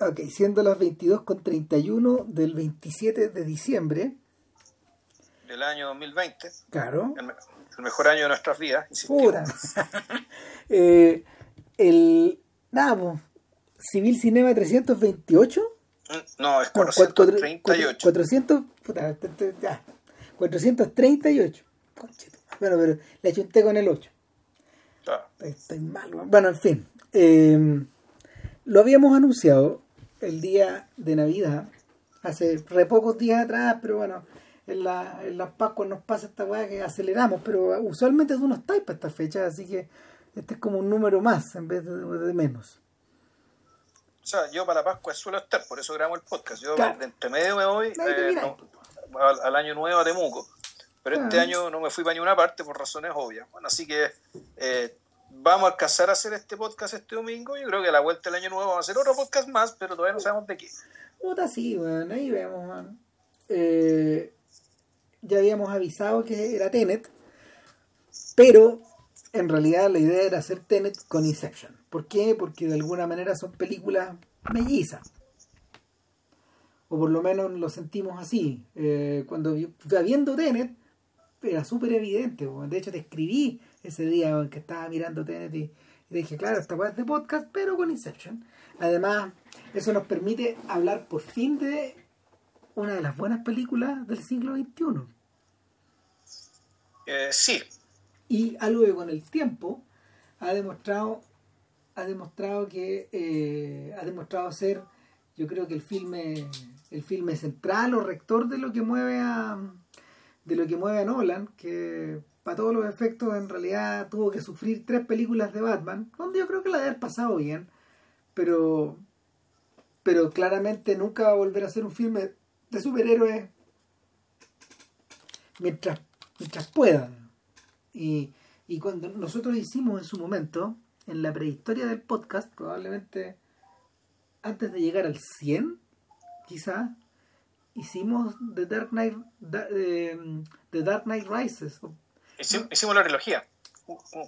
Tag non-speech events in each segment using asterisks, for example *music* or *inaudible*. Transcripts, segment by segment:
Ok, siendo las 22.31 del 27 de diciembre. Del año 2020. Claro. El, el mejor año de nuestras vidas. Pura. *laughs* eh, el. Nada, po, Civil Cinema 328. No, es 438. 400, puta, ya, 438. Bueno, pero le achunté con el 8. Claro. Estoy mal. Bueno, en fin. Eh, lo habíamos anunciado el día de Navidad, hace re pocos días atrás, pero bueno, en, la, en las Pascuas nos pasa esta weá que aceleramos, pero usualmente tú no estás para estas fechas, así que este es como un número más en vez de, de menos. O sea, yo para la Pascua suelo estar, por eso grabamos el podcast. Yo claro. de entre medio me voy eh, no, al, al, año nuevo a Temuco. Pero claro. este año no me fui para ninguna parte por razones obvias. Bueno, así que eh, vamos a alcanzar a hacer este podcast este domingo. Yo creo que a la vuelta del año nuevo vamos a hacer otro podcast más, pero todavía no sabemos de qué. Puta, sí, bueno, ahí vemos, man. Eh, ya habíamos avisado que era Tenet, pero en realidad la idea era hacer Tenet con Inception. ¿Por qué? Porque de alguna manera son películas mellizas. O por lo menos lo sentimos así. Eh, cuando viendo Tenet, era súper evidente. De hecho, te escribí ese día en que estaba mirando Tenet y, y dije, claro, esta weá es de podcast, pero con Inception. Además, eso nos permite hablar por fin de una de las buenas películas del siglo XXI. Eh, sí. Y algo que con el tiempo ha demostrado ha demostrado que eh, ha demostrado ser yo creo que el filme el filme central o rector de lo que mueve a de lo que mueve a Nolan que para todos los efectos en realidad tuvo que sufrir tres películas de Batman donde yo creo que la debe haber pasado bien pero pero claramente nunca va a volver a ser un filme de superhéroes mientras mientras pueda y, y cuando nosotros hicimos en su momento en la prehistoria del podcast, probablemente antes de llegar al 100, quizá, hicimos The Dark Knight, eh, The Dark Knight Rises. Hicimos, hicimos la trilogía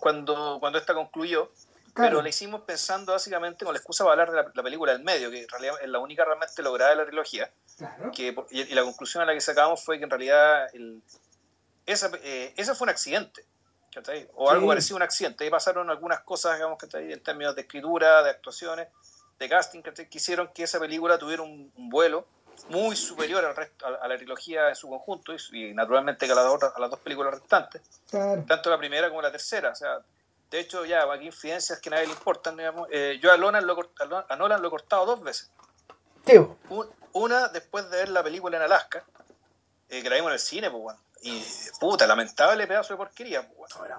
cuando, cuando esta concluyó, claro. pero la hicimos pensando básicamente con la excusa para hablar de la, la, película del medio, que en realidad es la única realmente lograda de la trilogía. Claro. Que, y, y, la conclusión a la que sacamos fue que en realidad el, esa, eh, ese fue un accidente. O algo parecido a un accidente. Ahí pasaron algunas cosas, digamos, que en términos de escritura, de actuaciones, de casting, que hicieron que esa película tuviera un, un vuelo muy superior al resto, a, la trilogía en su conjunto y, y naturalmente que a las, dos, a las dos películas restantes, claro. tanto la primera como la tercera. O sea, de hecho, ya aquí infidencias que a nadie le importan. Digamos. Eh, yo a, Nolan lo, a Nolan lo he cortado dos veces. Tío. Un, una después de ver la película en Alaska, eh, que la vimos en el cine, pues bueno. Y puta, lamentable pedazo de porquería. Pues, bueno.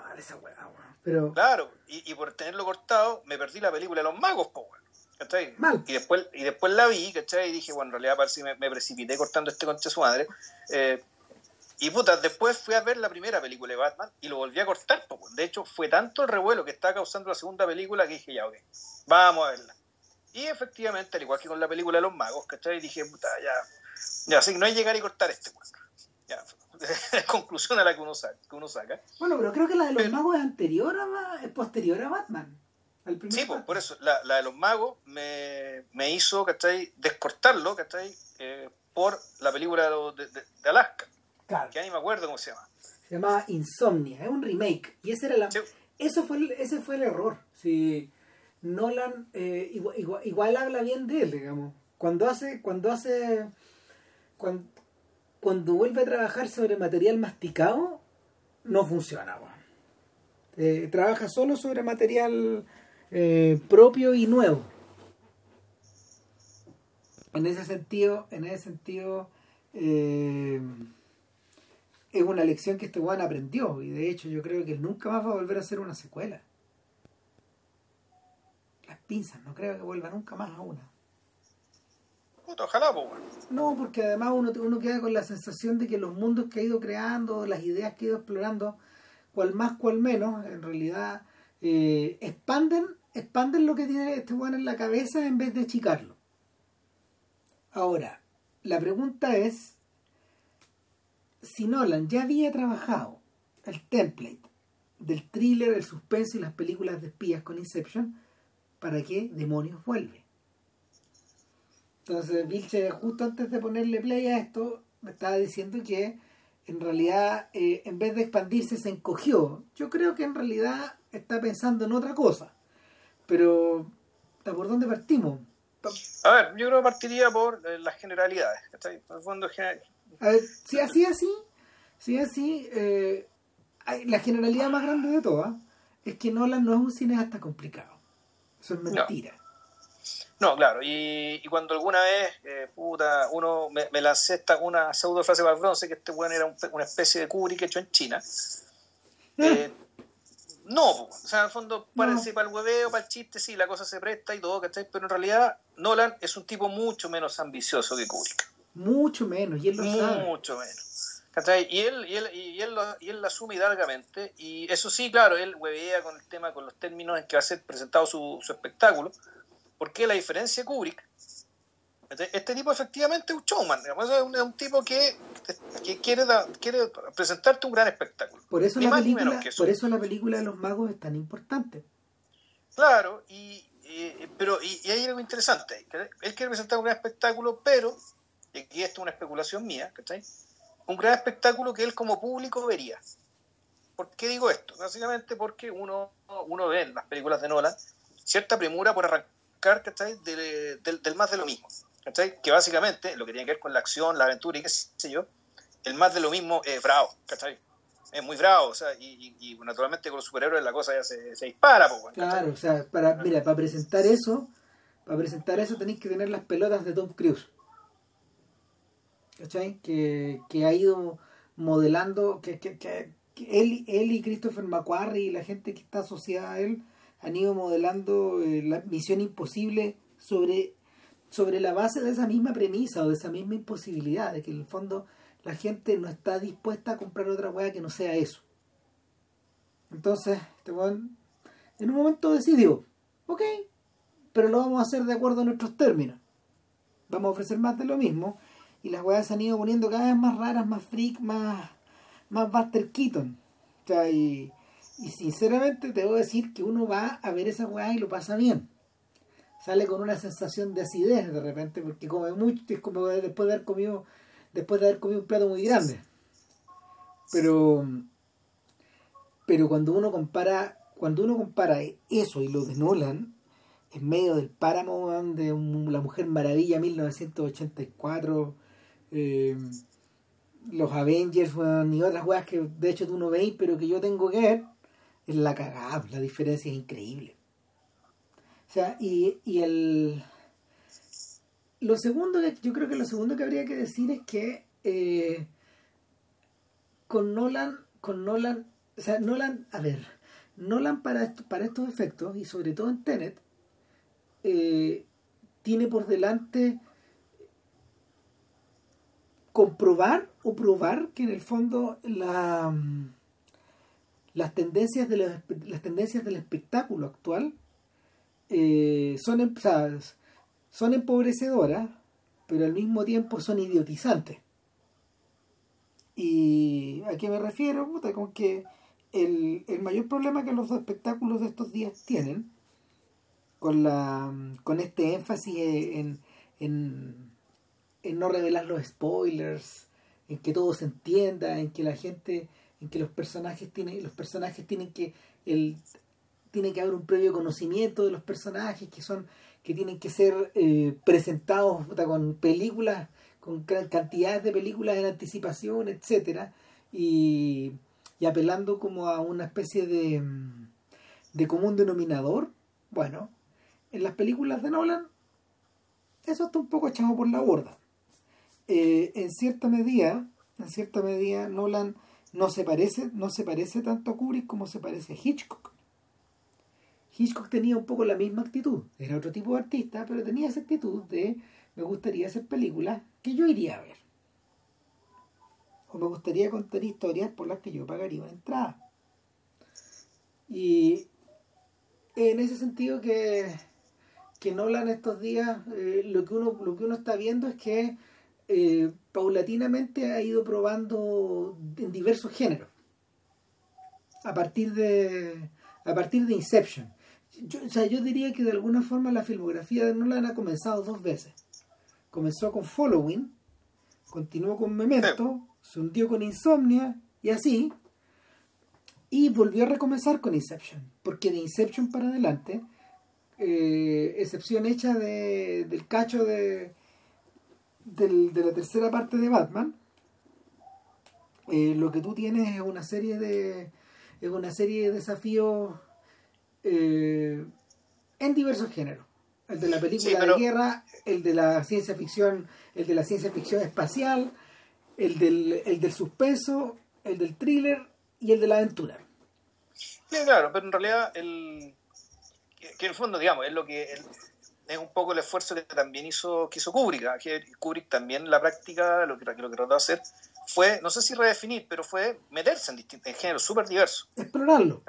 Pero... Claro, y, y, por tenerlo cortado, me perdí la película de los magos, pues bueno. ¿Cachai? Mal. Y después, y después la vi, ¿cachai? Y dije, bueno, en realidad parece que me, me precipité cortando este concha su madre. Eh, y puta, después fui a ver la primera película de Batman y lo volví a cortar. Pues, de hecho, fue tanto el revuelo que estaba causando la segunda película que dije, ya, ok, vamos a verla. Y efectivamente, al igual que con la película de los magos, ¿cachai? Dije, puta, ya, ya, así que no hay llegar y cortar este, pues. Ya, *laughs* conclusión a la que uno, saca, que uno saca. Bueno, pero creo que la de los pero, magos es anterior a es posterior a Batman. Sí, pues, por eso, la, la, de los magos me, me hizo, ¿cachai? Descortarlo, ¿cachai? Eh, por la película de, de, de, Alaska. Claro. Que ni me acuerdo cómo se llama. Se llamaba Insomnia, es un remake. Y ese era la, sí. eso fue el, ese fue el error. Si Nolan eh, igual, igual, igual habla bien de él, digamos. Cuando hace, cuando hace, cuando, cuando vuelve a trabajar sobre material masticado, no funciona. Eh, trabaja solo sobre material eh, propio y nuevo. En ese sentido, en ese sentido eh, es una lección que este Juan aprendió y de hecho yo creo que él nunca más va a volver a hacer una secuela. Las pinzas, no creo que vuelva nunca más a una. Puta, ojalá, pues, No, porque además uno, uno queda con la sensación de que los mundos que ha ido creando, las ideas que ha ido explorando, cual más, cual menos, en realidad eh, expanden, expanden lo que tiene este weón en la cabeza en vez de achicarlo. Ahora, la pregunta es si Nolan ya había trabajado el template del thriller, el suspenso y las películas de espías con Inception, ¿para qué demonios vuelve? Entonces, Vilche, justo antes de ponerle play a esto, me estaba diciendo que en realidad, eh, en vez de expandirse, se encogió. Yo creo que en realidad está pensando en otra cosa. Pero, ¿por dónde partimos? A ver, yo creo que partiría por eh, las generalidades. Por fondo general. A ver, si así, así, si así, eh, la generalidad más grande de todas es que Nolan no es un cineasta complicado. Eso es mentira. No, claro, y, cuando alguna vez, eh, puta, uno me, me lancé esta, una pseudo frase para el bronce, que este weón era una especie de Kubrick hecho en China. Eh, no, o sea, en el fondo parece para el hueveo, para el chiste, sí, la cosa se presta y todo, ¿cachai? Pero en realidad Nolan es un tipo mucho menos ambicioso que Kubrick. Mucho menos, y él lo sabe. Mucho menos. ¿cachai? Y él, y él, y él, lo, y él lo asume hidalgamente, y eso sí, claro, él huevea con el tema, con los términos en que va a ser presentado su, su espectáculo, porque la diferencia de Kubrick, este tipo efectivamente es un showman, es un, tipo que, quiere, quiere presentarte un gran espectáculo. Por eso, la película, por eso la película de los magos es tan importante. Claro, y, pero y, hay algo interesante. Él quiere presentar un gran espectáculo, pero, y aquí esto es una especulación mía, ¿cachai? Un gran espectáculo que él como público vería. ¿Por qué digo esto? Básicamente porque uno, uno ve en las películas de Nolan cierta premura por arrancar del, más de lo mismo. Que básicamente lo que tiene que ver con la acción, la aventura y qué sé yo, el más de lo mismo es bravo, Es muy bravo, o sea, y, naturalmente con los superhéroes la cosa ya se, dispara. claro, o sea, para, mira, para presentar eso, para presentar eso tenéis que tener las pelotas de Tom Cruise. ¿Cachai? Que, que ha ido modelando, que, que, que él, él y Christopher McQuarrie y la gente que está asociada a él han ido modelando eh, la misión imposible sobre, sobre la base de esa misma premisa o de esa misma imposibilidad, de que en el fondo la gente no está dispuesta a comprar otra hueá que no sea eso. Entonces, este en un momento decidió, ok, pero lo vamos a hacer de acuerdo a nuestros términos. Vamos a ofrecer más de lo mismo. Y las weas se han ido poniendo cada vez más raras, más freak, más, más Buster Keaton. O sea, y, sinceramente te a decir que uno va a ver esa weá y lo pasa bien. Sale con una sensación de acidez de repente, porque come mucho, es como después de haber comido, después de haber comido un plato muy grande. Pero, pero cuando uno compara, cuando uno compara eso y lo de Nolan, en medio del páramo de La Mujer Maravilla 1984, eh, los Avengers y otras weas que de hecho tú no veis, pero que yo tengo que ver es la cagada, la diferencia es increíble. Y, el... Lo segundo que yo creo que lo segundo que habría que decir es que eh, con Nolan, con Nolan, o sea, Nolan, a ver, Nolan para, para estos efectos, y sobre todo en Tenet, eh, tiene por delante comprobar o probar que en el fondo la las tendencias, de las tendencias del espectáculo actual eh, son, em, son empobrecedoras, pero al mismo tiempo son idiotizantes. ¿Y a qué me refiero? con que el, mayor problema que los espectáculos de estos días tienen, con, la, con este énfasis en, en, en no revelar los spoilers, en que todo se entienda, en que la gente en que los personajes tienen, los personajes tienen que el, tiene que haber un previo conocimiento de los personajes que son que tienen que ser eh, presentados con películas con cantidades de películas en anticipación etcétera y, y apelando como a una especie de, de común denominador bueno en las películas de Nolan eso está un poco echado por la borda eh, en cierta medida en cierta medida Nolan no se parece, no se parece tanto a Kubrick como se parece a Hitchcock. Hitchcock tenía un poco la misma actitud, era otro tipo de artista, pero tenía esa actitud de me gustaría hacer películas que yo iría a ver. O me gustaría contar historias por las que yo pagaría una entrada. Y en ese sentido que, que Nolan estos días, eh, lo, que uno, lo que uno está viendo es que eh, paulatinamente ha ido probando en diversos géneros. A partir de, a partir de Inception. Yo, o sea, yo diría que de alguna forma la filmografía de Nolan ha comenzado dos veces. comenzó con Following, continuó con Memento, se hundió con Insomnia y así. Y volvió a recomenzar con Inception, porque de Inception para adelante, eh, excepción hecha de, del cacho de, del- de la tercera parte de Batman, eh, lo que tú tienes es una serie de es una serie de desafíos eh, en diversos géneros el de la película Sí, pero- de guerra el de la ciencia ficción el de la ciencia ficción espacial el del, el del suspenso el del thriller y el de la aventura Sí, claro, pero en realidad el que, que en el fondo, digamos, es lo que el- es un poco el esfuerzo que también hizo que hizo Kubrick, ¿ah? que Kubrick también la práctica lo que, lo que trató de hacer fue, no sé si redefinir, pero fue meterse en, en géneros súper diversos, explorarlo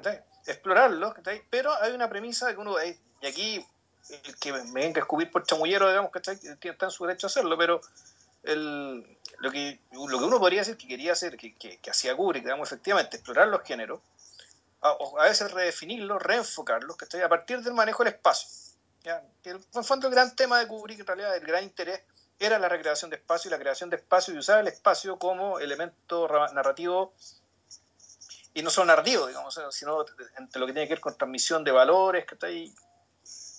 explorarlos, ¿cachai? pero hay una premisa que uno, eh, y aquí el que me venga a descubrir por chamullero, digamos. Tiene- está en su derecho a hacerlo, pero el, lo, que, lo que uno podría decir que quería hacer, que, que, que hacía Kubrick, digamos, efectivamente, explorar los géneros, a, a veces redefinirlos, reenfocarlos, ¿cachai? A partir del manejo del espacio. ¿ya? Que fondo el gran tema de Kubrick, en realidad, el gran interés era la recreación de espacio y la creación de espacio y usar el espacio como elemento ra- narrativo y no solo narrativo, digamos, sino entre lo que tiene que ver con transmisión de valores ¿cachai?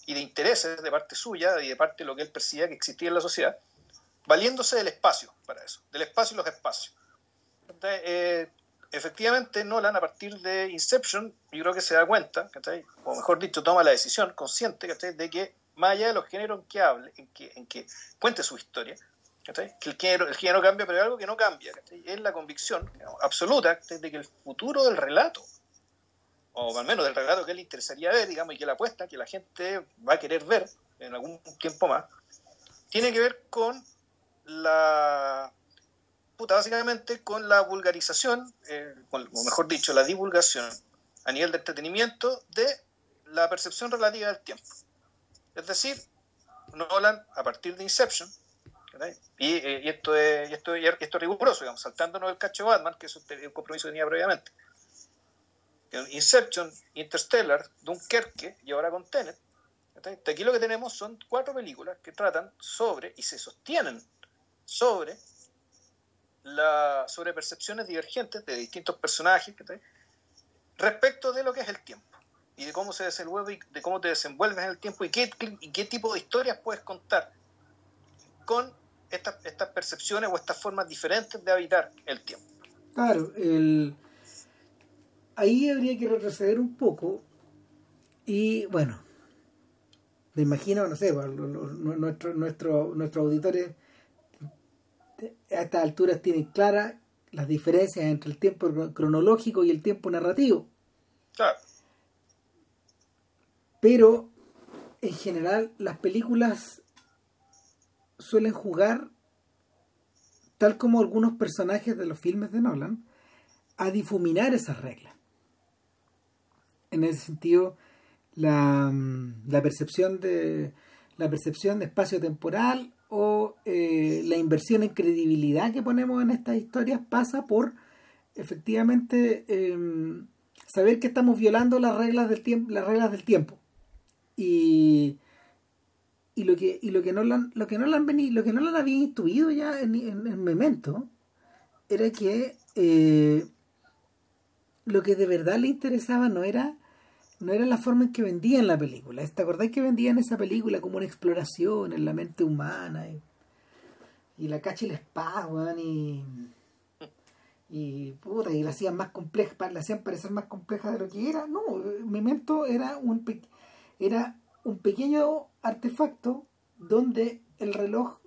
y de intereses de parte suya y de parte de lo que él percibía que existía en la sociedad, valiéndose del espacio para eso, del espacio y los espacios. ¿cachai? Eh, efectivamente, Nolan, a partir de Inception, yo creo que se da cuenta, o mejor dicho, toma la decisión consciente de que, más allá de los géneros en que hable, en que, en que cuente su historia, que el género, cambia, pero hay algo que no cambia, es la convicción absoluta de que el futuro del relato, o al menos del relato que le interesaría ver, digamos, y que él apuesta que la gente va a querer ver en algún tiempo más, tiene que ver con la puta, básicamente con la vulgarización, eh, o mejor dicho, la divulgación a nivel de entretenimiento de la percepción relativa del tiempo. Es decir, Nolan, a partir de Inception, eh, y esto es, esto, esto es riguroso, digamos, saltándonos el cacho Batman, que es un compromiso que tenía previamente. Inception, Interstellar, Dunkerque y ahora con Tenet. Aquí lo que tenemos son cuatro películas que tratan sobre y se sostienen sobre la, sobre percepciones divergentes de distintos personajes respecto de lo que es el tiempo y de cómo se desenvuelve y de cómo te desenvuelves en el tiempo y qué, y qué tipo de historias puedes contar con estas, estas percepciones o estas formas diferentes de habitar el tiempo. Claro, el... ahí habría que retroceder un poco y bueno, me imagino, no sé, pues, nuestro, nuestro, nuestros auditores a estas alturas tienen claras las diferencias entre el tiempo cro- cronológico y el tiempo narrativo, Claro, pero en general las películas suelen jugar tal como algunos personajes de los filmes de Nolan a difuminar esas reglas. En ese sentido la, mm, la percepción de la percepción de espacio temporal o eh, la inversión en credibilidad que ponemos en estas historias pasa por efectivamente em, saber que estamos violando las reglas del tiempo las reglas del tiempo y y lo que y lo que no lo han, lo que no lo han venido lo que no lo había intuido ya en, en, en Memento era que eh, lo que de verdad le interesaba no era no era la forma en que vendían la película. ¿Te acordáis que vendían esa película como una exploración en la mente humana? Y, y la cacha y la espada, weón, y, y puta, y la hacían más compleja, la hacían parecer más compleja de lo que era. No, Memento era un pe- era un pequeño artefacto donde el reloj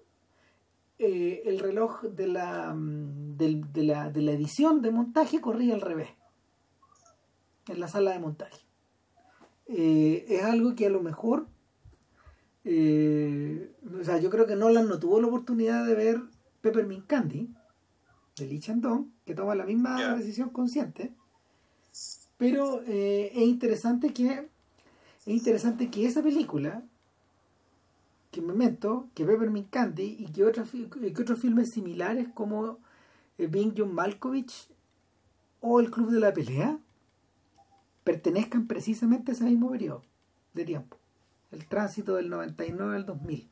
eh, el reloj de la, mm, de la de la edición de montaje corría al revés en la sala de montaje. Eh, es algo que a lo mejor eh, o sea yo creo que Nolan no tuvo la oportunidad de ver Peppermint Candy de Lee Chandon que toma la misma decisión consciente pero eh, es interesante que es interesante que esa película que Memento, que Peppermint Candy y que, que otros filmes similares como eh, Being John Malkovich o El Club de la Pelea pertenezcan precisamente a ese mismo periodo de tiempo, el tránsito del 99 al 2000.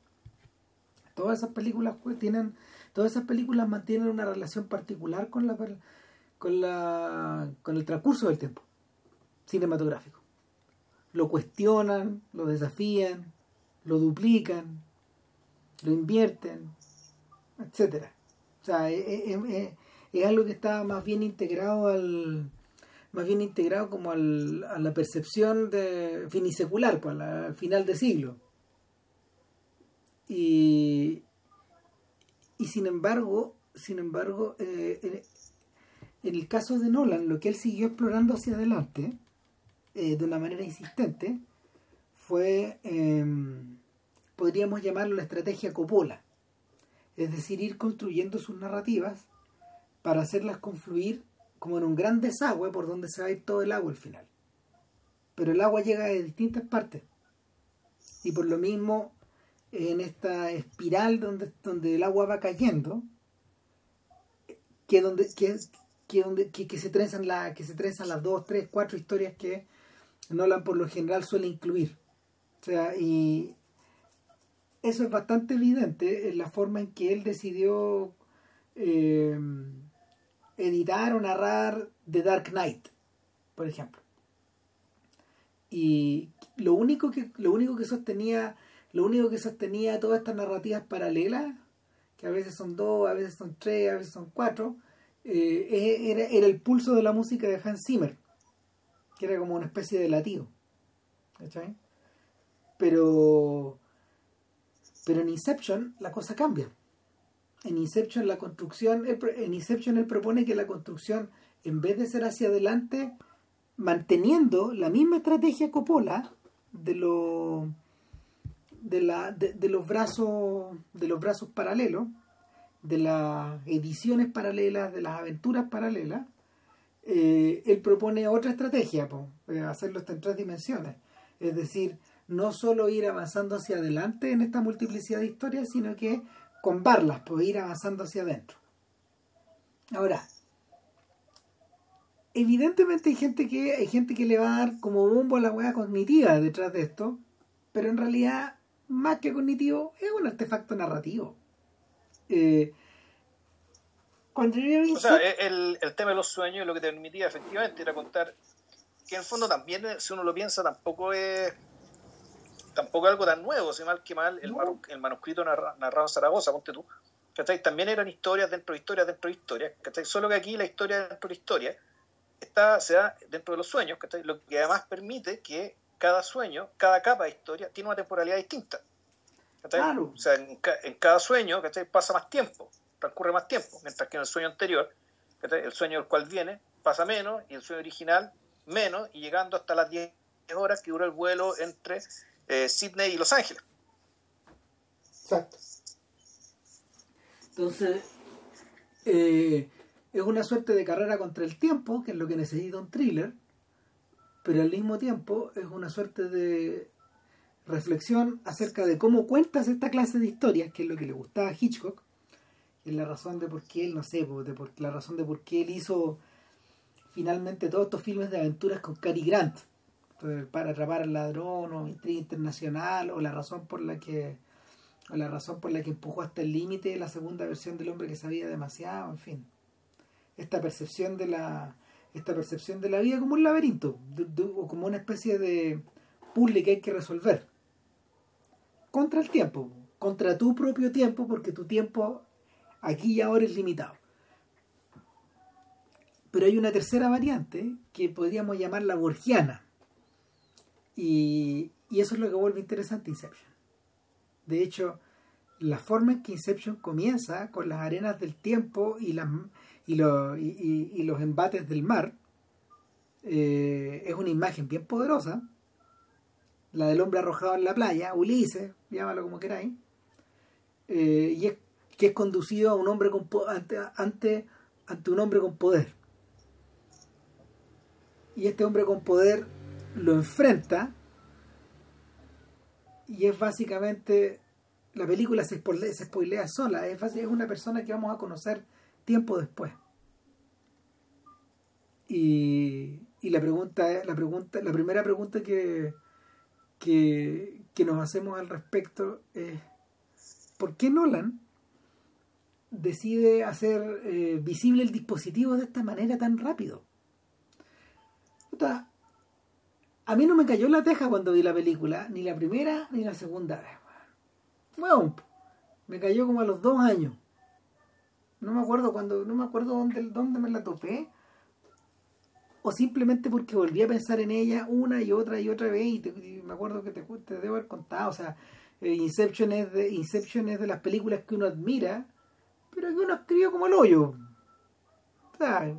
Todas esas películas tienen, todas esas películas mantienen una relación particular con la con la con el transcurso del tiempo cinematográfico. Lo cuestionan, lo desafían, lo duplican, lo invierten, etcétera. O sea, es, algo que está más bien integrado al más bien integrado como al, a la percepción de finisecular, pues, al final de siglo. Y, y sin embargo, sin embargo, eh, en, el caso de Nolan, lo que él siguió explorando hacia adelante, eh, de una manera insistente, fue, em, podríamos llamarlo la estrategia Coppola, es decir, ir construyendo sus narrativas para hacerlas confluir como en un gran desagüe por donde se va a ir todo el agua al final. Pero el agua llega de distintas partes. Y por lo mismo, en esta espiral donde, donde el agua va cayendo, que donde que, que donde que, se trenzan la, que se trenzan las dos, tres, cuatro historias que Nolan por lo general suele incluir. O sea, y eso es bastante evidente en la forma en que él decidió eh, editar o narrar The Dark Knight, por ejemplo. Y lo único que, lo único que sostenía, lo único que sostenía todas estas narrativas paralelas, que a veces son dos, a veces son tres, a veces son cuatro, eh, era, era, el pulso de la música de Hans Zimmer, que era como una especie de latido. ¿Cachai? Pero, pero en Inception la cosa cambia en Inception la construcción, en Inception él propone que la construcción, en vez de ser hacia adelante, manteniendo la misma estrategia Coppola de los de, la, de, los brazos de los brazos paralelos de las ediciones paralelas de las aventuras paralelas eh, él propone otra estrategia pues, hacerlo en tres dimensiones es decir no solo ir avanzando hacia adelante en esta multiplicidad de historias sino que con barlas, puede ir avanzando hacia adentro. Ahora, evidentemente hay gente que hay gente que le va a dar como bombo a la hueá cognitiva detrás de esto, pero en realidad, más que cognitivo, es un artefacto narrativo. Eh, cuando yo o sea, el, el tema de los sueños lo que te permitía efectivamente era contar que en el fondo también, si uno lo piensa, tampoco es tampoco algo tan nuevo, si mal que mal, el, manuscrito narrado en Zaragoza, ponte tú, También eran historias dentro de historias dentro de historias, Solo que aquí la historia dentro de historia está, se da dentro de los sueños, Lo que además permite que cada sueño, cada capa de historia, tiene una temporalidad distinta. O sea, en, cada sueño pasa más tiempo, transcurre más tiempo, mientras que en el sueño anterior, el sueño del cual viene, pasa menos, y el sueño original menos, y llegando hasta las 10 horas que dura el vuelo entre eh, Sydney y Los Ángeles. Exacto. Entonces, eh, es una suerte de carrera contra el tiempo, que es lo que necesita un thriller, pero al mismo tiempo es una suerte de reflexión acerca de cómo cuentas esta clase de historias, que es lo que le gustaba a Hitchcock, es la razón de por qué él, no sé, de por, la razón de por qué él hizo finalmente todos estos filmes de aventuras con Cary Grant, para atrapar al ladrón o intriga internacional o la razón por la que o la razón por la que empujó hasta el límite la segunda versión del hombre que sabía demasiado en fin. Esta percepción de la esta percepción de la vida como un laberinto o como una especie de puzzle que hay que resolver. Contra el tiempo contra tu propio tiempo porque tu tiempo aquí y ahora es limitado pero hay una tercera variante que podríamos llamar la borgiana y, eso es lo que vuelve interesante Inception. De hecho, la forma en que Inception comienza con las arenas del tiempo y, y, y, los embates del mar eh, es una imagen bien poderosa. La del hombre arrojado en la playa, Ulises, llámalo como queráis. Eh, y es que es conducido a un hombre con ante, ante, ante un hombre con poder. Y este hombre con poder lo enfrenta y es básicamente la película se spoilea, se sola es, es una persona que vamos a conocer tiempo después y, y la pregunta la pregunta la primera pregunta que, que, que nos hacemos al respecto es ¿por qué Nolan decide hacer eh, visible el dispositivo de esta manera tan rápido? Puta, a mí no me cayó la teja cuando vi la película, ni la primera ni la segunda vez. Bueno, me cayó como a los dos años. No me acuerdo cuando, no me acuerdo dónde, dónde me la topé. O simplemente porque volví a pensar en ella una y otra y otra vez y, me acuerdo que te, te, debo haber contado. O sea, eh, Inception, es de, Inception es de las películas que uno admira, pero que uno escribió como el hoyo. O sea,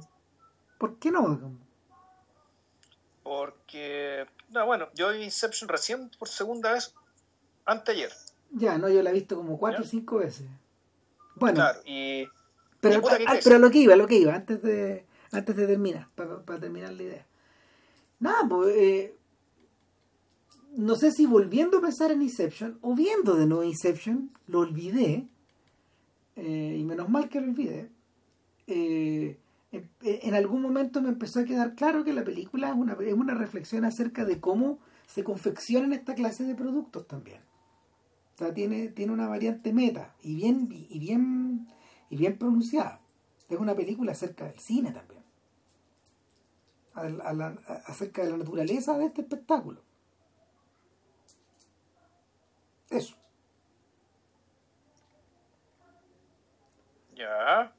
¿por qué no? Porque, no, bueno, yo vi Inception recién por segunda vez anteayer. Ya, no, yo la he visto como cuatro o cinco veces. Bueno, claro, y, pero, y puta, ¿qué a, crees? pero lo que iba, lo que iba, antes de, antes de terminar, para terminar la idea. Nada, pues, eh, no sé si volviendo a pensar en Inception o viendo de nuevo Inception, lo olvidé, eh, y menos mal que lo olvidé, eh, en, en algún momento me empezó a quedar claro que la película es una, es una reflexión acerca de cómo se confeccionan esta clase de productos también. O sea, tiene, tiene una variante meta y bien, y bien, y bien pronunciada. Es una película acerca del cine también. Acerca de la naturaleza de este espectáculo. Eso. Ya.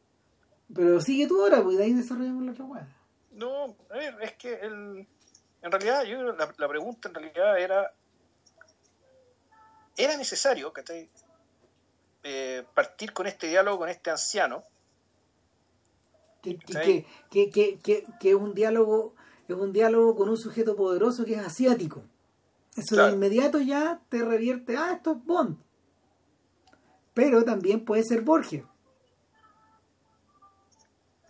Pero sigue tú ahora, pues de ahí desarrollamos la otra hueá. No, a ver, es que el, en realidad yo la, la pregunta en realidad era, ¿era necesario ¿cachai? Eh, partir con este diálogo con este anciano? Que, que, que, que, que, un diálogo, es un diálogo con un sujeto poderoso que es asiático. Eso Claro. de inmediato ya te revierte, ah, esto es Bond. Pero también puede ser Borges.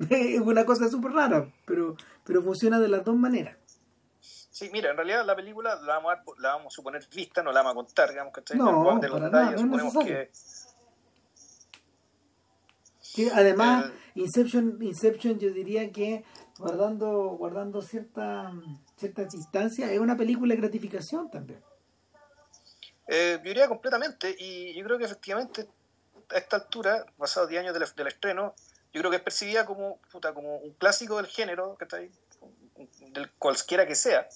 *laughs* Es una cosa súper rara, pero, pero funciona de las dos maneras. Sí, mira, en realidad la película la vamos a, la vamos a suponer vista, no la vamos a contar, digamos, ¿cachai? No, vamos a meter los para nada, detalles, no suponemos que Que además, El- Inception, Inception yo diría que guardando, guardando cierta, cierta distancia, es una película de gratificación también. Eh, yo diría completamente, y yo creo que efectivamente a esta altura, pasados 10 años del, del estreno, yo creo que es percibida como, puta, como un clásico del género, ¿cachai? del cualquiera que sea,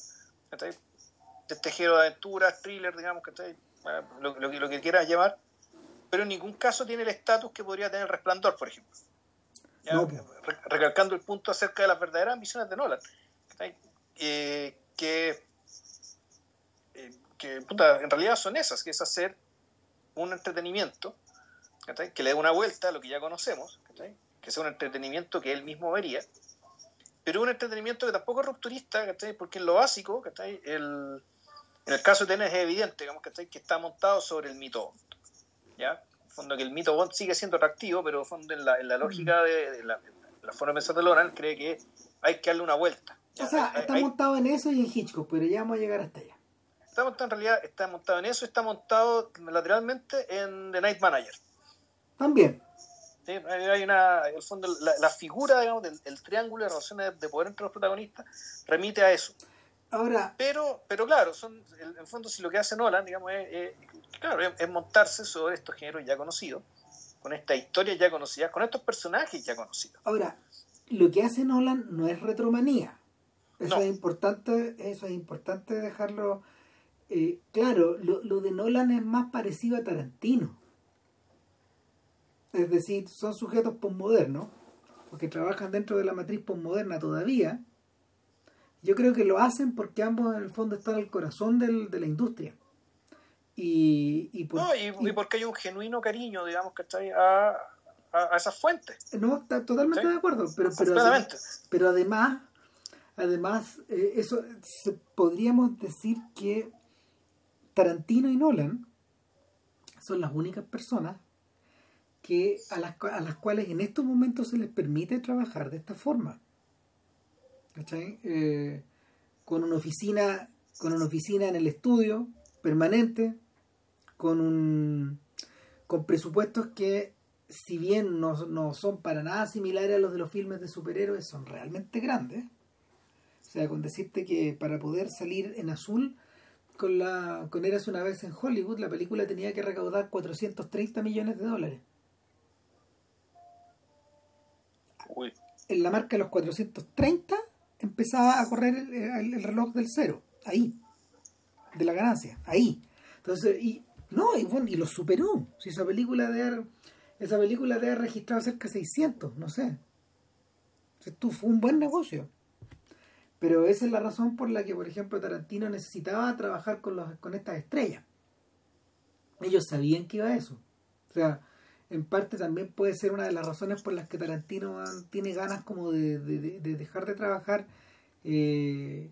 ¿cachai? de este género de aventuras, thriller, digamos, ¿cachai? Eh, lo, lo, que- lo que quieras llamar, pero en ningún caso tiene el estatus que podría tener Resplandor, por ejemplo. ¿Ya? No, pues. Re- recalcando el punto acerca de las verdaderas ambiciones de Nolan. Eh, que eh, que puta, en realidad son esas, que es hacer un entretenimiento que le dé una vuelta a lo que ya conocemos, ¿cachai? Que sea un entretenimiento que él mismo vería, pero un entretenimiento que tampoco es rupturista, ¿cachai? porque en lo básico, ¿cachai? El, en el caso de Tenet es evidente digamos, ¿cachai? que está montado sobre el mito Bond, ¿ya? En fondo que el mito Bond sigue siendo atractivo, pero en, fondo en, la, en la lógica de, de la, la forma de pensar de Loran cree que hay que darle una vuelta. ¿ya? O sea, Hay- está hay- montado en eso y en Hitchcock, pero ya vamos a llegar hasta allá. Está montado en realidad, está montado en eso, está montado lateralmente en The Night Manager. También. ¿Sí? Hay una, en el fondo, la, la figura, digamos, del el triángulo de relaciones de poder entre los protagonistas remite a eso. Ahora, Pero, pero claro, son, en el fondo, si lo que hace Nolan, digamos, es, es- claro, es, es montarse sobre estos géneros ya conocidos, con estas historias ya conocidas, con estos personajes ya conocidos. ahora, lo que hace Nolan no es retromanía. Eso No. es importante, eso es importante dejarlo eh, claro. Lo, lo de Nolan es más parecido a Tarantino. Es decir, son sujetos posmodernos, porque trabajan dentro de la matriz posmoderna todavía. Yo creo que lo hacen porque ambos en el fondo están al corazón del- de la industria. Y, y, por- No, y, y- porque hay un genuino cariño, digamos, ¿cachai? A, a, a esas fuentes. No, está totalmente Sí. de acuerdo, pero, pero, pero además, además, eh, eso se- podríamos decir que Tarantino y Nolan son las únicas personas que a las, a las cuales en estos momentos se les permite trabajar de esta forma. Eh, con una oficina, con una oficina en el estudio permanente, con un con presupuestos que si bien no, no son para nada similares a los de los filmes de superhéroes, son realmente grandes. O sea, con decirte que para poder salir en azul con la con Eras una vez en Hollywood, la película tenía que recaudar 430 millones de dólares. En la marca de los 430 empezaba a correr el, el- el reloj del cero, ahí, de la ganancia, ahí. Entonces, y no, y bueno, y lo superó. Si esa película de haber, esa película de haber registrado cerca de 600, no sé. Esto fue un buen negocio. Pero esa es la razón por la que, por ejemplo, Tarantino necesitaba trabajar con, los, con estas estrellas. Ellos sabían que iba eso. O sea, en parte también puede ser una de las razones por las que Tarantino tiene ganas como de, de- de- de dejar de trabajar eh,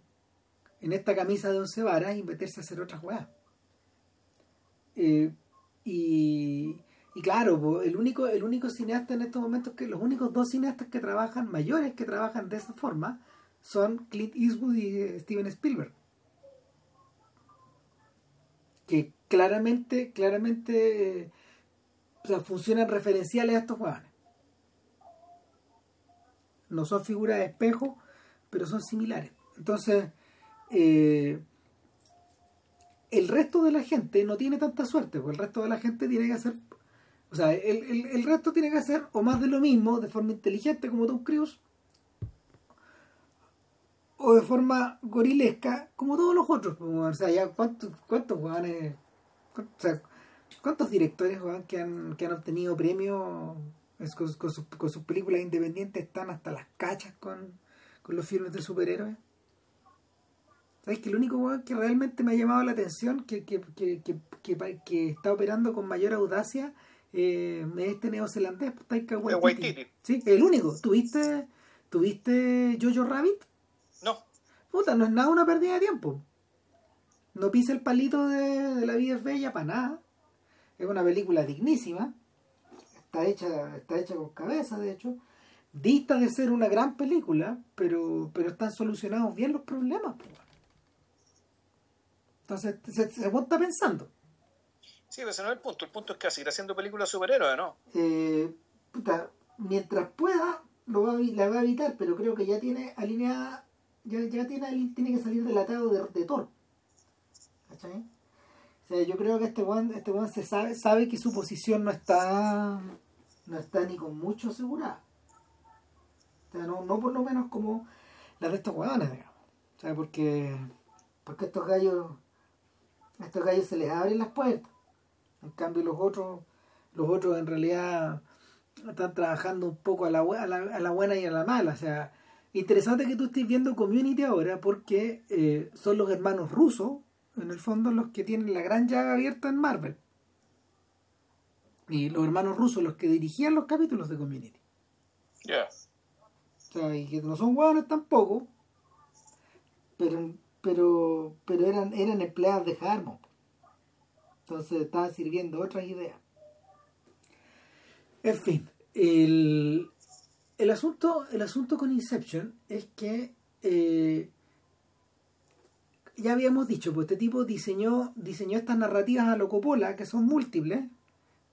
en esta camisa de once varas y meterse a hacer otras weas. Eh, y, y claro, el único, el único cineasta en estos momentos que los únicos dos cineastas que trabajan, mayores que trabajan de esa forma, son Clint Eastwood y eh, Steven Spielberg. Que claramente, claramente o sea, funcionan referenciales a estos hueones. No son figuras de espejo, pero son similares. Entonces, eh, el resto de la gente no tiene tanta suerte, porque el resto de la gente tiene que hacer, o sea, el, el, el resto tiene que hacer o más de lo mismo de forma inteligente como Tom Cruise, o de forma gorilesca como todos los otros. pues, O sea, ya cuántos, cuántos cuántos, o sea, cuántos directores weón, que, han, que han obtenido premios con, con sus, con sus películas independientes están hasta las cachas con, con los filmes de superhéroes. ¿Sabes que el único que realmente me ha llamado la atención, que, que, que, que, que, que está operando con mayor audacia, eh, es este neozelandés, pues, Taika Waititi. Waititi. Sí, el único. ¿Tuviste, ¿Tuviste Jojo Rabbit? No, Puta, no es nada una pérdida de tiempo. No pisa el palito de, de La vida es bella para nada. Es una película dignísima. Está hecha, está hecha con cabeza, de hecho. Dista de ser una gran película, pero, pero están solucionados bien los problemas. Entonces se, se está pensando. sí, pero ese no es el punto. El punto es que seguir haciendo películas superhéroes, ¿no? Eh, puta, mientras pueda, lo va a, la va a evitar, pero creo que ya tiene alineada, ya, ya tiene, tiene que salir del atado de, de Thor. ¿Cachai? O sea, yo creo que este weón, este weón se sabe, sabe que su posición no está, no está ni con mucho asegurada. O sea, no, no por lo menos como la de estos weones, digamos. O sea, porque, porque estos gallos, a estos gallos se les abren las puertas. En cambio los otros, los otros en realidad están trabajando un poco a la, a la, a la buena y a la mala. O sea, interesante que tú estés viendo Community ahora porque eh, son los hermanos rusos, en el fondo, los que tienen la gran llaga abierta en Marvel. Y los hermanos rusos los que dirigían los capítulos de Community. Ya. O sea, y que no son hueones tampoco, pero pero pero eran eran empleados de Harmon. Entonces estaban sirviendo otras ideas. En fin, el, el asunto el asunto con Inception es que eh, ya habíamos dicho, pues este tipo diseñó diseñó estas narrativas a lo Coppola que son múltiples,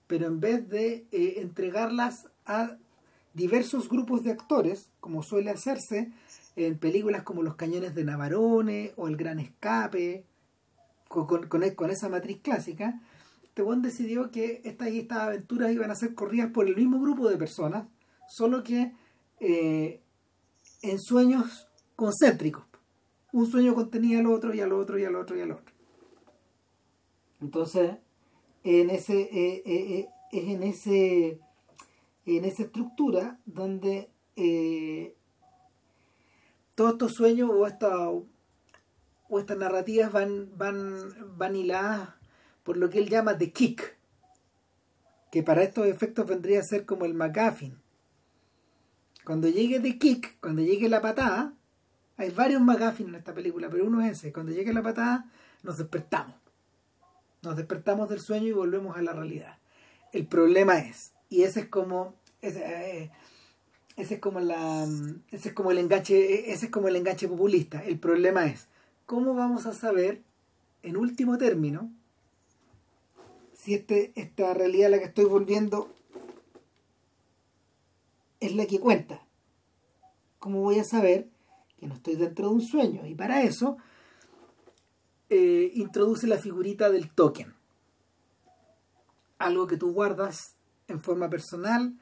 pero en vez de eh, entregarlas a diversos grupos de actores, como suele hacerse en películas como Los Cañones de Navarone o El Gran Escape, con, con, esa matriz clásica, este buen decidió que estas, estas aventuras iban a ser corridas por el mismo grupo de personas, solo que eh, en sueños concéntricos. Un sueño contenía al otro y al otro y al otro y al otro. Entonces, en ese, eh, eh, eh, es en ese en esa estructura donde todos estos sueños o, esta, o estas narrativas van, van, van hiladas por lo que él llama The Kick, que para estos efectos vendría a ser como el McGuffin. Cuando llegue The Kick, cuando llegue la patada, hay varios McGuffin en esta película, pero uno es ese. Cuando llegue la patada, nos despertamos. Nos despertamos del sueño y volvemos a la realidad. El problema es, y ese es como ese, eh, ese es como la ese es como el enganche ese es como el enganche populista el problema es cómo vamos a saber en último término si este esta realidad a la que estoy volviendo es la que cuenta cómo voy a saber que no estoy dentro de un sueño y para eso eh, introduce la figurita del token. Algo que tú guardas en forma personal,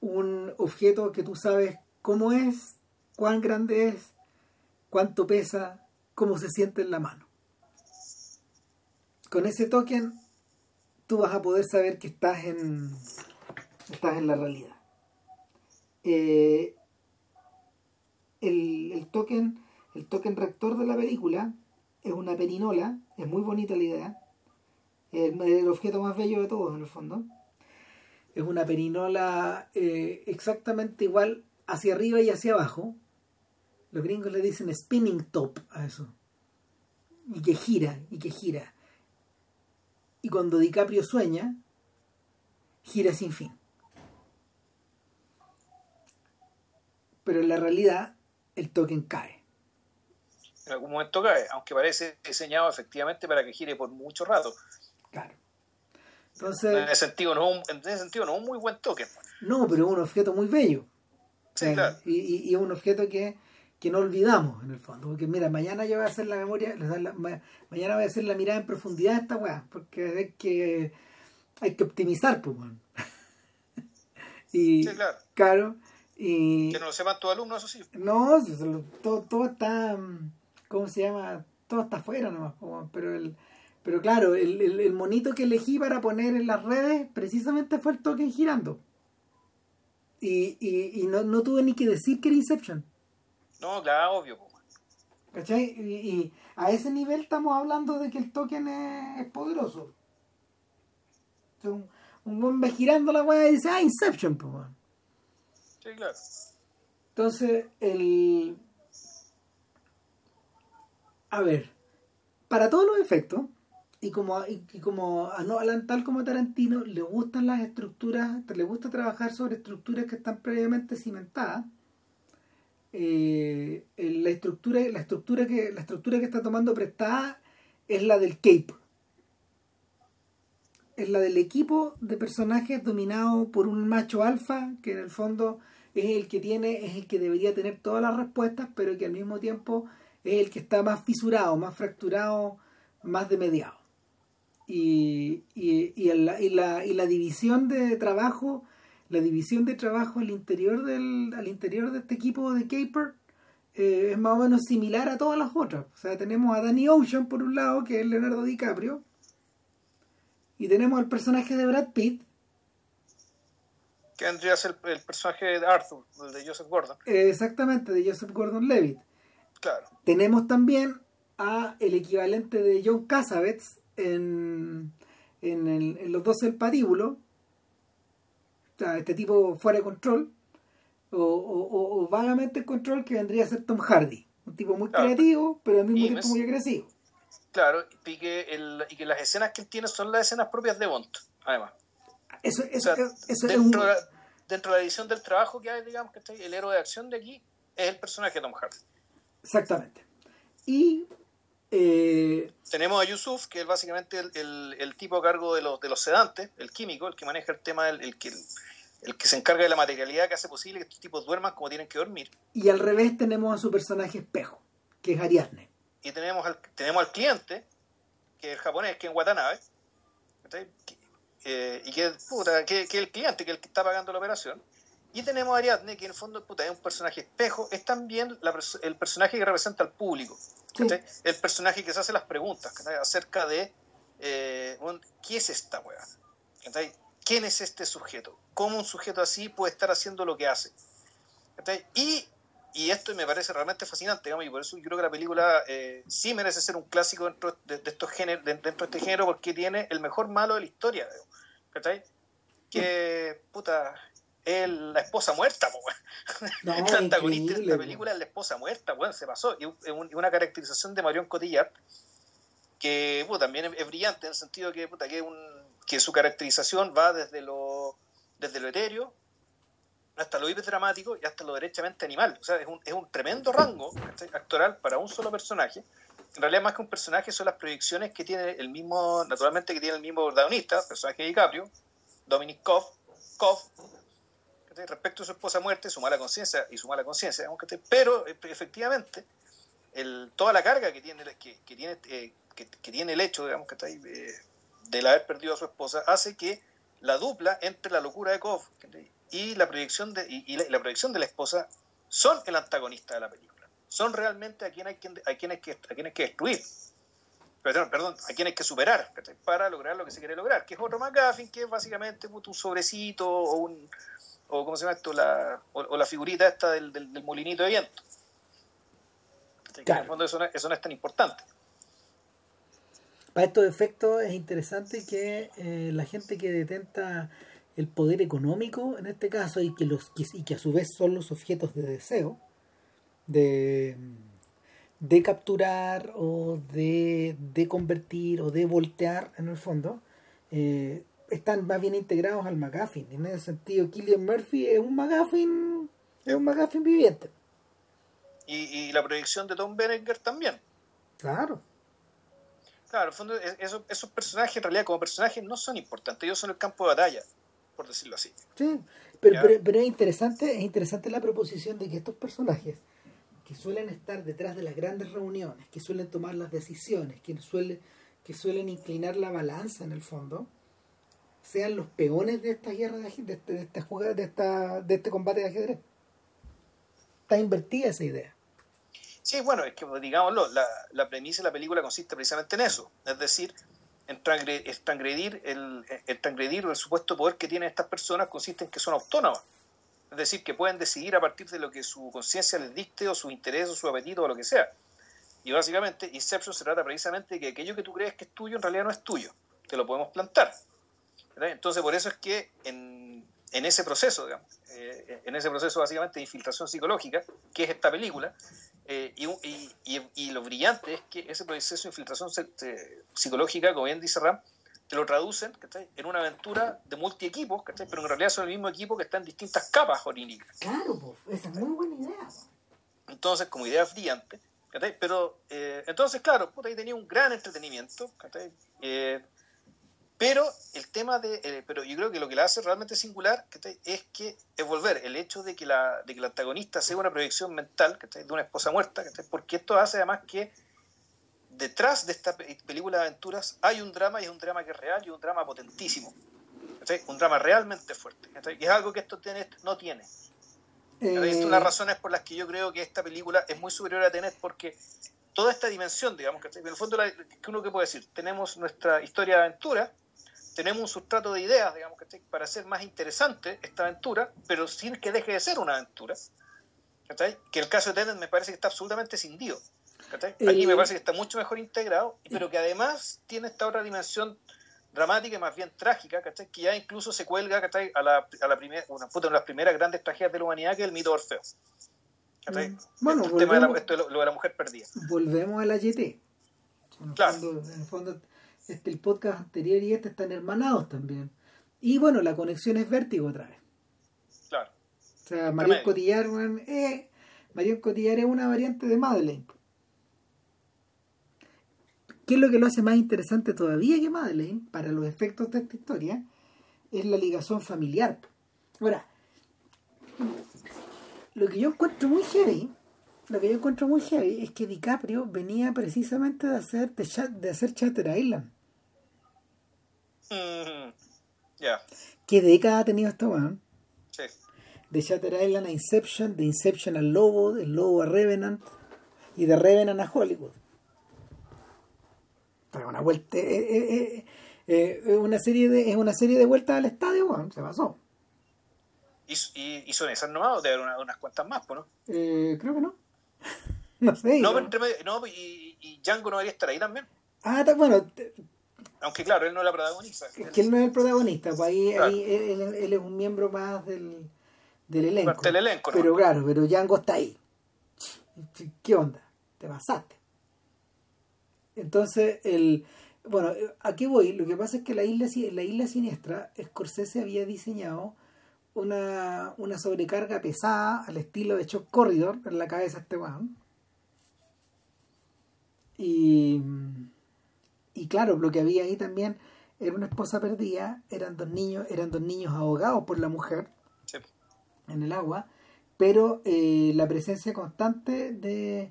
un objeto que tú sabes cómo es, cuán grande es, cuánto pesa, cómo se siente en la mano. Con ese token tú vas a poder saber que estás en, estás en la realidad. Eh, el, el, token, el token rector de la película es una perinola, es muy bonita la idea, el, el objeto más bello de todos en el fondo. Es una perinola eh, exactamente igual hacia arriba y hacia abajo. Los gringos le dicen spinning top a eso. Y que gira, y que gira. Y cuando DiCaprio sueña, gira sin fin. Pero en la realidad, el token cae. En algún momento cae, aunque parece diseñado efectivamente para que gire por mucho rato. Claro. Entonces, en, ese sentido, no es un, en ese sentido, no es un muy buen token. No, pero es un objeto muy bello. Sí, claro. y, y, es un objeto que, que, no olvidamos, en el fondo. Porque mira, mañana yo voy a hacer la memoria, la, mañana voy a hacer la mirada en profundidad de esta weá, porque hay que, hay que optimizar, pues, bueno. *laughs* y, sí, claro. claro. Y, que no lo sepan tus alumnos, eso sí. No, todo, todo está, ¿cómo se llama? Todo está afuera nomás, pero el pero claro, el, el, el, monito que elegí para poner en las redes precisamente fue el token girando. Y, y, y no, no, tuve ni que decir que era Inception. No, claro, obvio. ¿Cachai? Y, y, a ese nivel estamos hablando de que el token es, es poderoso. Un, un hombre girando la weá y dice, ah, Inception, pues. Entonces, el... A ver, para todos los efectos, y como, y, como a Nolan, tal como Tarantino, le gustan las estructuras, le gusta trabajar sobre estructuras que están previamente cimentadas. Eh, la estructura, la estructura que, la estructura que está tomando prestada es la del Cape. Es la del equipo de personajes dominado por un macho alfa, que en el fondo es el que tiene, es el que debería tener todas las respuestas, pero que al mismo tiempo es el que está más fisurado, más fracturado, más de mediado y, y, y, la, y, la, y la división de trabajo la división de trabajo al interior del al interior de este equipo de Caper eh, es más o menos similar a todas las otras. O sea tenemos a Danny Ocean por un lado que es Leonardo DiCaprio y tenemos al personaje de Brad Pitt que vendría a ser el, personaje de Arthur el de Joseph Gordon. Eh, exactamente de Joseph Gordon Levitt. Claro. Tenemos también a el equivalente de John Cassavetes en, en, el, en los dos del patíbulo, o sea, este tipo fuera de control, o, o, o, vagamente en control, que vendría a ser Tom Hardy, un tipo muy Claro. creativo, pero al mismo Y tiempo muy agresivo. claro y que, el, y que las escenas que él tiene son las escenas propias de Bond además Eso, O eso, sea, eso es un... dentro, de la, dentro de la edición del trabajo que hay digamos que el héroe de acción de aquí es el personaje de Tom Hardy Exactamente. Y eh, tenemos a Yusuf, que es básicamente el, el- el tipo a cargo de los, de los sedantes, el químico, el que maneja el tema, el, el que, el que se encarga de la materialidad que hace posible que estos tipos duerman como tienen que dormir. y al revés tenemos a su personaje espejo, que es Ariadne. Y tenemos al, tenemos al cliente, que es el japonés, que es en Watanabe, eh, y que, puta, que, que el cliente, que el que está pagando la operación. Y tenemos a Ariadne, que en el fondo puta, es un personaje espejo, es también la el personaje que representa al público. Sí. El personaje que se hace las preguntas acerca de eh, ¿qué es esta weá? ¿Quién es este sujeto? ¿Cómo un sujeto así puede estar haciendo lo que hace? Y, y esto me parece realmente fascinante, digamos, y por eso yo creo que la película eh, sí merece ser un clásico dentro de, de estos géneros, de- dentro de este género, porque tiene el mejor malo de la historia, digamos, ¿cachai? Que, puta, es la esposa muerta. No, *laughs* el antagonista de esta po. película es la esposa muerta, weón, se pasó. Y un- una caracterización de Marion Cotillard que puta, también es, brillante en el sentido que, puta, que, es un, que su caracterización va desde lo, desde lo etéreo hasta lo hiperdramático y hasta lo derechamente animal. O sea, es un, es un tremendo rango ¿cachai? actoral para un solo personaje. En realidad, más que un personaje, son las proyecciones que tiene el mismo, naturalmente, que tiene el mismo protagonista, personaje de DiCaprio, Dominic Koff, Koff respecto a su esposa muerte, su mala conciencia y su mala conciencia, pero eh, efectivamente toda la carga que tiene, que, tiene, eh, que, tiene el hecho, digamos, que está ahí, del haber perdido a su esposa, hace que la dupla entre la locura de Koff y la proyección de, y, la, proyección de la esposa son el antagonista de la película. Son realmente a quien hay que, a quien hay que, a quien hay que destruir. Perdón, perdón, a quien hay que superar para lograr lo que se quiere lograr, que es otro McGuffin, que es básicamente un sobrecito o un o cómo se llama esto, la, o, o la figurita esta del, del, del, molinito de viento. Claro. En el fondo eso no, eso no es tan importante. Para estos efectos es interesante que eh, la gente que detenta el poder económico en este caso y que los y que a su vez son los objetos de deseo de, de capturar o de, de convertir o de voltear en el fondo eh, están más bien integrados al McGuffin. En ese sentido Killian Murphy es un McGuffin es un McGuffin viviente. Y, y la proyección de Tom Berenger también. Claro. Claro, en el fondo, esos, esos personajes en realidad como personajes no son importantes, ellos son el campo de batalla, por decirlo así. Sí, pero, pero, pero, es interesante, es interesante la proposición de que estos personajes que suelen estar detrás de las grandes reuniones, que suelen tomar las decisiones, que suelen, que suelen inclinar la balanza en el fondo, sean los peones de esta guerra de, de, de jugada, de esta, de este combate de ajedrez. Está invertida esa idea. Sí, bueno, es que digámoslo, la, premisa de la película consiste precisamente en eso, es decir, en transgredir el, el transgredir el supuesto poder que tienen estas personas consiste en que son autónomas, es decir, que pueden decidir a partir de lo que su conciencia les dicte o su interés o su apetito o lo que sea. Y básicamente Inception se trata precisamente de que aquello que tú crees que es tuyo en realidad no es tuyo, te lo podemos plantar. Entonces por eso es que en, ese proceso, eh, en ese proceso básicamente de infiltración psicológica, que es esta película, eh, y, y, lo brillante es que ese proceso de infiltración psicológica, como bien dice Ram, te lo traducen ¿cachai? en una aventura de multi-equipos, pero en realidad son el mismo equipo que está en distintas capas oníricas. Claro, pues, esa es muy buena idea. Entonces, como idea brillante, ¿cachai? pero eh, entonces, claro, puta, ahí tenía un gran entretenimiento, eh, pero el tema de, eh, pero yo creo que lo que la hace realmente singular ¿cachai? es que es volver el hecho de que la, de que el antagonista sea una proyección mental ¿cachai? de una esposa muerta, ¿cachai? porque esto hace además que detrás de esta película de aventuras hay un drama y es un drama que es real y un drama potentísimo, ¿cachai? un drama realmente fuerte, ¿cachai? y es algo que esto tiene, no tiene. Eh... Es una de las razones por las que yo creo que esta película es muy superior a Tenet porque toda esta dimensión, digamos, ¿cachai? en el fondo, que uno que puede decir, tenemos nuestra historia de aventura, tenemos un sustrato de ideas, digamos, ¿cachai? para hacer más interesante esta aventura, pero sin que deje de ser una aventura. Que el caso de Tenet me parece que está absolutamente cindido. ¿Cachai? Aquí eh... me parece que está mucho mejor integrado, pero que además tiene esta otra dimensión dramática y más bien trágica, ¿cachai? que ya incluso se cuelga ¿cachai? a la, a la primera, una, puta, una de las primeras grandes tragedias de la humanidad, que es el mito de Orfeo. ¿cachai? Bueno, el volvemos, tema de la, esto de lo, lo, de la mujer perdida. Volvemos a la YT. En claro. Fondo, en el fondo este, el podcast anterior y este están hermanados también. Y bueno, la conexión es vértigo otra vez. Claro. O sea, Marion Cotillard, eh, Marion Cotillard es una variante de Madeleine. ¿Qué es lo que lo hace más interesante todavía que Madeleine, para los efectos de esta historia? Es la ligación familiar. Ahora, lo que yo encuentro muy heavy lo que yo encuentro muy heavy es que DiCaprio venía precisamente de hacer de, de hacer Chatter Island. Mm, yeah. ¿Qué década ha tenido esta weón? Sí. De Chatter Island a Inception, de Inception al Lobo, del Lobo a Revenant y de Revenant a Hollywood. Pero una vuelta, eh, eh, eh, eh, una serie de, es una serie de vueltas al estadio, se pasó. ¿Y, y, y son esas nomás o de una, unas cuantas más, ¿no? Eh, creo que no. *laughs* no sé. No, pero entre, no y, y, Django no debería estar ahí también. Ah, está, bueno. Aunque claro, él no es la protagonista. Es que él no es el protagonista, pues ahí, claro. ahí él, él, él, es un miembro más del, del elenco. Parte del elenco, ¿no? Pero claro, pero Django está ahí. ¿Qué onda? Te pasaste. Entonces, el bueno, aquí voy. Lo que pasa es que la isla, la isla siniestra, Scorsese había diseñado una, una sobrecarga pesada al estilo de Shock Corridor en la cabeza de este weón. Y, y claro, lo que había ahí también era una esposa perdida, eran dos niños, eran dos niños ahogados por la mujer sí. en el agua, pero eh, la presencia constante de,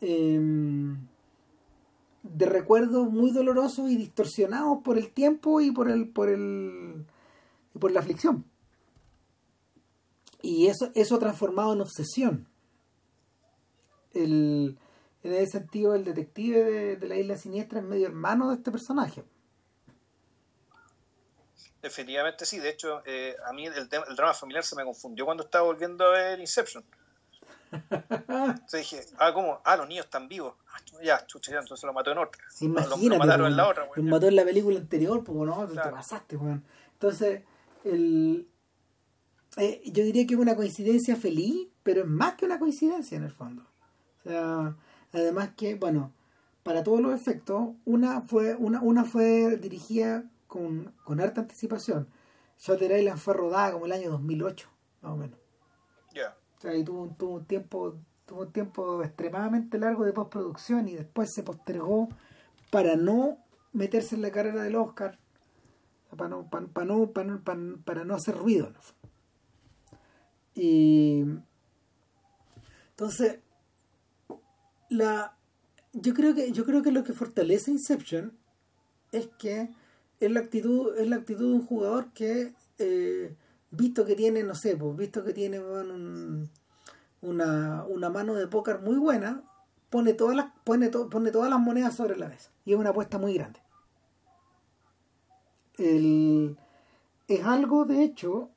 em, de recuerdos muy dolorosos y distorsionados por el tiempo y por el por el por la aflicción. Y eso eso transformado en obsesión. El, en ese sentido el detective de, de la isla siniestra es medio hermano de este personaje. Definitivamente sí, de hecho, eh, a mí el, el, drama familiar se me confundió cuando estaba volviendo a ver Inception. *laughs* Entonces dije, ah, ¿cómo? Ah, los niños están vivos. Ah, ya, chucha, ya, entonces lo mató en otra. Imagínate, lo, lo mataron en la otra, Lo mató en la película anterior, pues no, claro. te pasaste, weón. Entonces, el, eh, yo diría que es una coincidencia feliz, pero es más que una coincidencia en el fondo. O sea, además que, bueno, para todos los efectos, una fue, una, una fue dirigida con, con harta anticipación. Shutter Island fue rodada como el año 2008, más o menos. Y tuvo, tuvo, un tiempo tuvo un tiempo extremadamente largo de postproducción y después se postergó para no meterse en la carrera del Oscar, para no, para, no, para, para, para no hacer ruido. ¿no? Y entonces, la, yo creo que yo creo que lo que fortalece Inception es que es la actitud es la actitud de un jugador que eh, visto que tiene no sé pues visto que tiene un, una, una mano de póker muy buena pone todas las pone, to, pone todas las monedas sobre la mesa. Y es una apuesta muy grande. El, es algo de hecho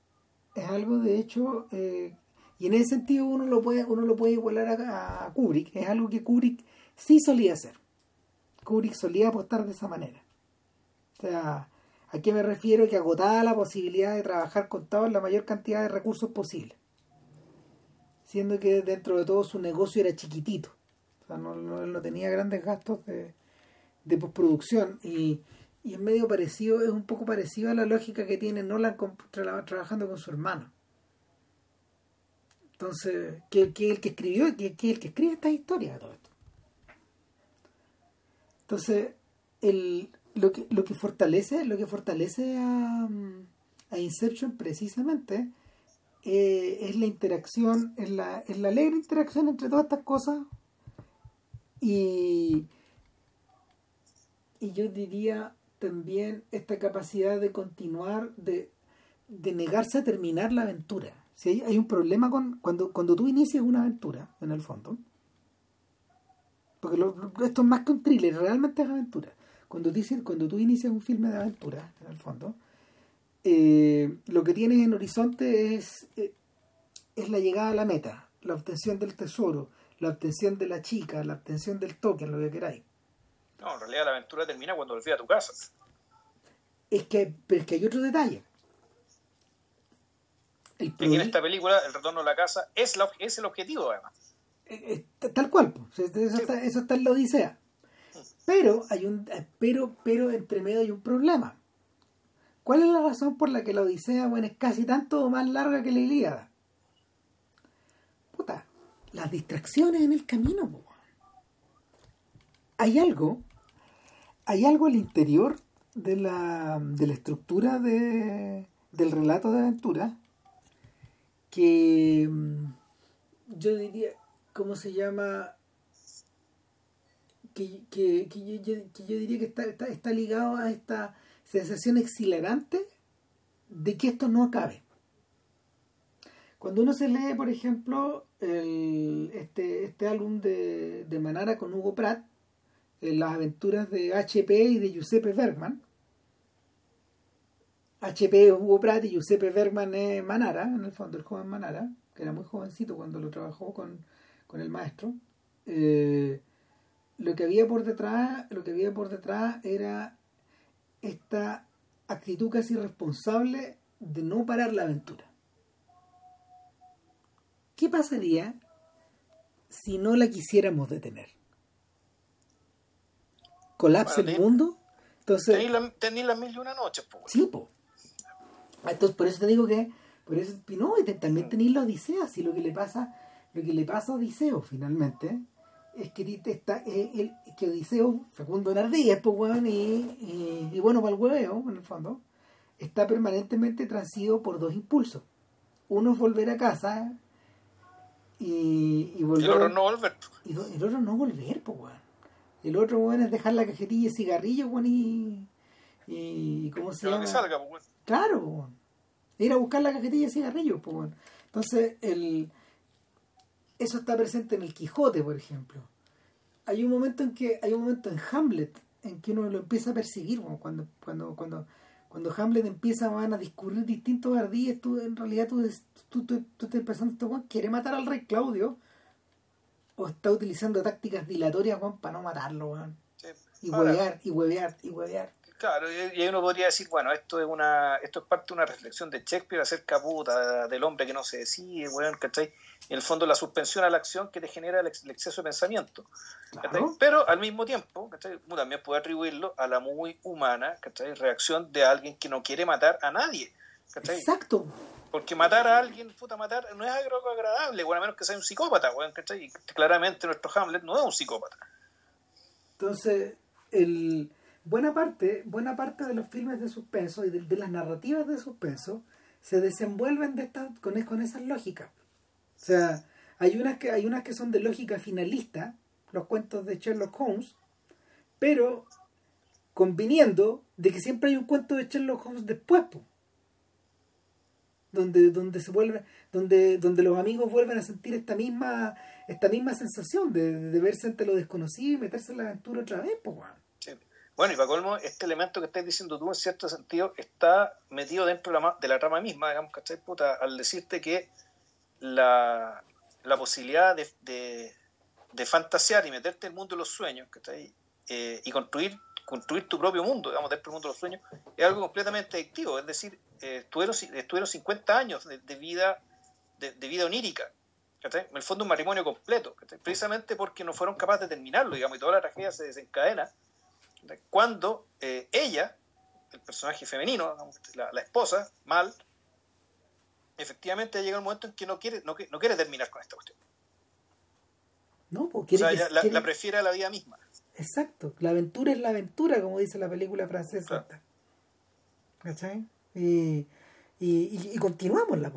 es algo de hecho eh, y en ese sentido uno lo puede uno lo puede igualar a, a Kubrick. Es algo que Kubrick sí solía hacer. Kubrick solía apostar de esa manera. O sea, ¿a qué me refiero? Que agotaba la posibilidad de trabajar con toda la mayor cantidad de recursos posible. Siendo que dentro de todo su negocio era chiquitito. O sea, no, no, tenía grandes gastos de, de postproducción. Y, y es medio parecido, es un poco parecido a la lógica que tiene Nolan trabajando con su hermano. Entonces, que, que el que escribió, que, que el que escribe estas historias todo esto. Entonces, el, lo que, lo que fortalece, lo que fortalece a, a Inception precisamente eh, es la interacción, es la, es la alegre interacción entre todas estas cosas y, y yo diría también esta capacidad de continuar, de, de negarse a terminar la aventura. Si hay, hay un problema con cuando, cuando tú inicias una aventura, en el fondo, porque esto es más que un thriller, realmente es aventura cuando, dicen, cuando tú inicias un filme de aventura, en el fondo, eh, lo que tienes en horizonte es, eh, es la llegada a la meta, la obtención del tesoro, la obtención de la chica, la obtención del token, lo que queráis. No, en realidad la aventura termina cuando volví a tu casa. Es que, pero es que hay otro detalle. El en esta película, el retorno a la casa es, la, es el objetivo, además. Eh, tal cual, pues. eso, sí. está, eso está en la Odisea. Pero hay un pero pero entre medio hay un problema. ¿Cuál es la razón por la que la Odisea bueno, es casi tanto más larga que la Ilíada? Puta, las distracciones en el camino. Hay algo, hay algo al interior de la, de la estructura de, del relato de aventura que yo diría, ¿cómo se llama? Que, que, yo, diría que está, está, ligado a esta sensación exhilarante de que esto no acabe. Cuando uno se lee, por ejemplo, el, este, este álbum de, de Manara con Hugo Pratt, las aventuras de HP y de Giuseppe Bergman, HP es Hugo Pratt y Giuseppe Bergman es Manara, en el fondo el joven Manara, que era muy jovencito cuando lo trabajó con, con el maestro. Eh, lo que había por detrás, lo que había por detrás era esta actitud casi responsable de no parar la aventura. ¿Qué pasaría si no la quisiéramos detener? ¿Colapsa bueno, el mundo? Entonces, tení, la, tení las mil y una noches, po. Sí, po. Entonces, por eso te digo que, por eso, no, y te, también tenéis la Odisea, si lo que le pasa, lo que le pasa a Odiseo finalmente, es que está eh, el, que Odiseo, Facundo Nardíez, pues bueno, y, y, y, bueno para el hueveo, en el fondo, está permanentemente transido por dos impulsos. Uno es volver a casa y, y volver. El otro no volver. Y do- el otro no volver, pues, weón. El otro, es dejar la cajetilla de cigarrillos, weón, y. y ¿Cómo se llama? que salga, pues, bueno. Claro, weón. Ir a buscar la cajetilla de cigarrillos, pues, weón. Entonces, el... eso está presente en el Quijote, por ejemplo. Hay un momento en que, hay un momento en Hamlet en que uno lo empieza a percibir, cuando, cuando, cuando, cuando Hamlet empieza van a discurrir distintos ardilles, tú en realidad tú, tú, tú, tú estás pensando, este weón quiere matar al rey Claudio o está utilizando tácticas dilatorias, weón, para no matarlo. Sí. Y huevear, y huevear, y huevear. Claro, y y ahí uno podría decir, bueno, esto es una esto es parte de una reflexión de Shakespeare acerca puta, del hombre que no se decide, weón, ¿cachai? En el fondo la suspensión a la acción que te genera el, ex- el exceso de pensamiento. Claro. Pero al mismo tiempo, ¿cachai? Uno también puede atribuirlo a la muy humana ¿cachai? reacción de alguien que no quiere matar a nadie. ¿cachai? Exacto. Porque matar a alguien, puta, matar no es algo agradable, bueno, a menos que sea un psicópata, weón, ¿cachai? Y claramente nuestro Hamlet no es un psicópata. Entonces, el, buena parte, buena parte de los filmes de suspenso y de, las narrativas de suspenso se desenvuelven de esta, con, con esas lógicas. O sea, hay unas que hay unas que son de lógica finalista, los cuentos de Sherlock Holmes, pero conviniendo de que siempre hay un cuento de Sherlock Holmes después, po. donde donde se vuelve donde donde los amigos vuelven a sentir esta misma esta misma sensación de, de verse ante lo desconocido y meterse en la aventura otra vez. Sí. Bueno, y para colmo, este elemento que estás diciendo tú, en cierto sentido, está metido dentro de la, de la trama misma, digamos, ¿cachai? Puta, al decirte que la, la posibilidad de, de, de fantasear y meterte en el mundo de los sueños, ¿cachai? Eh, y construir, construir tu propio mundo, digamos, dentro del mundo de los sueños, es algo completamente adictivo. Es decir, eh, estuvieron, estuvieron 50 años de, de vida de, de vida onírica. ¿cachai? En el fondo un matrimonio completo, ¿cachai? precisamente porque no fueron capaces de terminarlo, digamos, y toda la tragedia se desencadena. Cuando eh, ella, el personaje femenino, la, la esposa, Mal, efectivamente llega un momento en que no quiere, no, no quiere terminar con esta cuestión. No, pues O sea, ella la, quiere- la prefiere a la vida misma. Exacto, la aventura es la aventura, como dice la película francesa. Claro. ¿Cachai? Y, y, y, y continuamos la.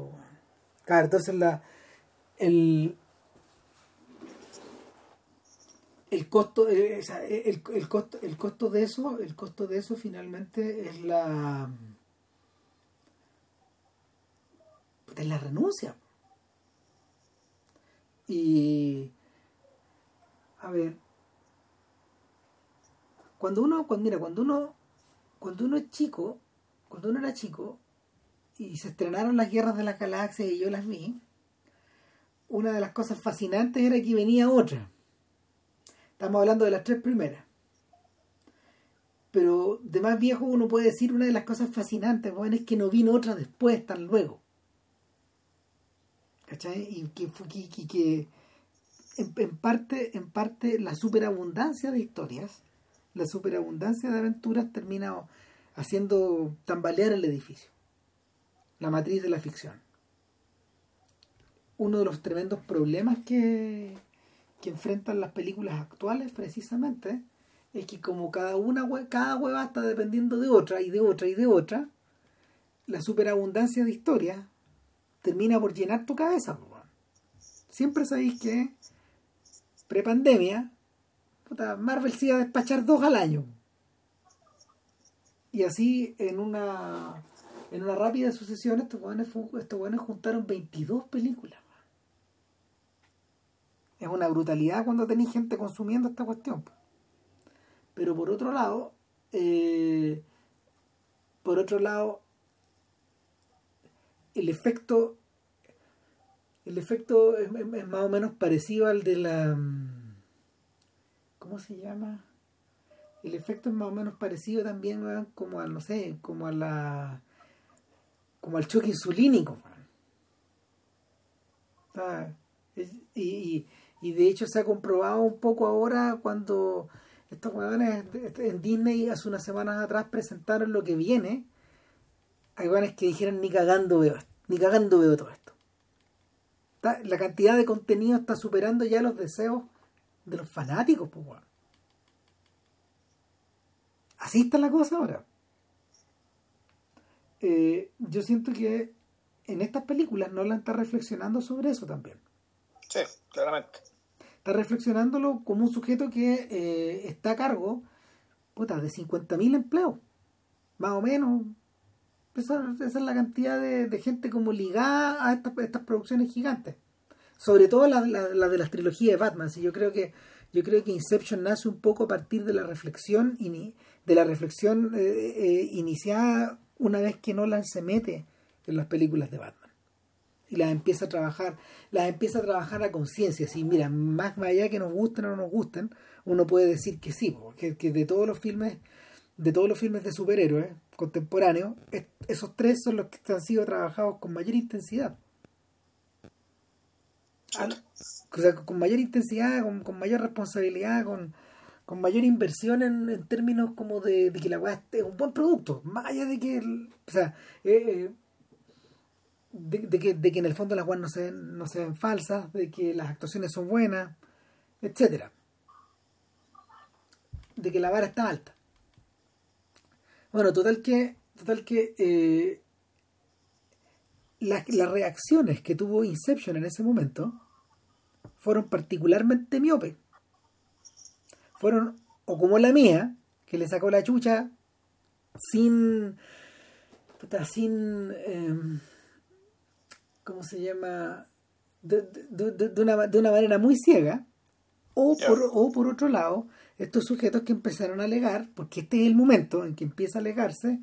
Claro, entonces la el el costo eh, sea, el, el costo el costo de eso el costo de eso finalmente es la es la renuncia. Y a ver cuando uno cuando mira cuando uno cuando uno es chico cuando uno era chico y se estrenaron las guerras de las galaxias y yo las vi una de las cosas fascinantes era que venía otra estamos hablando de las tres primeras. Pero de más viejo uno puede decir una de las cosas fascinantes bueno, es que no vino otra después tan luego. ¿cachai? y que, en parte en parte la superabundancia de historias la superabundancia de aventuras termina haciendo tambalear el edificio la matriz de la ficción. Uno de los tremendos problemas que, que enfrentan las películas actuales precisamente es que como cada una cada hueva está dependiendo de otra y de otra y de otra la superabundancia de historias termina por llenar tu cabeza siempre sabéis que prepandemia Marvel se iba a despachar dos al año. Y así en una en una rápida sucesión estos buenos, estos juntaron 22 películas es una brutalidad cuando tenéis gente consumiendo esta cuestión pero por otro lado eh, por otro lado el efecto el efecto es, más o menos parecido al de la mm, ¿cómo se llama? el efecto es más o menos parecido también weón, como al no sé como a la como al choque insulínico y, y de hecho se ha comprobado un poco ahora cuando estos de- en Disney hace unas semanas atrás presentaron lo que viene hay weones que dijeron ni cagando veo esto, ni cagando veo todo esto la cantidad de contenido está superando ya los deseos de los fanáticos pues así está la cosa ahora. Eh, yo siento que en estas películas Nolan está reflexionando sobre eso también. Sí, claramente. Está reflexionándolo como un sujeto que eh, está a cargo puta, de 50.000 empleos, más o menos. Esa, es la cantidad de, gente como ligada a estas, estas producciones gigantes. Sobre todo la, la, la, de las trilogías de Batman. Sí, yo creo que yo creo que Inception nace un poco a partir de la reflexión de la reflexión eh, eh, iniciada una vez que Nolan se mete en las películas de Batman y las empieza a trabajar, las empieza a trabajar a conciencia. Si mira, más allá que nos gusten o no nos gusten, uno puede decir que sí, porque que de todos los filmes, de todos los filmes de superhéroes contemporáneos, esos tres son los que han sido trabajados con mayor intensidad. Sea, con mayor intensidad, con, mayor responsabilidad, con, mayor inversión en, términos como de, que la weá es un buen producto, más allá de que, o sea, eh, de, que, de que en el fondo las weas no se, ven, no se ven falsas, de que las actuaciones son buenas, etcétera de que la vara está alta. Bueno, total que, total que eh, las, las reacciones que tuvo Inception en ese momento fueron particularmente miope. Fueron, o como la mía, que le sacó la chucha sin. Sin. Eh, ¿Cómo se llama? De, de, de, de, una, de una manera muy ciega. O, por, o por otro lado, estos sujetos que empezaron a alegar, porque este es el momento en que empieza a alegarse,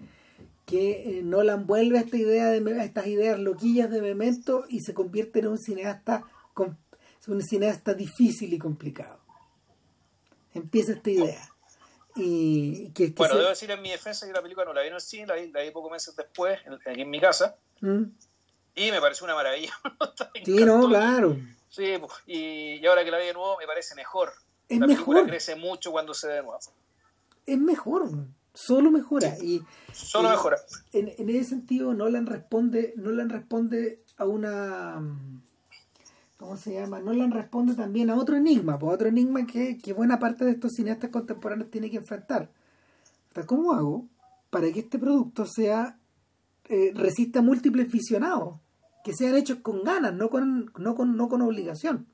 que eh, Nolan vuelve a esta idea de a estas ideas loquillas de Memento y se convierte en un cineasta un cineasta difícil y complicado. Empieza esta idea. Y que, que bueno, se... debo decir en mi defensa que la película no la vi en el cine, la vi, la vi pocos meses después, aquí en mi casa, ¿Mm? Y me pareció una maravilla. *laughs* sí, no, claro. Sí, y, y, ahora que la vi de nuevo me parece mejor. Es la mejor. crece mucho cuando se ve de nuevo. Es mejor, solo mejora. Sí, y, solo mejora. En, en, ese sentido, Nolan responde, Nolan responde a una ¿cómo se llama? Nolan responde también a otro enigma, pues otro enigma que, que buena parte de estos cineastas contemporáneos tiene que enfrentar. ¿Cómo hago para que este producto sea eh, resista múltiples visionados? Que sean hechos con ganas, no con, no con, no con obligación.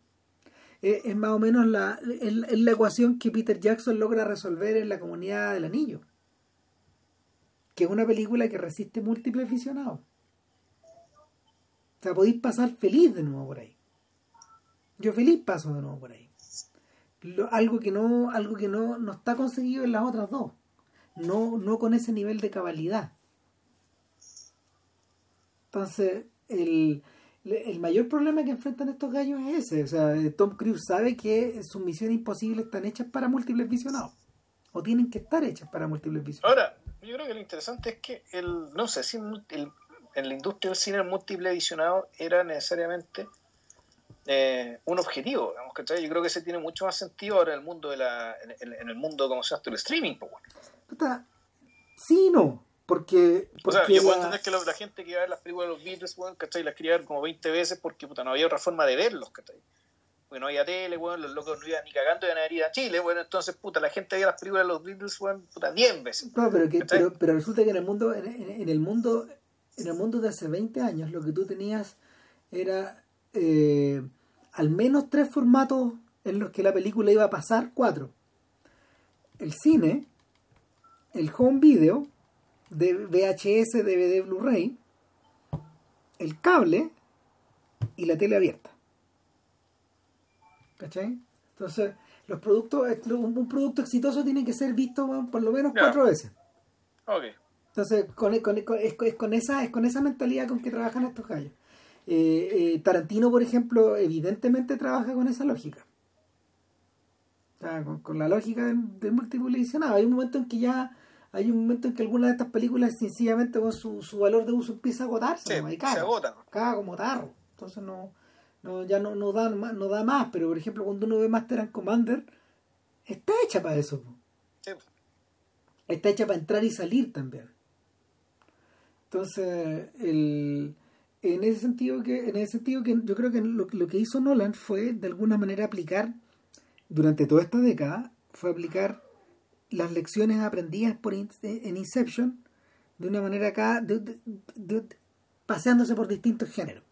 Eh, es más o menos la, es, la ecuación que Peter Jackson logra resolver en La Comunidad del Anillo. Que es una película que resiste múltiples visionados. O sea, podéis pasar feliz de nuevo por ahí. Yo feliz paso de nuevo por ahí. Algo que no algo que no, no está conseguido en las otras dos. No, no con ese nivel de cabalidad. Entonces, el, el mayor problema que enfrentan estos gallos es ese. O sea, Tom Cruise sabe que sus misiones imposibles están hechas para múltiples visionados. O tienen que estar hechas para múltiples visionados. Ahora, yo creo que lo interesante es que el, no sé si el, en la industria del cine el múltiple visionado era necesariamente eh, un objetivo, digamos, ¿cachai? Yo creo que ese tiene mucho más sentido ahora en el mundo de la, en, en el mundo, como se llama, del streaming, pues bueno. Sí, no, porque, porque o sea, yo puedo entender que la, la, gente que iba a ver las películas de los Beatles, bueno, ¿cachai? Las quería ver como 20 veces porque puta, no había otra forma de verlos, ¿cachai? Porque no había tele, bueno, los locos no iban ni cagando iban a ir a Chile, bueno, entonces, puta, la gente veía las películas de los Beatles, bueno, puta, 10 veces. No, pero, que, pero, pero, resulta que en el mundo, en, en, en, el mundo, en el mundo de hace 20 años, lo que tú tenías era eh, al menos tres formatos en los que la película iba a pasar, cuatro. El cine, el home video, de VHS, DVD, Blu-ray, el cable y la tele abierta. ¿Cachai? Entonces, los productos, un producto exitoso tiene que ser visto por lo menos cuatro veces. Okay. Entonces, con, con, con, es, es, con esa, es con esa mentalidad con que trabajan estos gallos. Eh, eh, Tarantino, por ejemplo, evidentemente trabaja con esa lógica. O sea, con, la lógica del, múltiple visionado. Hay un momento en que ya hay un momento en que alguna de estas películas sencillamente con su, su valor de uso empieza a agotarse sí, caga, se agota. caga como tarro. Entonces no, no ya no, no, da, no da más pero por ejemplo cuando uno ve Master and Commander está hecha para eso sí. está hecha para entrar y salir también. Entonces el en ese sentido que en ese sentido que yo creo que lo, lo que hizo Nolan fue de alguna manera aplicar durante toda esta década fue aplicar las lecciones aprendidas por en Inception de una manera acá de, paseándose por distintos géneros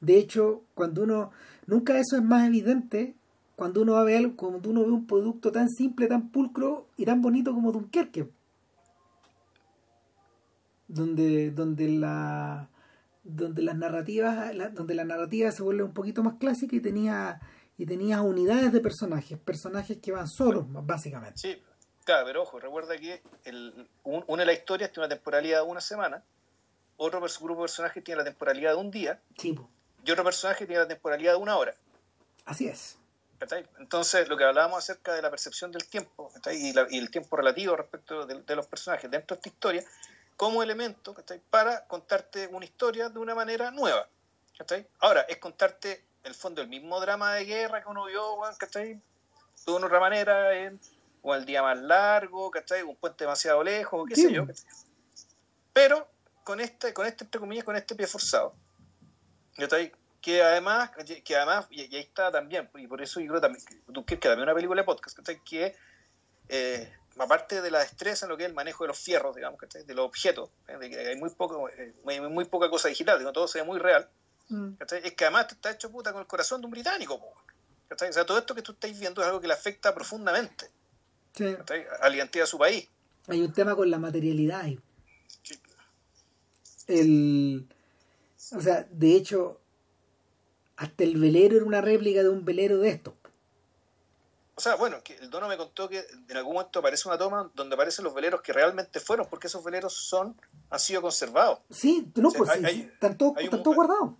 De hecho, cuando uno, nunca eso es más evidente cuando uno ve algo, cuando uno ve un producto tan simple, tan pulcro y tan bonito como Dunkerque. Donde, donde la donde las narrativas donde la narrativa se vuelve un poquito más clásica y tenía y tenía unidades de personajes personajes que van solos básicamente sí claro pero ojo recuerda que el, una de las historias tiene una temporalidad de una semana otro grupo de personajes tiene la temporalidad de un día y otro personaje tiene la temporalidad de una hora. Así es. Entonces, lo que hablábamos acerca de la percepción del tiempo y, y, el tiempo relativo respecto de, de, los personajes dentro de esta historia, como elemento para contarte una historia de una manera nueva. Ahora, es contarte el fondo el mismo drama de guerra que uno vio, de una otra manera, en, o el día más largo, ¿cachai? un puente demasiado lejos, qué sé yo. Pero con este, con este, entre comillas, con este pie forzado. Que además, que además, y, ahí está también, y por eso yo creo también, que también una película de podcast, que eh, aparte de la destreza en lo que es el manejo de los fierros, digamos, de los objetos, ¿eh? de que hay muy, poco, eh, muy, poca cosa digital, sino todo se ve muy real, mm. es que además está hecho puta con el corazón de un británico. O sea, todo esto que tú estáis viendo es algo que le afecta profundamente a identidad de su país. Hay un tema con la materialidad. El, o sea, de hecho, hasta el velero era una réplica de un velero de estos. O sea, bueno, que el dono me contó que en algún momento aparece una toma donde aparecen los veleros que realmente fueron, porque esos veleros son han sido conservados. Sí, no, pues sí, están todos guardados.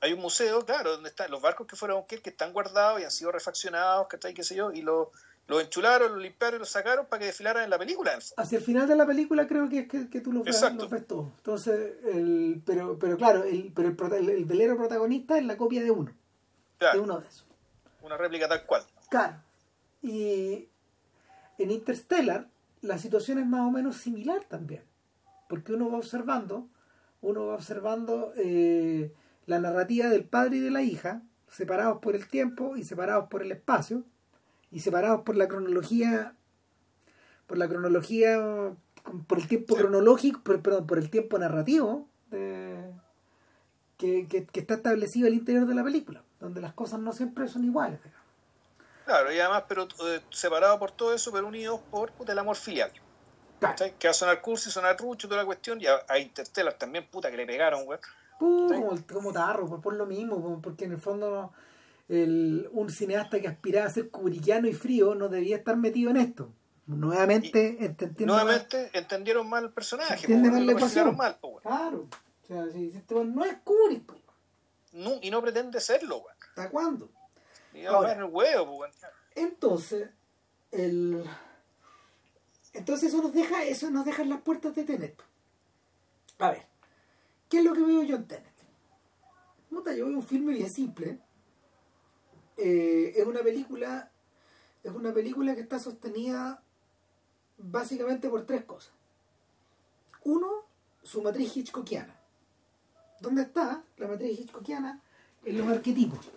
Hay un museo, claro, donde están los barcos que fueron que están guardados y han sido refaccionados, que qué sé yo, y los lo enchularon, los limpiaron y los sacaron para que desfilaran en la película. Hacia el final de la película creo que es que, tú los ves, todos. Entonces, el, pero, pero claro, el, pero el, el, velero protagonista es la copia de uno. De uno de esos. Una réplica tal cual. Claro. Y en Interstellar la situación es más o menos similar también, porque uno va observando, uno va observando eh, la narrativa del padre y de la hija, separados por el tiempo y separados por el espacio, y separados por la cronología, por la cronología, por el tiempo cronológico, perdón, por el tiempo narrativo que, que, que, está establecido al interior de la película, donde las cosas no siempre son iguales. Claro, y además, pero eh, separado por todo eso, pero unidos por el amor filial. Que va a sonar cursi, sonar rucho, toda la cuestión, y a, Interstellar también, puta, que le pegaron, güey. como, como tarro, por, lo mismo, porque en el fondo el, un cineasta que aspiraba a ser cubriquiano y frío no debía estar metido en esto. Nuevamente, entendieron nuevamente entendieron mal el personaje, mal lo mal, Claro, o sea, si este no es Kubrick, no, y no pretende serlo. ¿Hasta cuándo? Entonces, el... Entonces eso nos deja, eso nos deja en las puertas de Tenet. A ver, ¿qué es lo que veo yo en Tenet? yo veo un filme bien simple. Eh, es una película. Es una película que está sostenida básicamente por tres cosas. Uno, su matriz hitchcockiana. ¿Dónde está la matriz hitchcockiana? En los arquetipos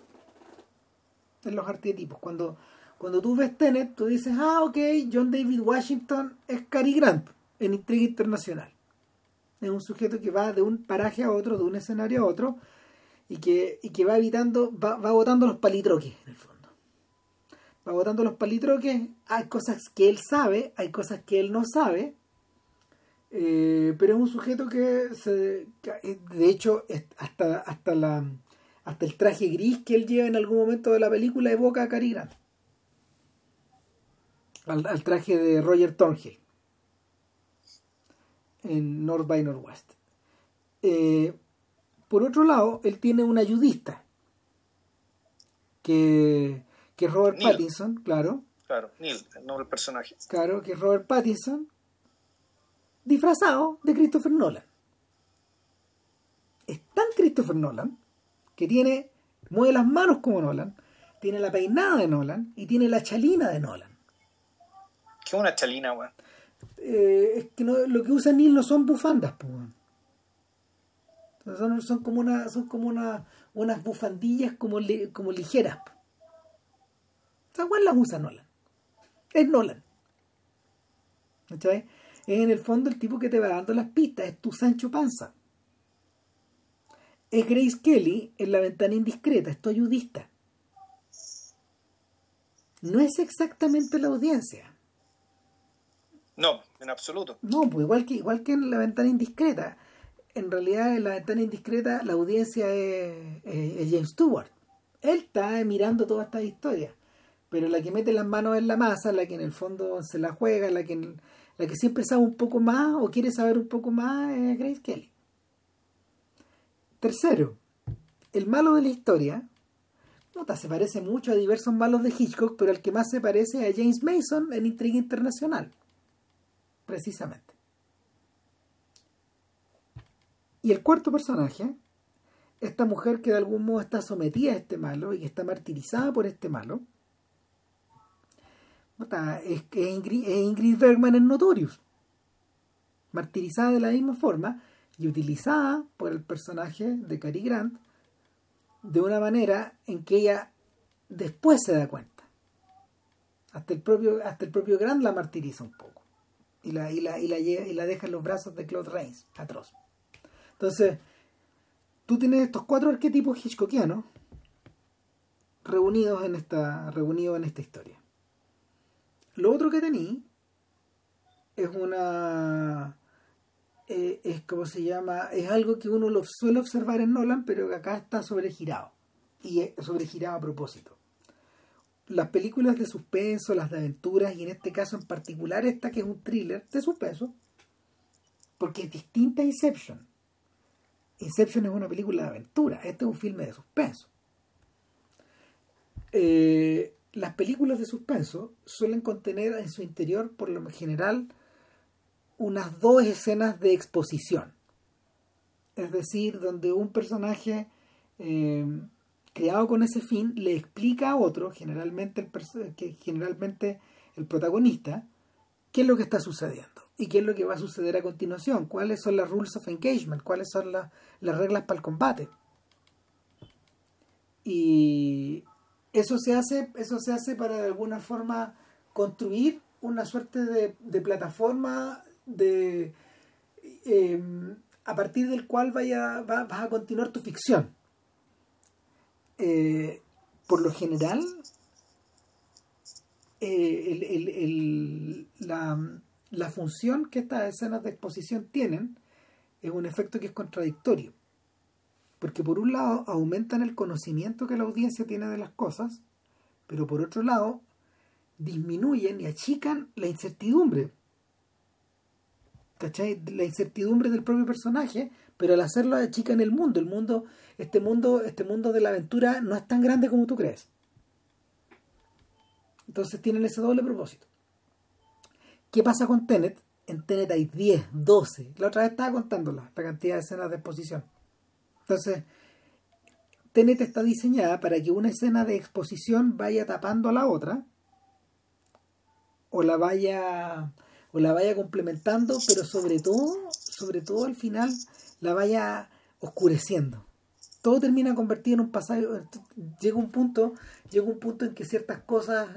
en los arquetipos. Cuando, cuando tú ves Tenet, tú dices, ah, ok, John David Washington es Cary Grant en Intriga Internacional. Es un sujeto que va de un paraje a otro, de un escenario a otro, y que, y que va evitando, va, va botando los palitroques, en el fondo. Va botando los palitroques, hay cosas que él sabe, hay cosas que él no sabe, eh, pero es un sujeto que, eh, de hecho, hasta, hasta la hasta el traje gris que él lleva en algún momento de la película evoca a Cary Grant. Al, traje de Roger Thornhill en North by Northwest. Eh, por otro lado, él tiene un ayudista que, que es Robert Pattinson, claro. Claro, Neil, el nombre del personaje. Claro, que es Robert Pattinson, disfrazado de Christopher Nolan. Es tan Christopher Nolan que tiene, mueve las manos como Nolan, tiene la peinada de Nolan y tiene la chalina de Nolan. ¿Qué es una chalina, weón? Eh, es que lo que usa Neil no son bufandas, pues, son, son, como una, son como una, unas bufandillas como, como ligeras. O sea, las usa Nolan. Es Nolan. Es en el fondo el tipo que te va dando las pistas, es tu Sancho Panza. es Grace Kelly en La ventana indiscreta, es ayudista. No es exactamente la audiencia. No, en absoluto. No, pues igual que, igual que en La ventana indiscreta. En realidad en La ventana indiscreta la audiencia es, es James Stewart. Él está mirando toda esta historia. Pero la que mete las manos en la masa, la que en el fondo se la juega, la que, la que siempre sabe un poco más o quiere saber un poco más es Grace Kelly. Tercero, el malo de la historia se parece mucho a diversos malos de Hitchcock, pero el que más se parece a James Mason en Intriga Internacional. Precisamente. Y el cuarto personaje, esta mujer que de algún modo está sometida a este malo y que está martirizada por este malo, es, Ingrid, es Ingrid Bergman en Notorious. Martirizada de la misma forma y utilizada por el personaje de Cary Grant de una manera en que ella después se da cuenta. Hasta el propio, hasta el propio Grant la martiriza un poco. Y la, y la, y la, y la deja en los brazos de Claude Rains, atroz. Entonces, tú tienes estos cuatro arquetipos hitchcockianos reunidos en esta, reunidos en esta historia. Lo otro que tení es una eh, es como se llama, es algo que uno lo suele observar en Nolan, pero que acá está sobregirado. Y es sobregirado a propósito. Las películas de suspenso, las de aventuras, y en este caso en particular esta que es un thriller de suspenso, porque es distinta a Inception. Inception es una película de aventura, este es un filme de suspenso. Eh, las películas de suspenso suelen contener en su interior, por lo general, unas dos escenas de exposición. Es decir, donde un personaje eh, creado con ese fin le explica a otro, generalmente el, que generalmente el protagonista, qué es lo que está sucediendo y qué es lo que va a suceder a continuación, cuáles son las rules of engagement, cuáles son las, las reglas para el combate. Y eso se hace, eso se hace para de alguna forma construir una suerte de, de plataforma de em, a partir del cual vaya, vas a continuar tu ficción. Eh, por lo general, eh, la, la, función que estas escenas de exposición tienen es un efecto que es contradictorio. Porque por un lado aumentan el conocimiento que la audiencia tiene de las cosas, pero por otro lado disminuyen y achican la incertidumbre ¿cachai? La incertidumbre del propio personaje, pero al hacerlo chica en el mundo. El mundo, este mundo, este mundo de la aventura no es tan grande como tú crees. Entonces tienen ese doble propósito. ¿Qué pasa con Tenet? En Tenet hay 10, 12. La otra vez estaba contándola, la cantidad de escenas de exposición. Entonces, Tenet está diseñada para que una escena de exposición vaya tapando a la otra o la vaya o la vaya complementando, pero sobre todo, sobre todo al final la vaya oscureciendo. Todo termina convertido en un pasaje, llega un punto, llega un punto en que ciertas cosas,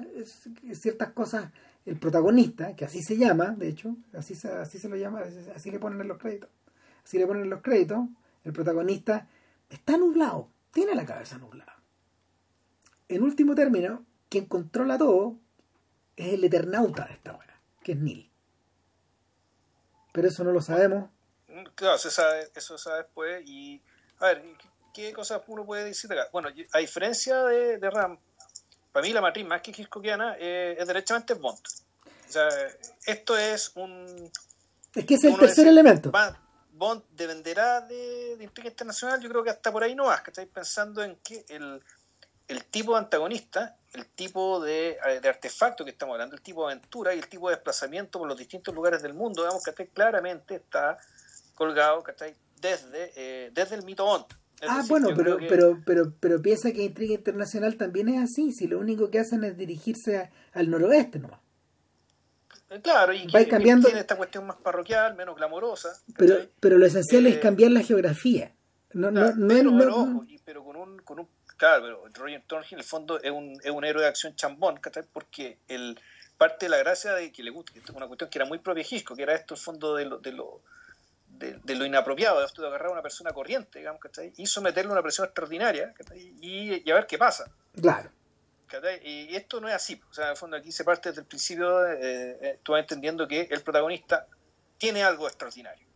ciertas cosas, el protagonista, que así se llama, de hecho, así se, así se lo llama, así le ponen en los créditos, así le ponen en los créditos, el protagonista está nublado, tiene la cabeza nublada. En último término, quien controla todo es el eternauta de esta hora, que es Neil pero eso no lo sabemos. Claro, se sabe, eso se sabe después. Y, a ver, ¿qué, cosas uno puede decir acá? Bueno, a diferencia de, de Ram, para mí la matriz más que Hitchcockiana eh, es derechamente Bond. O sea, esto es un... Es que es el tercer elemento. Bond dependerá de, de intriga internacional, yo creo que hasta por ahí no vas, que estáis pensando en que el, el tipo de antagonista, el tipo de, eh, de, artefacto que estamos hablando, el tipo de aventura y el tipo de desplazamiento por los distintos lugares del mundo, digamos que claramente está colgado desde, eh, desde el mito Bond. Ah, bueno, pero, pero, pero, pero piensa que Intriga Internacional también es así, si lo único que hacen es dirigirse al noroeste nomás. Eh, claro, y que, cambiando... tiene esta cuestión más parroquial, menos glamorosa. Pero, pero lo esencial es cambiar la geografía. No, no, no, pero con un, con un Claro, pero Roger Thornhill en el fondo es un, es un héroe de acción chambón, Porque el, parte de la gracia de que le gusta, que esto es una cuestión que era muy propia Hitchcock, que era esto el fondo de lo, de lo, de, lo inapropiado, de esto de agarrar a una persona corriente, digamos, y someterle a una presión extraordinaria y, y, a ver qué pasa. Claro. Y esto no es así. O sea, en el fondo aquí se parte desde el principio, eh, eh, tú vas entendiendo que el protagonista tiene algo extraordinario.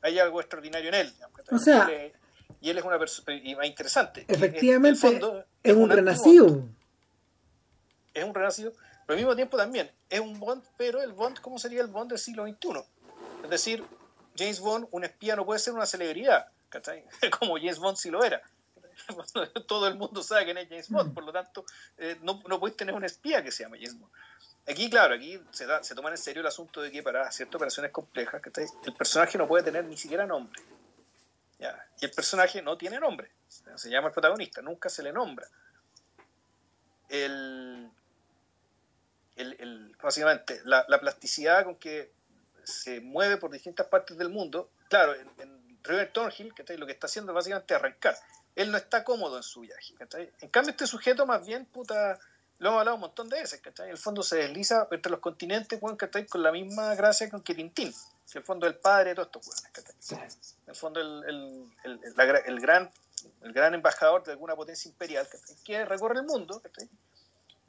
Hay algo extraordinario en él. o sea, y él es una persona interesante. Efectivamente, es, un, renacido. Es un renacido, pero al mismo tiempo también es un Bond, pero el Bond, ¿cómo sería el Bond del siglo XXI? Es decir, James Bond, un espía no puede ser una celebridad, ¿cachai? *laughs* Como James Bond sí lo era. *laughs* Todo el mundo sabe quién es James Bond, mm. por lo tanto, eh, no, no puedes tener un espía que se llama James Bond. Aquí, claro, aquí se, da, se toma en serio el asunto de que para ciertas operaciones complejas, el personaje no puede tener ni siquiera nombre. ¿ya? Y el personaje no tiene nombre. Se llama el protagonista, nunca se le nombra. El, el, básicamente, la, la, plasticidad con que se mueve por distintas partes del mundo, claro, en, en River Thornhill, lo que está haciendo es básicamente arrancar. Él no está cómodo en su viaje. En cambio, este sujeto más bien, puta, lo hemos hablado un montón de veces, ¿cachai? En el fondo se desliza entre los continentes, ¿cachai? Con la misma gracia con que Tintín. En el fondo el padre de todos estos ¿cachai? En el fondo el, el, el, el, gran, el gran embajador de alguna potencia imperial, ¿cachai? Que recorre el mundo, ¿cachai?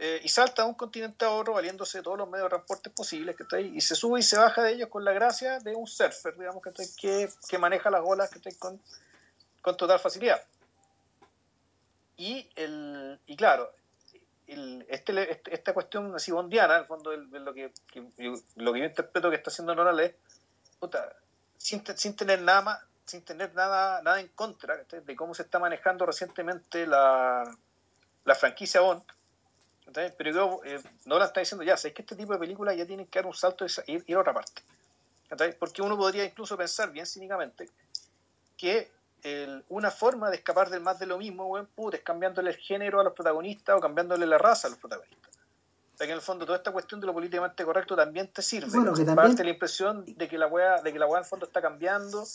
Eh, y salta de un continente a otro valiéndose de todos los medios de transporte posibles, ¿cachai? Y se sube y se baja de ellos con la gracia de un surfer, digamos, ¿cachai? Que, que maneja las olas, ¿cachai? Con, con total facilidad. Y, el, y claro, este, este, esta cuestión así bondiana, en el fondo, lo, que, lo que yo interpreto que está haciendo Nolan es, puta, sin, sin, tener nada más, sin tener nada, nada en contra de cómo se está manejando recientemente la, la franquicia Bond, pero yo, eh, Nolan está diciendo ya, sabes que este tipo de películas ya tienen que dar un salto y ir, a otra parte. Porque uno podría incluso pensar bien cínicamente que una forma de escapar del más de lo mismo, buen es cambiándole el género a los protagonistas o cambiándole la raza a los protagonistas. O sea que en el fondo toda esta cuestión de lo políticamente correcto también te sirve. Bueno, que también... la impresión de que la weá, de que la weá en el fondo está cambiando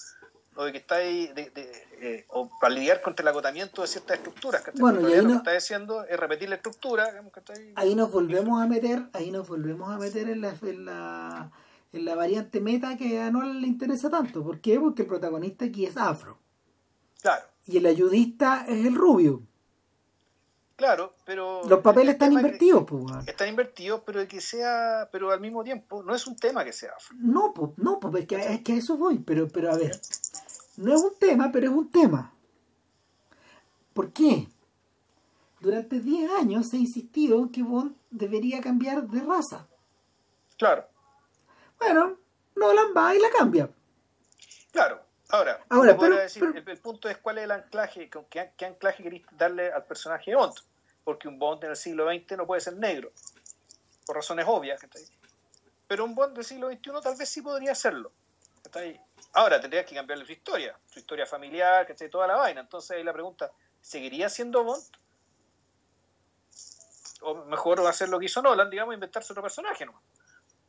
o de que está ahí de, eh, o para lidiar contra el agotamiento de ciertas estructuras. Que bueno, y ahí lo que está diciendo es repetir la estructura. ahí... nos volvemos a meter, ahí nos volvemos a meter en la, en la, en la variante meta que a no le interesa tanto. ¿Por qué? Porque el protagonista aquí es afro. Claro. Y el ayudista es el rubio. Claro, pero... Los papeles están invertidos, pues. Están invertidos, pero de que sea... Pero al mismo tiempo, no es un tema que sea No, pues, no, pues, es que, es que a eso voy. Pero, pero a ver, no es un tema, pero es un tema. ¿Por qué? Durante 10 años se ha insistido que Bond debería cambiar de raza. Claro. Bueno, Nolan va y la cambia. Claro, Ahora, el, punto es cuál es el anclaje, qué, qué anclaje queréis darle al personaje Bond, porque un Bond en el siglo XX no puede ser negro, por razones obvias. Pero un Bond del siglo XXI tal vez sí podría serlo. Ahora tendrías que cambiarle su historia, su historia familiar, ¿cachai? toda la vaina. Entonces ahí la pregunta, ¿seguiría siendo Bond? O mejor hacer lo que hizo Nolan, digamos, inventarse otro personaje.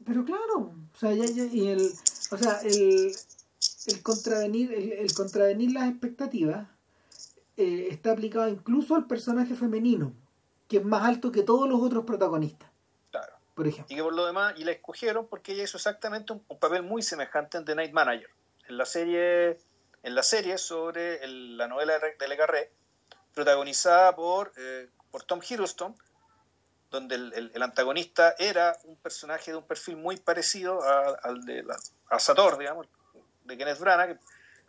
Pero claro, o sea, y el, o sea, el, el contravenir, el, contravenir las expectativas eh, está aplicado incluso al personaje femenino, que es más alto que todos los otros protagonistas. Por ejemplo. Y que por lo demás, y la escogieron porque ella hizo exactamente un, papel muy semejante en The Night Manager. En la serie, en la serie sobre la novela de Le Carré, protagonizada por, eh, por Tom Hiddleston, donde el, antagonista era un personaje de un perfil muy parecido al de la, a Sator, digamos, de Kenneth Branagh,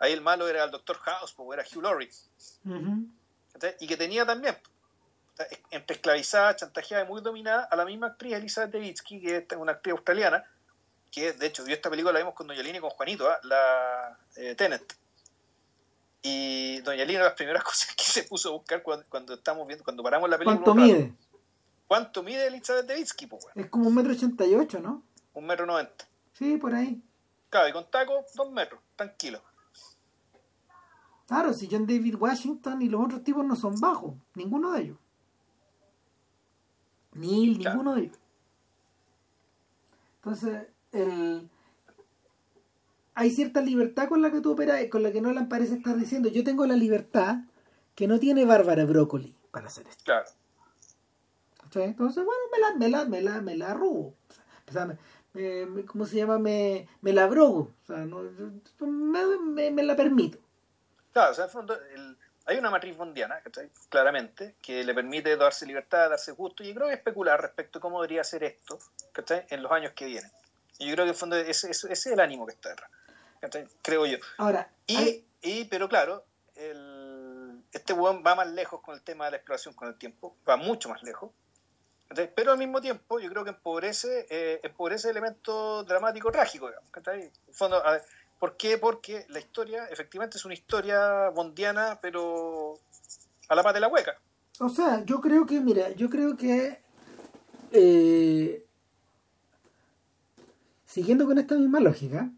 ahí el malo era el Doctor House, porque era Hugh Laurie. Y que tenía también, esclavizada, chantajeada y muy dominada, a la misma actriz Elizabeth Debitsky, que es una actriz australiana, que de hecho vio esta película, la vimos con Doña Lina y con Juanito, ¿ah? la eh, Tenet. Y Doña Lina, las primeras *laughs* cosas que se puso a buscar cuando, estamos viendo, cuando paramos la película. ¿Cuánto mide? ¿Cuánto mide Elizabeth Debitsky? Es como un metro ochenta y ocho, ¿no? Un metro noventa. Sí, por ahí. Claro, y con taco, dos metros, tranquilo. Claro, si John David Washington y los otros tipos no son bajos, ninguno de ellos. Ni ninguno de ellos. Entonces, el... hay cierta libertad con la que tú operas, con la que no le parece estar diciendo. Yo tengo la libertad que no tiene Bárbara Brócoli para hacer esto. Claro. Entonces, bueno, me la, me la, me la, me la arrugo. O sea, me, ¿cómo se llama? Me, me la abrogo, o sea, no, me, me, la permito. Claro, o sea, en el fondo, el, hay una matriz bondiana, claramente, que le permite darse libertad, darse gusto, y yo creo que especular respecto a cómo debería ser esto en los años que vienen. Y yo creo que en el fondo ese, ese, es el ánimo que está detrás, creo yo. Ahora, y, y pero claro, el, este buen va más lejos con el tema de la exploración con el tiempo, va mucho más lejos, pero al mismo tiempo yo creo que empobrece, eh, empobrece el elemento dramático trágico, digamos, En el fondo, a ver, ¿Por qué? Porque la historia efectivamente es una historia bondiana, pero a la paz de la hueca. O sea, yo creo que, mira, yo creo que eh, siguiendo con esta misma lógica,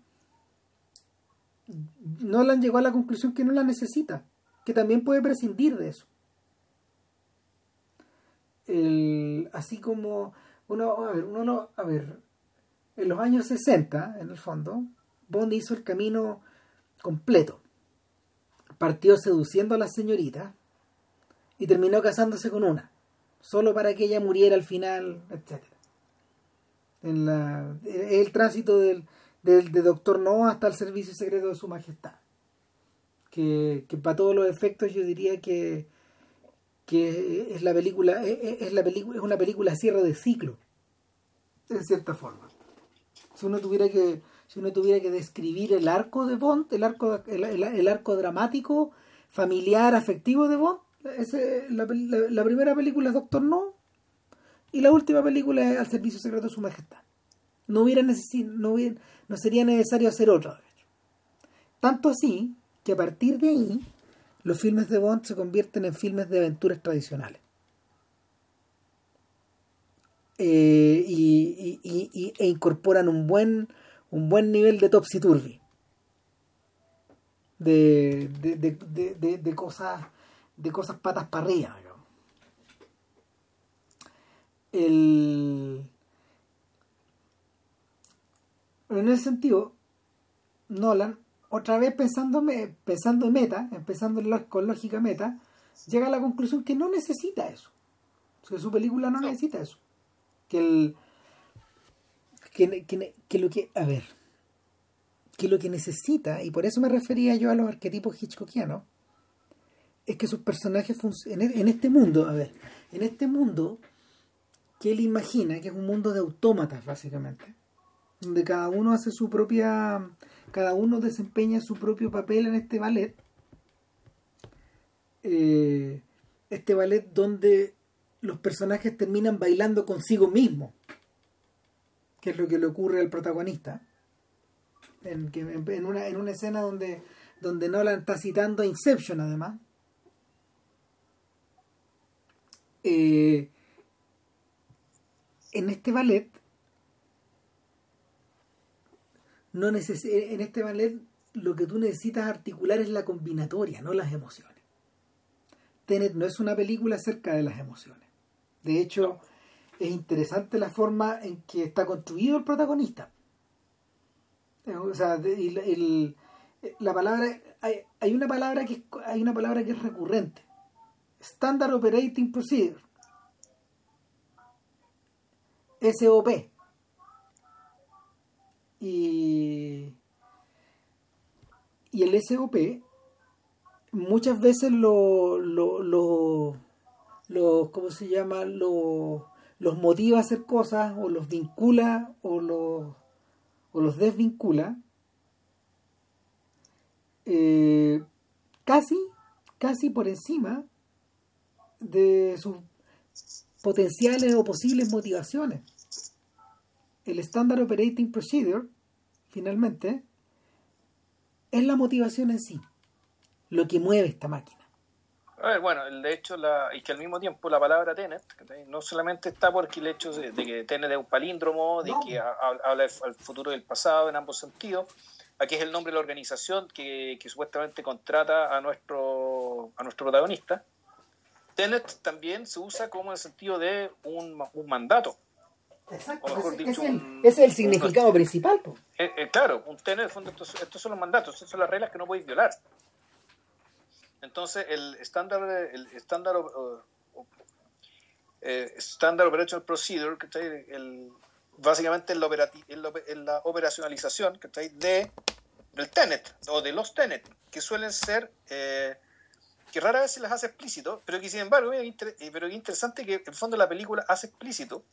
Nolan llegó a la conclusión que no la necesita, que también puede prescindir de eso. así como uno, a ver, uno, a ver, en los años 60, en el fondo, Bond hizo el camino completo. Partió seduciendo a las señoritas y terminó casándose con una, solo para que ella muriera al final, etc. En la, el tránsito del, del, de Doctor No hasta el servicio secreto de su majestad. Que, que para todos los efectos yo diría que, que es la película, es, la película, es una película cierre de ciclo, en cierta forma. Si uno tuviera que si uno tuviera que describir el arco de Bond, el arco, el, arco dramático, familiar, afectivo de Bond, la, primera película es Doctor No y la última película es Al Servicio Secreto de Su Majestad. No, hubiera no, no sería necesario hacer otra. Tanto así que a partir de ahí los filmes de Bond se convierten en filmes de aventuras tradicionales. Eh, y, e incorporan un buen un buen nivel de topsy-turvy. De, de, de, cosas de cosas patas para arriba. El... En ese sentido, Nolan, otra vez pensando, pensando en meta, empezando con lógica meta, llega a la conclusión que no necesita eso. que su película no necesita eso. Que el, que, lo que, a ver, que lo que necesita, y por eso me refería yo a los arquetipos hitchcockianos, es que sus personajes en, en este mundo, a ver, en este mundo que él imagina, que es un mundo de autómatas básicamente, donde cada uno hace su propia, cada uno desempeña su propio papel en este ballet, eh, este ballet donde los personajes terminan bailando consigo mismos que es lo que le ocurre al protagonista. En, una, en una escena donde, donde Nolan está citando a Inception además. Eh, en este ballet no en este ballet lo que tú necesitas articular es la combinatoria, no las emociones. Tenet no es una película acerca de las emociones. De hecho, es interesante la forma en que está construido el protagonista. Eh, o sea, el, la palabra hay, hay, una palabra que hay una palabra que es recurrente. Standard Operating Procedure. SOP. Y, y el SOP muchas veces lo, lo, lo, lo ¿cómo se llama? Lo, los motiva a hacer cosas o los vincula o los, o los desvincula, eh, casi, casi por encima de sus potenciales o posibles motivaciones. El Standard Operating Procedure, finalmente, es la motivación en sí, lo que mueve esta máquina. A ver, bueno, de hecho, la, y que al mismo tiempo la palabra Tenet no solamente está porque el hecho de, que Tenet es un palíndromo, de que habla del futuro del pasado en ambos sentidos. Aquí es el nombre de la organización que, supuestamente contrata a nuestro, a nuestro protagonista. Tenet también se usa como en el sentido de un, mandato. Exacto. es, el, significado principal. Eh, eh, claro, un Tenet, estos, estos son los mandatos, estas son las reglas que no podéis violar. Entonces, el estándar, el estándar, eh, Operation Procedure, el, básicamente en la, en la, operacionalización de, del Tenet o de los Tenet, que suelen ser, eh, que rara vez se las hace explícito, pero que sin embargo es, eh, pero es interesante que en el fondo la película hace explícito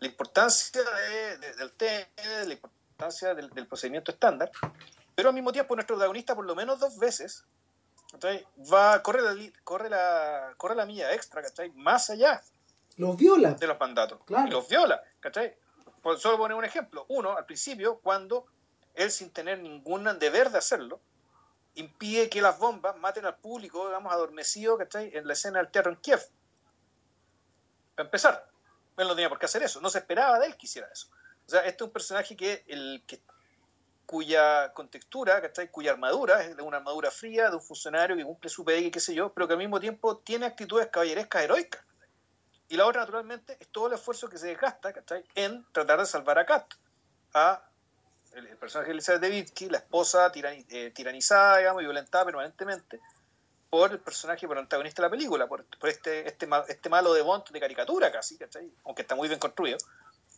la importancia del Tenet, la importancia del, procedimiento estándar, pero al mismo tiempo nuestro protagonista por lo menos dos veces va corre la corre la corre la milla extra más allá los viola de los mandatos y los viola ¿cachai? solo poner un ejemplo. Uno, al principio, cuando él, sin tener ningún deber de hacerlo, impide que las bombas maten al público, digamos, adormecido, ¿cachai? En la escena del teatro en Kiev. Para empezar, él no tenía por qué hacer eso. No se esperaba de él que hiciera eso. O sea, este es un personaje que, el, que cuya contextura, ¿cachai? cuya armadura es de una armadura fría, de un funcionario que cumple su y qué sé yo, pero que al mismo tiempo tiene actitudes caballerescas heroicas. Y la otra, naturalmente, es todo el esfuerzo que se desgasta en tratar de salvar a Kat, a el, personaje de Elizabeth Debitsky, la esposa eh, tiranizada, digamos, violentada permanentemente por el personaje protagonista de la película, por, este, este, este malo de Bond de caricatura casi, aunque está muy bien construido,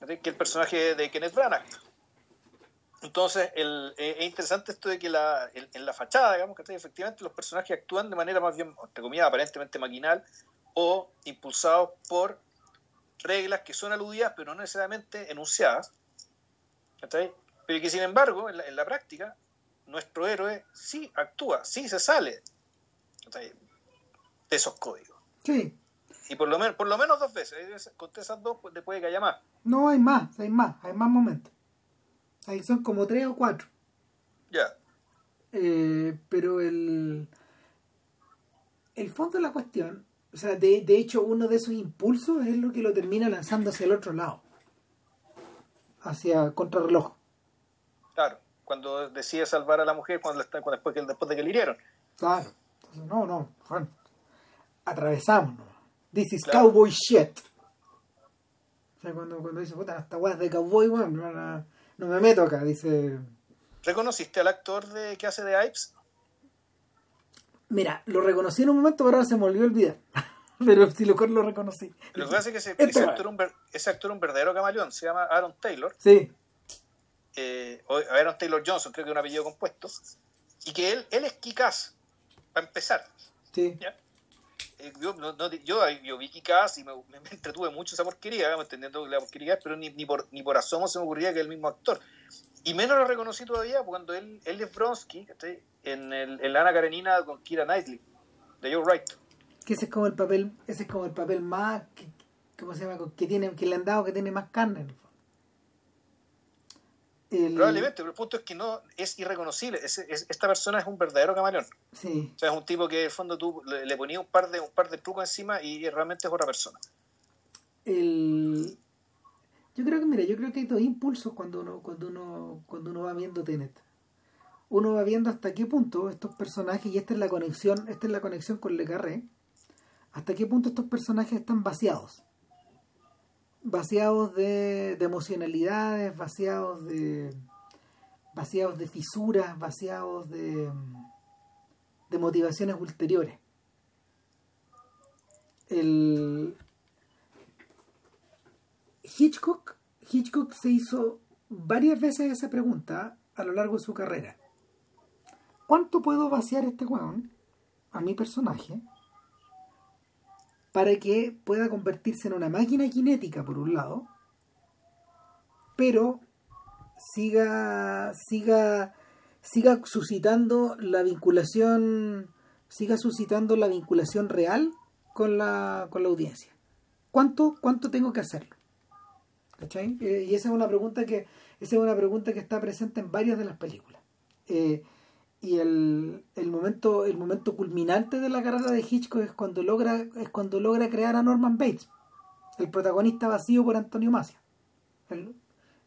que es el personaje de Kenneth Branagh. Entonces, el, eh, es interesante esto de que la, en la fachada, digamos, que efectivamente los personajes actúan de manera más bien, entre comillas, aparentemente maquinal, o impulsados por reglas que son aludidas pero no necesariamente enunciadas, pero que sin embargo en la, práctica nuestro héroe sí actúa, sí se sale de esos códigos. Sí. Y por lo menos, por lo menos dos veces, con esas dos pues, puede que haya más. No, hay más, hay más, hay más momentos. Ahí son como tres o cuatro. Ya. Eh, pero el, el fondo de la cuestión o sea, de, de hecho, uno de esos impulsos es lo que lo termina lanzando hacia el otro lado. Hacia contrarreloj. Claro, cuando decide salvar a la mujer cuando, cuando después, que, después de que le hirieron. Claro. Entonces, no, no. Bueno, atravesamos. This is cowboy shit. O sea, cuando, cuando dice, puta, esta weá de cowboy, bueno, no, me meto acá, dice. ¿Reconociste al actor de que hace de Ives? Mira, lo reconocí en un momento, pero ahora se me olvidó olvidar. *laughs* pero si lo lo reconocí. Lo que pasa es que ese, ese, actor, un, ese actor un verdadero camaleón, se llama Aaron Taylor. Sí. Eh, Aaron Taylor Johnson, creo que es un apellido compuesto. Y que él, él es Kikaz, para empezar. Sí. Eh, yo, no, yo, yo, vi Kikaz y me, me, entretuve mucho esa porquería, entendiendo la porquería, pero ni, ni, por, ni por asomo se me ocurría que es el mismo actor. Y menos lo reconocí todavía cuando él, es Bronsky, en, el, Ana Karenina con Kira Knightley, de Joe Wright. Que ese es como el papel, ese es como el papel más, ¿cómo se llama? Que, tiene, que le han dado que tiene más carne. Probablemente, pero el punto es que no es irreconocible. esta persona es un verdadero camaleón. Sí. O sea, es un tipo que en el fondo tú le, le ponías un par de un par de trucos encima y realmente es otra persona. El, yo creo que, mira, yo creo que hay dos impulsos cuando uno, cuando uno, cuando uno va viendo Tenet. Uno va viendo hasta qué punto estos personajes, y esta es la conexión, esta es la conexión con Le Carré, hasta qué punto estos personajes están vaciados. Vaciados de, de emocionalidades, vaciados de. vaciados de fisuras, vaciados de. de motivaciones ulteriores. El, Hitchcock, Hitchcock se hizo varias veces esa pregunta a lo largo de su carrera. ¿Cuánto puedo vaciar este weón a mi personaje para que pueda convertirse en una máquina cinética por un lado, pero siga siga siga suscitando la vinculación siga suscitando la vinculación real con la, con la audiencia. ¿Cuánto, ¿Cuánto tengo que hacerlo? Eh, y esa es una pregunta que esa es una pregunta que está presente en varias de las películas. Eh, y el, el, momento el momento culminante de la carrera de Hitchcock es cuando logra es cuando logra crear a Norman Bates, el protagonista vacío por Antonio Macia.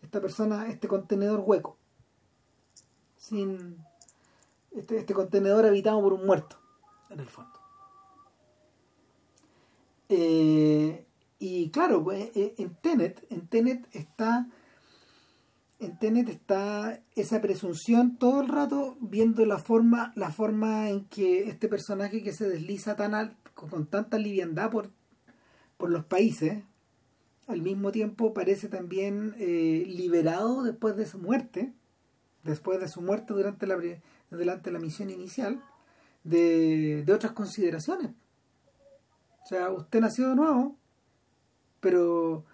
esta persona, este contenedor hueco. Sin este, este contenedor habitado por un muerto, en el fondo. Eh, y claro, pues, eh, en Tenet, en Tenet está en Tenet está esa presunción todo el rato viendo la forma la forma en que este personaje que se desliza tan alto, con tanta liviandad por, por los países al mismo tiempo parece también eh, liberado después de su muerte, después de su muerte durante la, durante la misión inicial, de, de otras consideraciones. O sea, usted nació de nuevo, pero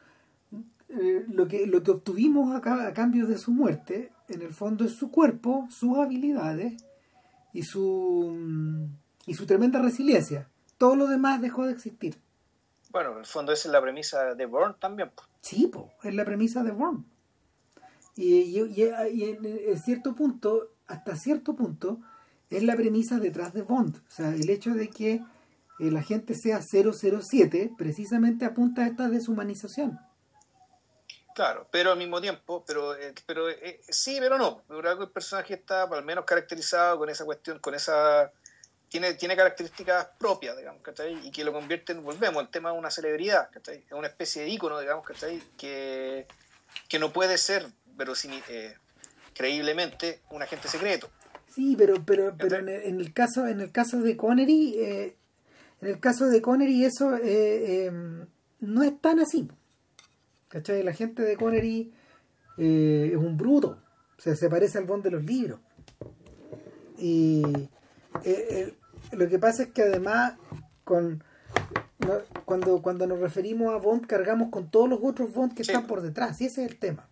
eh, lo, que, lo que obtuvimos a, a, cambio de su muerte, en el fondo es su cuerpo, sus habilidades y su, y su tremenda resiliencia. Todo lo demás dejó de existir. Bueno, en el fondo esa es la premisa de Bourne también. Sí, po, es la premisa de Bourne. Y, y, y, en, cierto punto, hasta cierto punto, es la premisa detrás de Bond. O sea, el hecho de que la gente sea 007 precisamente apunta a esta deshumanización. Claro, pero al mismo tiempo, pero, eh, pero eh, sí, pero no. el personaje está al menos caracterizado con esa cuestión, con esa tiene, tiene características propias, digamos, ¿cachai? Y que lo convierte en, volvemos, el tema de una celebridad, ¿cachai? Es una especie de ícono, digamos, ¿cachai? Que, que no puede ser, pero eh, creíblemente, un agente secreto. Sí, pero, pero, pero en, el, caso, en el caso de Connery, eh, en el caso de Connery eso eh, no es tan así. ¿Cachai? La gente de Connery es un bruto. O sea, se parece al Bond de los libros. Y eh, lo que pasa es que además con cuando, cuando nos referimos a Bond cargamos con todos los otros Bond que están por detrás y ese es el tema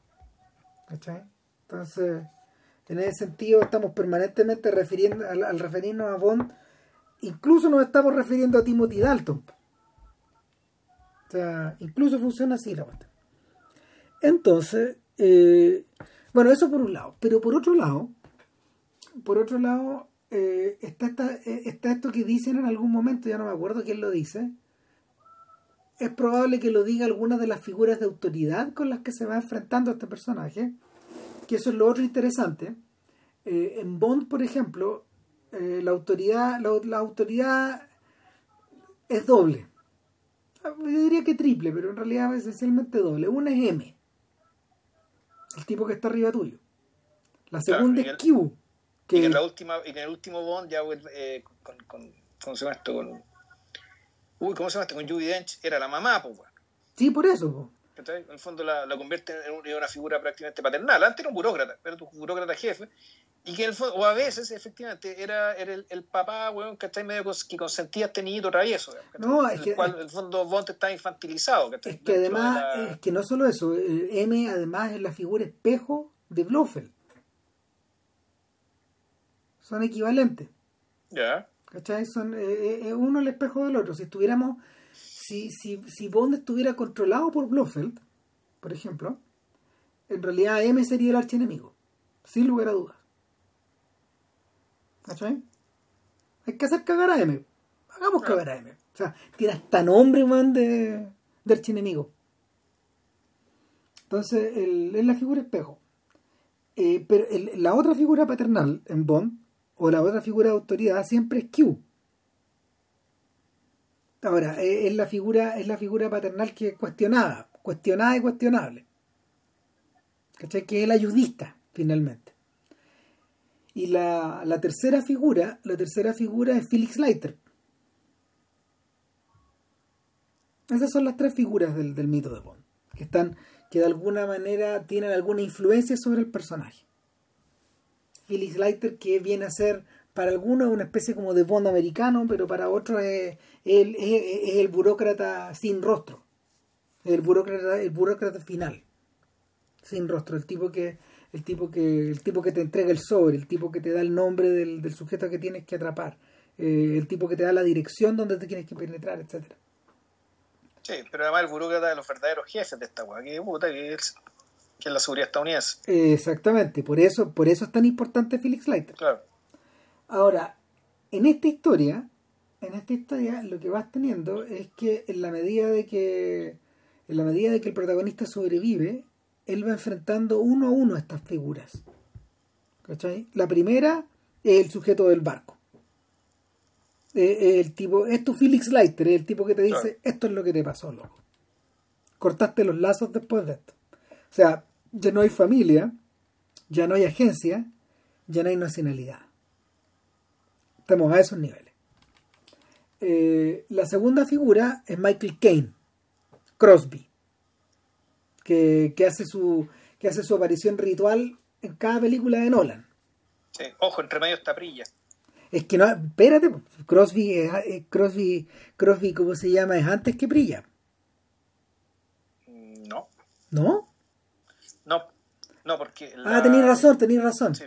entonces en ese sentido estamos permanentemente refiriendo al, referirnos a Bond incluso nos estamos refiriendo a Timothy Dalton o sea incluso funciona así la cuestión entonces eh, bueno eso por un lado pero por otro lado por otro lado eh, está, eh, está, esto que dicen en algún momento, ya no me acuerdo quién lo dice. Es probable que lo diga alguna de las figuras de autoridad con las que se va enfrentando este personaje, que eso es lo otro interesante. En Bond, por ejemplo, la autoridad, la, autoridad es doble. Yo diría que triple, pero en realidad es esencialmente doble. Una es M, el tipo que está arriba tuyo. La segunda es Q, que... Y en la última, en el último Bond ya eh, con, con, ¿cómo se llama esto? Con, uy, ¿cómo se llama esto? Con Judy Dench era la mamá, pues, Sí, por eso, En el fondo la, la convierte en una figura prácticamente paternal. Antes era un burócrata, era tu burócrata jefe. Y que en el fondo, o a veces, efectivamente, era, era el, el, papá, weón, que está medio que consentía este niñito travieso. No, es que. El cual, en el fondo, Bond está infantilizado. Es que además, es que no solo eso, M además es la figura espejo de Blofeld son equivalentes. Ya. ¿Cachai? Son eh, eh, eh, uno el espejo del otro. Si estuviéramos, si, si, si Bond estuviera controlado por Blofeld, por ejemplo, en realidad M sería el archienemigo, sin lugar a dudas. ¿Cachai? Hay que hacer cagar a M. Hagamos cagar a M. O sea, tiene hasta nombre, man, de, de archienemigo. Entonces, es la figura espejo. pero la otra figura paternal en Bond o la otra figura de autoridad siempre es Q. Ahora, es la figura, es la figura paternal que es cuestionada, cuestionada y cuestionable. ¿Cachai? Que es el ayudista, finalmente. Y la, la, tercera figura, la tercera figura es Felix Leiter. Esas son las tres figuras del, del mito de Bond, que están, que de alguna manera tienen alguna influencia sobre el personaje. Felix Leiter, que viene a ser para algunos una especie como de Bond americano, pero para otros es, el burócrata sin rostro, el burócrata, el burócrata final, sin rostro, el tipo que el tipo que el tipo que te entrega el sobre, el tipo que te da el nombre del, sujeto que tienes que atrapar, eh, el tipo que te da la dirección donde te tienes que penetrar, etcétera. Sí, pero además el burócrata de los verdaderos jefes de esta weá, que puta, que es que es la seguridad estadounidense. Exactamente, por eso, por eso es tan importante Felix Leiter. Claro. Ahora, en esta historia, en esta historia lo que vas teniendo es que en la medida de que en la medida de que el protagonista sobrevive, él va enfrentando uno a uno a estas figuras. ¿Cachai? La primera es el sujeto del barco. el tipo, es tu Felix Leiter, el tipo que te dice, esto es lo que te pasó, loco. Cortaste los lazos después de esto. O sea, ya no hay familia, ya no hay agencia, ya no hay nacionalidad. Estamos a esos niveles. Eh, la segunda figura es Michael Caine, Crosby. Que, que hace su que hace su aparición ritual en cada película de Nolan. Sí. Ojo, entre medio está Prilla. Es que no, espérate, Crosby, es- Crosby, Crosby, ¿cómo se llama? Es antes que Prilla, Mm, No, ¿no? no, no, porque... Ah, tenéis razón, tenéis razón. Sí,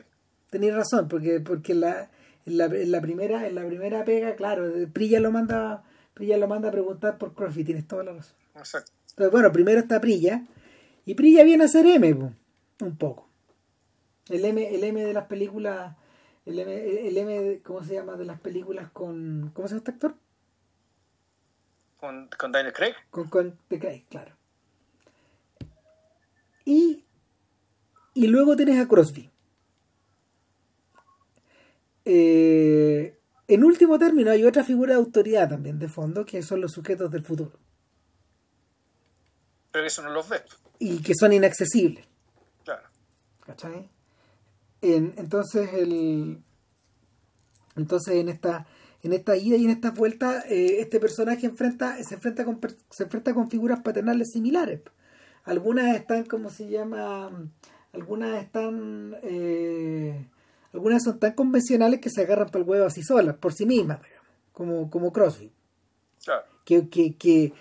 Tenéis razón, porque, porque la, en la, en la primera, en la primera pega, claro, Prilla lo manda, Prilla lo manda a preguntar por Crosby, tienes toda la razón. exacto. Entonces, bueno, primero está Prilla, y Prilla viene a ser M, un poco. El M, el M de las películas, el M, el M, de- ¿cómo se llama? De las películas con, ¿cómo se llama este actor? Con, con Daniel Craig. Con, con The Craig, claro. Y, y luego tienes a Crosby. Eh, en último término, hay otra figura de autoridad también de fondo, que son los sujetos del futuro. Pero eso no los ves. Y que son inaccesibles. Claro. ¿Cachai? En- entonces, el, entonces en esta en esta ida y en esta vuelta eh, este personaje enfrenta se enfrenta con se enfrenta con figuras paternales similares algunas están como se llama algunas están eh, algunas son tan convencionales que se agarran para el huevo así solas por sí mismas digamos, como como Crosby Claro. que, que, que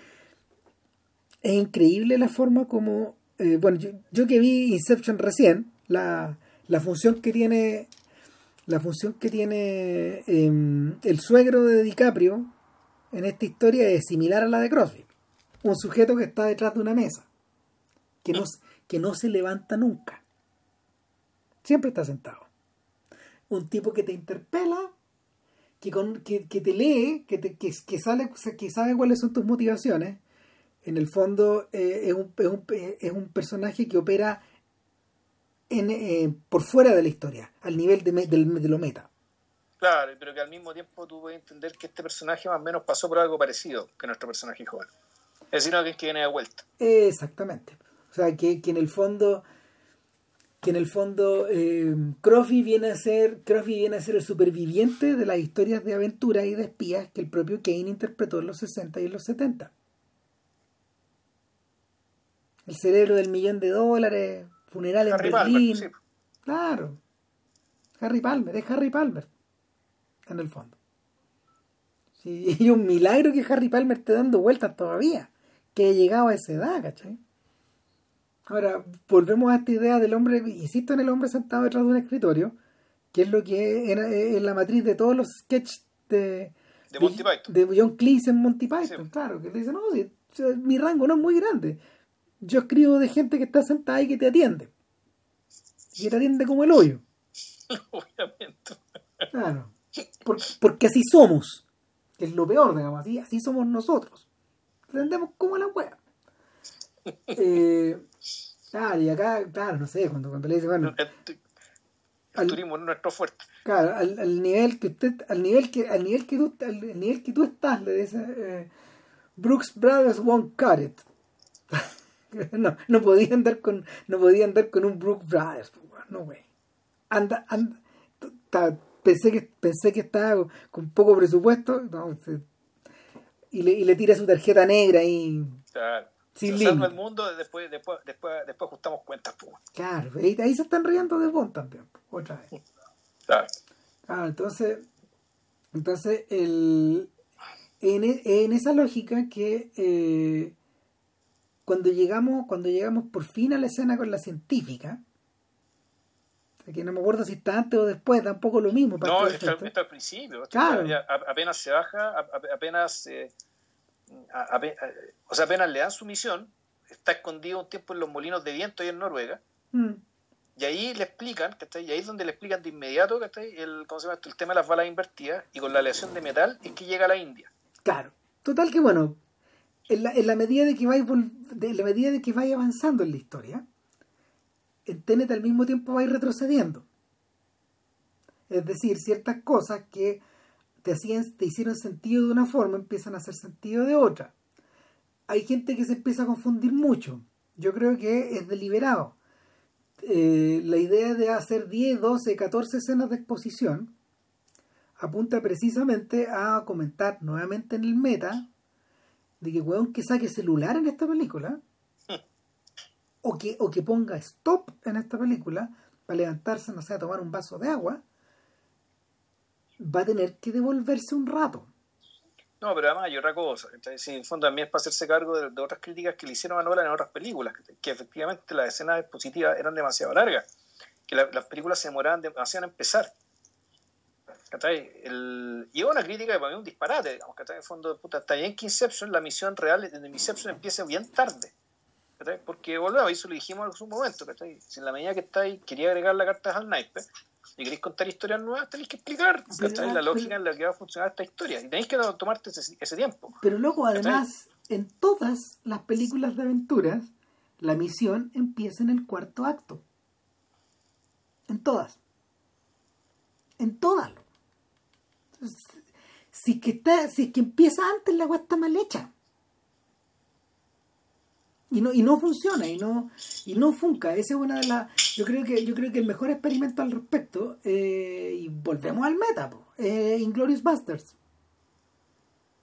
es increíble la forma como eh, bueno yo, yo que vi Inception recién la, la función que tiene la función que tiene eh, el suegro de DiCaprio en esta historia es similar a la de Crosby. Un sujeto que está detrás de una mesa que no, que no se levanta nunca. Siempre está sentado. Un tipo que te interpela que, con, que, que te lee, que, te, que, que, sale, que sabe cuáles son tus motivaciones, en el fondo eh, es, un, es, un, es, un, personaje que opera en, eh, por fuera de la historia, al nivel de, de, de, lo meta. Claro, pero que al mismo tiempo tú puedes entender que este personaje más o menos pasó por algo parecido que nuestro personaje joven. Es decir, no que es que viene de vuelta. Exactamente. O sea, que, que en el fondo que en el fondo eh, Crosby viene a ser Crosby viene a ser el superviviente de las historias de aventura y de espías que el propio Kane interpretó en los 60 y en los 70 el cerebro del millón de dólares funeral en Berlín Palmer, sí. claro Harry Palmer es Harry Palmer en el fondo sí, *laughs* y un milagro que Harry Palmer esté dando vueltas todavía que haya llegado a esa edad ¿cachai? Ahora, volvemos a esta idea del hombre, insisto en el hombre sentado detrás de un escritorio, que es lo que es, es la matriz de todos los sketches de, de, Monty Python. de John Cleese en Monty Python, sí. claro, que te dice, no, si, mi rango no es muy grande. Yo escribo de gente que está sentada y que te atiende. Y que te atiende como el hoyo. *laughs* Obviamente. Claro. Por, porque así somos. Que es lo peor, digamos, así, así somos nosotros. Atendemos como la wea. *laughs* Eh, Claro, y acá, claro, no sé, cuando, cuando le dice, bueno. El, el, el turismo es nuestro fuerte. Claro, al, al, nivel que usted, al nivel que, al nivel que tú, al nivel que tú estás, le dice eh, Brooks Brothers won't cut it. *laughs* no, no podía andar con, no podía andar con un Brooks Brothers, no güey. Anda, anda, pensé que, pensé que estaba con poco presupuesto, no, se, y le, y le tira su tarjeta negra y claro. Sin salva el mundo, después, después, después, después ajustamos cuentas. Claro, ahí, ahí, se están riendo de Bond también, otra vez. Claro. claro entonces, entonces el, en, en, esa lógica que eh, cuando llegamos, cuando llegamos por fin a la escena con la científica, que no me acuerdo si está antes o después, tampoco lo mismo. no, está, está, al principio. Claro. Apenas se baja, apenas... Eh, o sea, apenas le dan su misión, está escondido un tiempo en los molinos de viento ahí en Noruega, mm. y ahí le explican, ¿cachai? y ahí es donde le explican de inmediato ¿cachai? El, ¿cómo se llama esto? el tema de las balas invertidas, y con la aleación de metal es que llega a la India. Claro, total que bueno, en la, en la medida de que vaya en la medida de que vaya avanzando en la historia, en Tenet al mismo tiempo va a ir retrocediendo. Es decir, ciertas cosas que te, hacían, te hicieron sentido de una forma empiezan a hacer sentido de otra. Hay gente que se empieza a confundir mucho. Yo creo que es deliberado. Eh, la idea de hacer 10, 12, 14 escenas de exposición apunta precisamente a comentar nuevamente en el meta de que weón que saque celular en esta película *laughs* o que, o que ponga stop en esta película para levantarse, no sé, a tomar un vaso de agua, va a tener que devolverse un rato. No, pero además hay otra cosa. Sí, en el fondo también es para hacerse cargo de, otras críticas que le hicieron a Nolan en otras películas, que, efectivamente las escenas expositivas eran demasiado largas, que las películas se demoraban demasiado en empezar. El, y es una crítica que para mí es un disparate, digamos, que en el fondo, puta, está bien que Inception, la misión real de Inception empieza bien tarde. Porque volvemos, eso lo dijimos en su momento, Si en la medida que estáis quería agregar la carta al naipe y queréis contar historias nuevas, tenéis que explicar la lógica en la que va a funcionar esta historia. Y tenéis que tomarte ese, tiempo. Pero luego, además, en todas las películas de aventuras, la misión empieza en el cuarto acto. En todas. En todas. Si que, está, si que empieza antes, la agua está mal hecha y no y no funciona y no y no funca ese es una de las yo creo que yo creo que el mejor experimento al respecto eh, y volvemos al meta eh, Inglorious Busters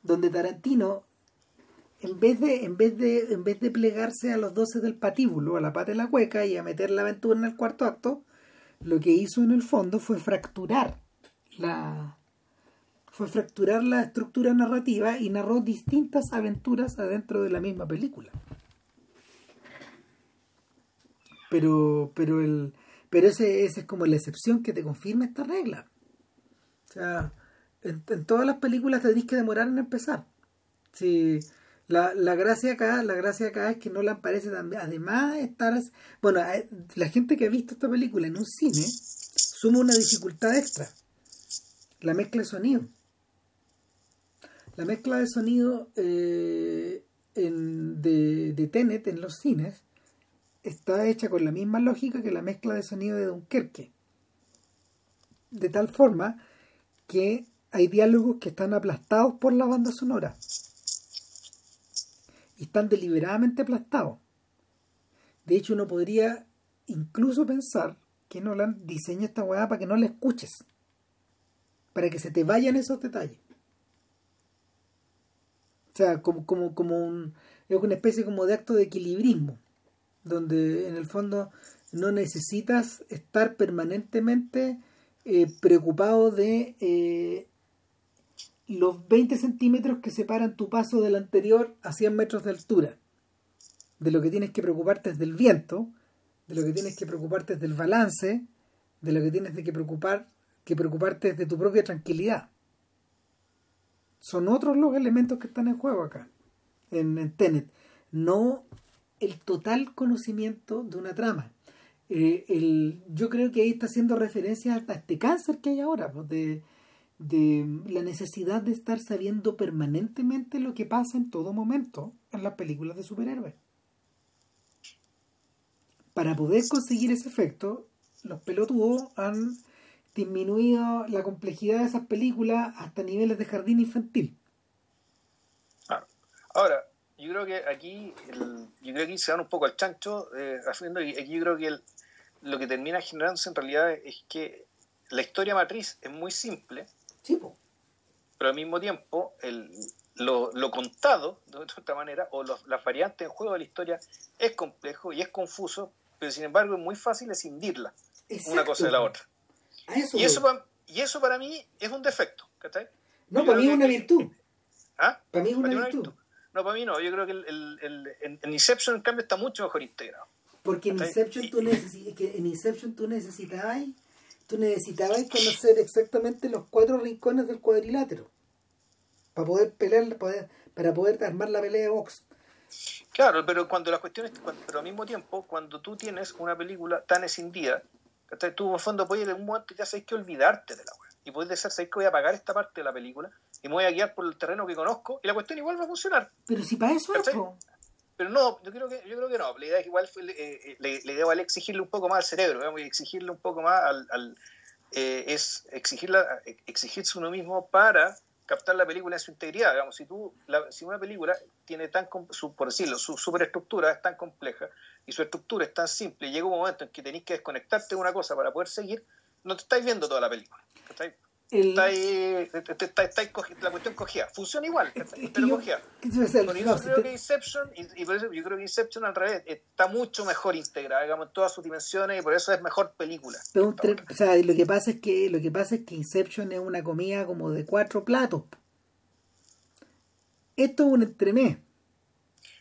donde Tarantino en vez de en vez de en vez de plegarse a los doce del patíbulo a la pata de la cueca y a meter la aventura en el cuarto acto lo que hizo en el fondo fue fracturar la fue fracturar la estructura narrativa y narró distintas aventuras adentro de la misma película. Pero pero el pero ese, ese es como la excepción que te confirma esta regla. O sea en, todas las películas te tienes que demorar en empezar. Si la, la gracia acá la gracia acá es que no la parece también además estar bueno la gente que ha visto esta película en un cine suma una dificultad extra la mezcla de sonido la mezcla de sonido eh, en, de, de Tenet en los cines está hecha con la misma lógica que la mezcla de sonido de Dunkerque. De tal forma que hay diálogos que están aplastados por la banda sonora. Y están deliberadamente aplastados. De hecho, uno podría incluso pensar que Nolan diseña esta weá para que no la escuches. Para que se te vayan esos detalles. O sea, como, como, como un, es una especie como de acto de equilibrismo donde en el fondo no necesitas estar permanentemente eh, preocupado de eh, los 20 centímetros que separan tu paso del anterior a 100 metros de altura. De lo que tienes que preocuparte es del viento, de lo que tienes que preocuparte es del balance, de lo que tienes que preocupar que preocuparte es de tu propia tranquilidad. Son otros los elementos que están en juego acá, en, en Tenet. No el total conocimiento de una trama. Eh, el, yo creo que ahí está haciendo referencia a este cáncer que hay ahora, pues, de, de la necesidad de estar sabiendo permanentemente lo que pasa en todo momento en las películas de superhéroes. Para poder conseguir ese efecto, los pelotudos han disminuido la complejidad de esas películas hasta niveles de jardín infantil. Ahora, yo creo que aquí yo creo que se dan un poco al chancho eh, haciendo aquí yo creo que lo que termina generándose en realidad es que la historia matriz es muy simple pero al mismo tiempo el, lo, lo, contado de otra manera o los, las variantes en juego de la historia es complejo y es confuso pero sin embargo es muy fácil escindirla una cosa de la otra. Y eso para, y eso para mí es un defecto no para mí es una virtud. *laughs* ¿Ah? para mí es una, virtud. no, para mí no. Yo creo que el, el, en, Inception, en cambio, está mucho mejor integrado. Porque en Inception, tú que en Inception tú necesitabas, tú necesitabas conocer exactamente los cuatro rincones del cuadrilátero para poder pelear, para poder armar la pelea de box. Claro, pero cuando la cuestión es, pero al mismo tiempo, cuando tú tienes una película tan escindida, tú en fondo puedes en un momento ya sabes que olvidarte de la web. Y puedes decir, sabes que voy a apagar esta parte de la película y me voy a guiar por el terreno que conozco y la cuestión igual va a funcionar. Pero si para eso es, Pero no, yo creo que, yo creo que no. La idea es igual, eh, la, idea vale exigirle un poco más al cerebro, digamos, exigirle un poco más al, eh, es exigirla, exigirse uno mismo para captar la película en su integridad. Digamos, si tú, si una película tiene tan, su, por decirlo, su superestructura es tan compleja y su estructura es tan simple, y llega un momento en que tenéis que desconectarte de una cosa para poder seguir, no te estáis viendo toda la película. Está ahí, está, está, la cuestión cogida. Funciona igual, pero cogida. Eso creo que Inception, y, por eso yo creo que Inception al revés, está mucho mejor integrada, digamos, en todas sus dimensiones, y por eso es mejor película. o sea, lo que pasa es que lo que pasa es que Inception es una comida como de cuatro platos. Esto es un entremés.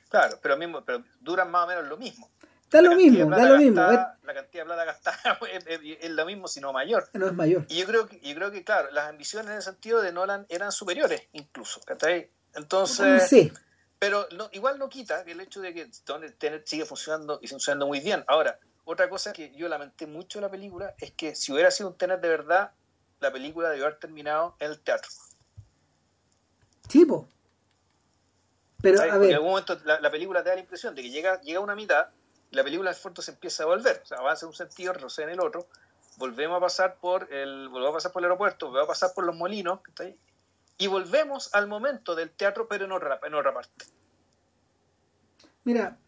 Claro, pero mismo, pero duran más o menos lo mismo. Da lo mismo, da lo mismo. la cantidad de plata gastada *laughs* es, lo mismo, sino mayor. No es mayor. Y yo creo que, yo creo que claro, las ambiciones en el sentido de Nolan eran superiores, incluso. Entonces. Sí. Pero no, igual no quita el hecho de que Tenet sigue funcionando y funcionando muy bien. Ahora, otra cosa que yo lamenté mucho de la película es que si hubiera sido un Tenet de verdad, la película debió haber terminado en el teatro. Tipo. Pero, a ver. En algún momento la, película te da la impresión de que llega, llega a una mitad la película de fondo se empieza a volver, o sea, avanza en un sentido, retrocede en el otro, volvemos a pasar por el, volvemos a pasar por el aeropuerto, volvemos a pasar por los molinos, y volvemos al momento del teatro, pero en otra, en otra parte. Mira,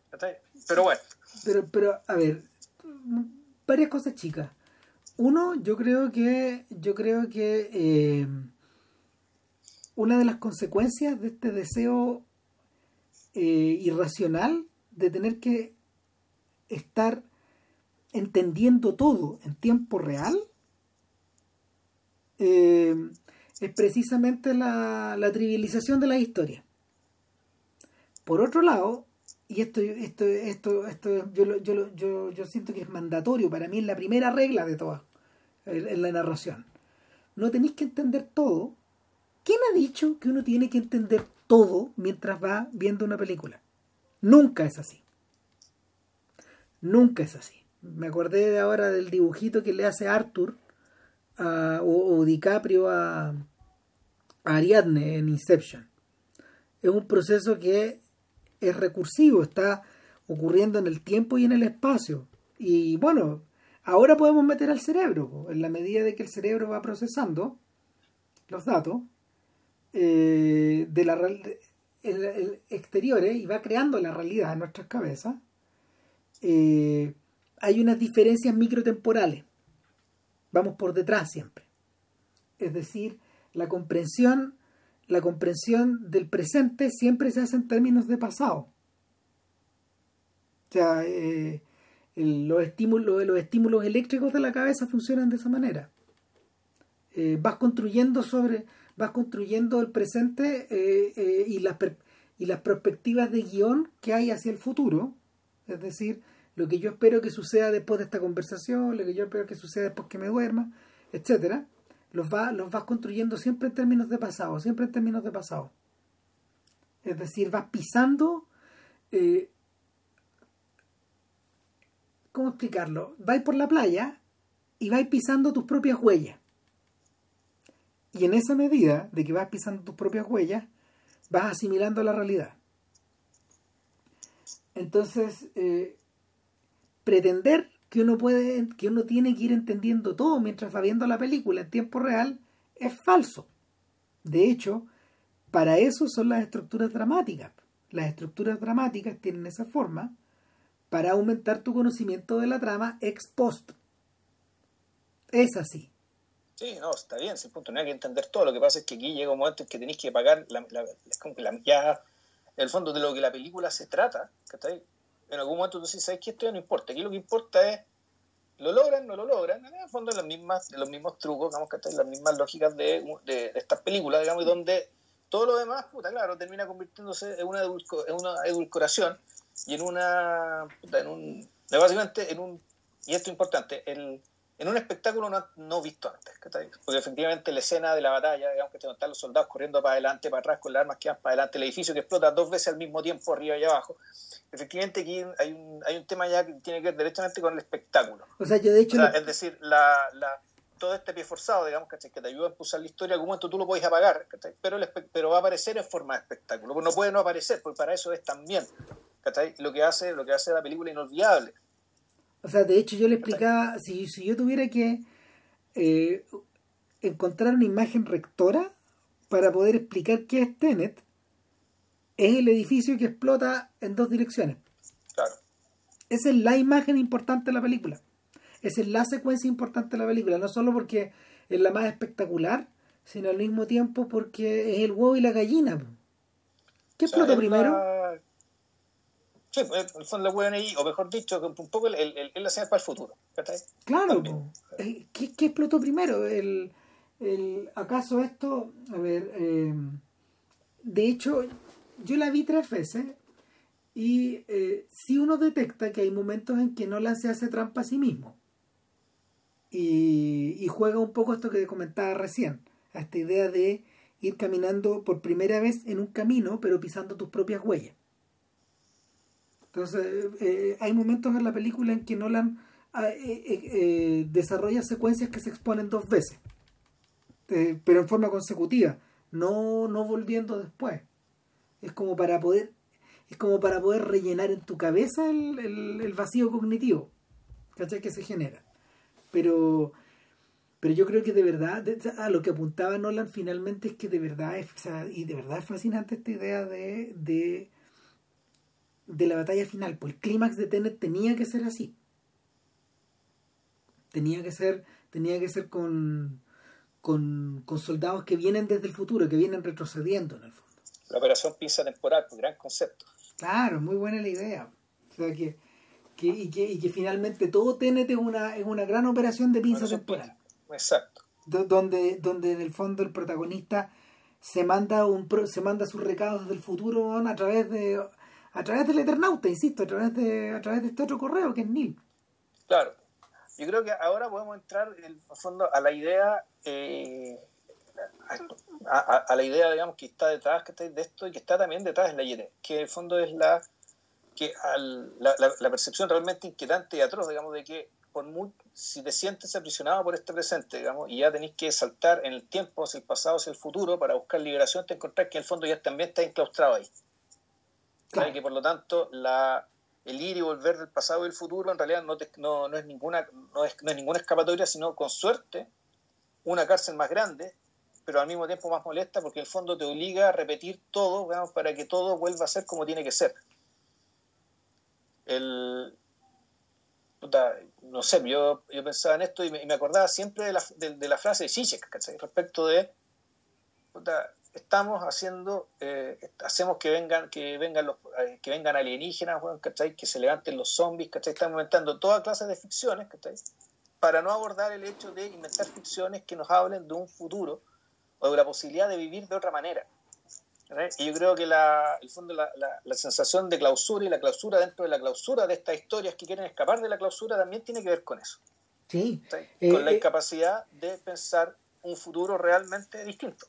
pero bueno. Pero, pero, a ver, varias cosas chicas. Uno, yo creo que, yo creo que eh, una de las consecuencias de este deseo eh, irracional de tener que estar entendiendo todo en tiempo real eh, es precisamente la, trivialización de la historia. Por otro lado, y esto, esto, esto, esto yo, yo, yo, yo siento que es mandatorio, para mí es la primera regla de todas, en la narración. No tenéis que entender todo. ¿Quién ha dicho que uno tiene que entender todo mientras va viendo una película? Nunca es así. Nunca es así. Me acordé ahora del dibujito que le hace Arthur o, DiCaprio a, Ariadne en Inception. Es un proceso que es recursivo, está ocurriendo en el tiempo y en el espacio. Y bueno, ahora podemos meter al cerebro, en la medida de que el cerebro va procesando los datos eh, de la exteriores y va creando la realidad en nuestras cabezas eh, hay unas diferencias microtemporales. Vamos por detrás siempre. Es decir, la comprensión, la comprensión del presente siempre se hace en términos de pasado. O sea, eh, los, estímulos, los estímulos eléctricos de la cabeza funcionan de esa manera. Eh, vas construyendo sobre, vas construyendo el presente y, las, y las perspectivas de guion que hay hacia el futuro es decir, lo que yo espero que suceda después de esta conversación, lo que yo espero que suceda después que me duerma, etcétera, los, va, los vas construyendo siempre en términos de pasado, siempre en términos de pasado. Es decir, vas pisando. Eh, ¿Cómo explicarlo? Vais por la playa y vais pisando tus propias huellas. Y en esa medida de que vas pisando tus propias huellas, vas asimilando la realidad. Entonces, eh, pretender que uno puede, que uno tiene que ir entendiendo todo mientras va viendo la película en tiempo real es falso. De hecho, para eso son las estructuras dramáticas. Las estructuras dramáticas tienen esa forma para aumentar tu conocimiento de la trama ex post. Es así. Sí, no, está bien, sin punto, no hay que entender todo. Lo que pasa es que aquí llega un momento en que tenéis que pagar la, la, ya el fondo de lo que la película se trata, en algún momento tú dices, ¿sabes qué? Esto ya no importa. Aquí lo que importa es, ¿lo logran? ¿No lo logran? En el fondo, las mismas, los mismos trucos, digamos, que las mismas lógicas de, de, estas películas, digamos, y donde todo lo demás, puta, claro, termina convirtiéndose en una, en una edulcoración y en una, puta, en un, básicamente, en un, y esto es importante, el en un espectáculo no, no visto antes, porque efectivamente la escena de la batalla, digamos que están los soldados corriendo para adelante, para atrás, con las armas que van para adelante, el edificio que explota dos veces al mismo tiempo, arriba y abajo. Efectivamente aquí hay un, hay un tema ya que tiene que ver directamente con el espectáculo. O sea, yo de hecho... Es decir, la, la, todo este pie forzado, digamos, que te ayuda a impulsar la historia, algún momento tú lo puedes apagar, pero, el, pero va a aparecer en forma de espectáculo. No puede no aparecer, porque para eso es también lo que hace lo que hace la película inolvidable. O sea, de hecho yo le explicaba, si, si yo tuviera que eh, encontrar una imagen rectora para poder explicar qué es Tenet, es el edificio que explota en dos direcciones. Claro. Esa es la imagen importante de la película. Esa es la secuencia importante de la película, no solo porque es la más espectacular, sino al mismo tiempo porque es el huevo y la gallina. ¿Qué explotó primero? Sí, pues, el fondo la ahí, o mejor dicho, un poco el, el, la señal para el futuro. Claro, eh, ¿Qué, ¿Qué, explotó primero? El, el, ¿Acaso esto, a ver, eh, de hecho, yo la vi tres veces y eh, si uno detecta que hay momentos en que Nolan se hace trampa a sí mismo y, y juega un poco esto que comentaba recién, a esta idea de ir caminando por primera vez en un camino, pero pisando tus propias huellas. Entonces, eh, hay momentos en la película en que Nolan ah, eh, desarrolla secuencias que se exponen dos veces, pero en forma consecutiva, no, no volviendo después. Es como para poder es como para poder rellenar en tu cabeza el, vacío cognitivo ¿cachai? que se genera pero pero yo creo que de verdad a lo que apuntaba Nolan finalmente es que de verdad es, y de verdad es fascinante esta idea de, de de la batalla final pues el clímax de Tenet tenía que ser así tenía que ser tenía que ser con, con, con soldados que vienen desde el futuro que vienen retrocediendo en el fondo la operación pinza temporal, un gran concepto. Claro, muy buena la idea. O sea, que, que, y, que, y que finalmente todo TNT es una, es una gran operación de pinza temporal. Exacto. donde, donde en el fondo el protagonista se manda un se manda sus recados del futuro a través de a través del Eternauta, insisto, a través de a través de este otro correo que es Neil. Claro. Yo creo que ahora podemos entrar en fondo a la idea eh, a, la idea, digamos, que está detrás que está de esto y que está también detrás de la idea, que en el fondo es la que la, la, percepción realmente inquietante y atroz, digamos, de que por muy, si te sientes aprisionado por este presente, digamos, y ya tenéis que saltar en el tiempo, hacia el pasado, hacia el futuro, para buscar liberación, te encontrás que en el fondo ya también está enclaustrado ahí. Que por lo tanto el ir y volver del pasado y el futuro en realidad no, no, no, es ninguna, no, es, no es ninguna escapatoria, sino con suerte una cárcel más grande pero al mismo tiempo más molesta porque el fondo te obliga a repetir todo digamos, para que todo vuelva a ser como tiene que ser. El, no sé, yo, yo pensaba en esto y me, acordaba siempre de la, de, la frase de Zizek, respecto de, estamos haciendo, eh, hacemos que vengan, que vengan los, eh, que vengan alienígenas, que se levanten los zombies, estamos inventando toda clase de ficciones, para no abordar el hecho de inventar ficciones que nos hablen de un futuro o de la posibilidad de vivir de otra manera. Y yo creo que la, el fondo, la, la, sensación de clausura y la clausura dentro de la clausura de estas historias que quieren escapar de la clausura también tiene que ver con eso. Sí. con la eh, incapacidad de pensar un futuro realmente distinto.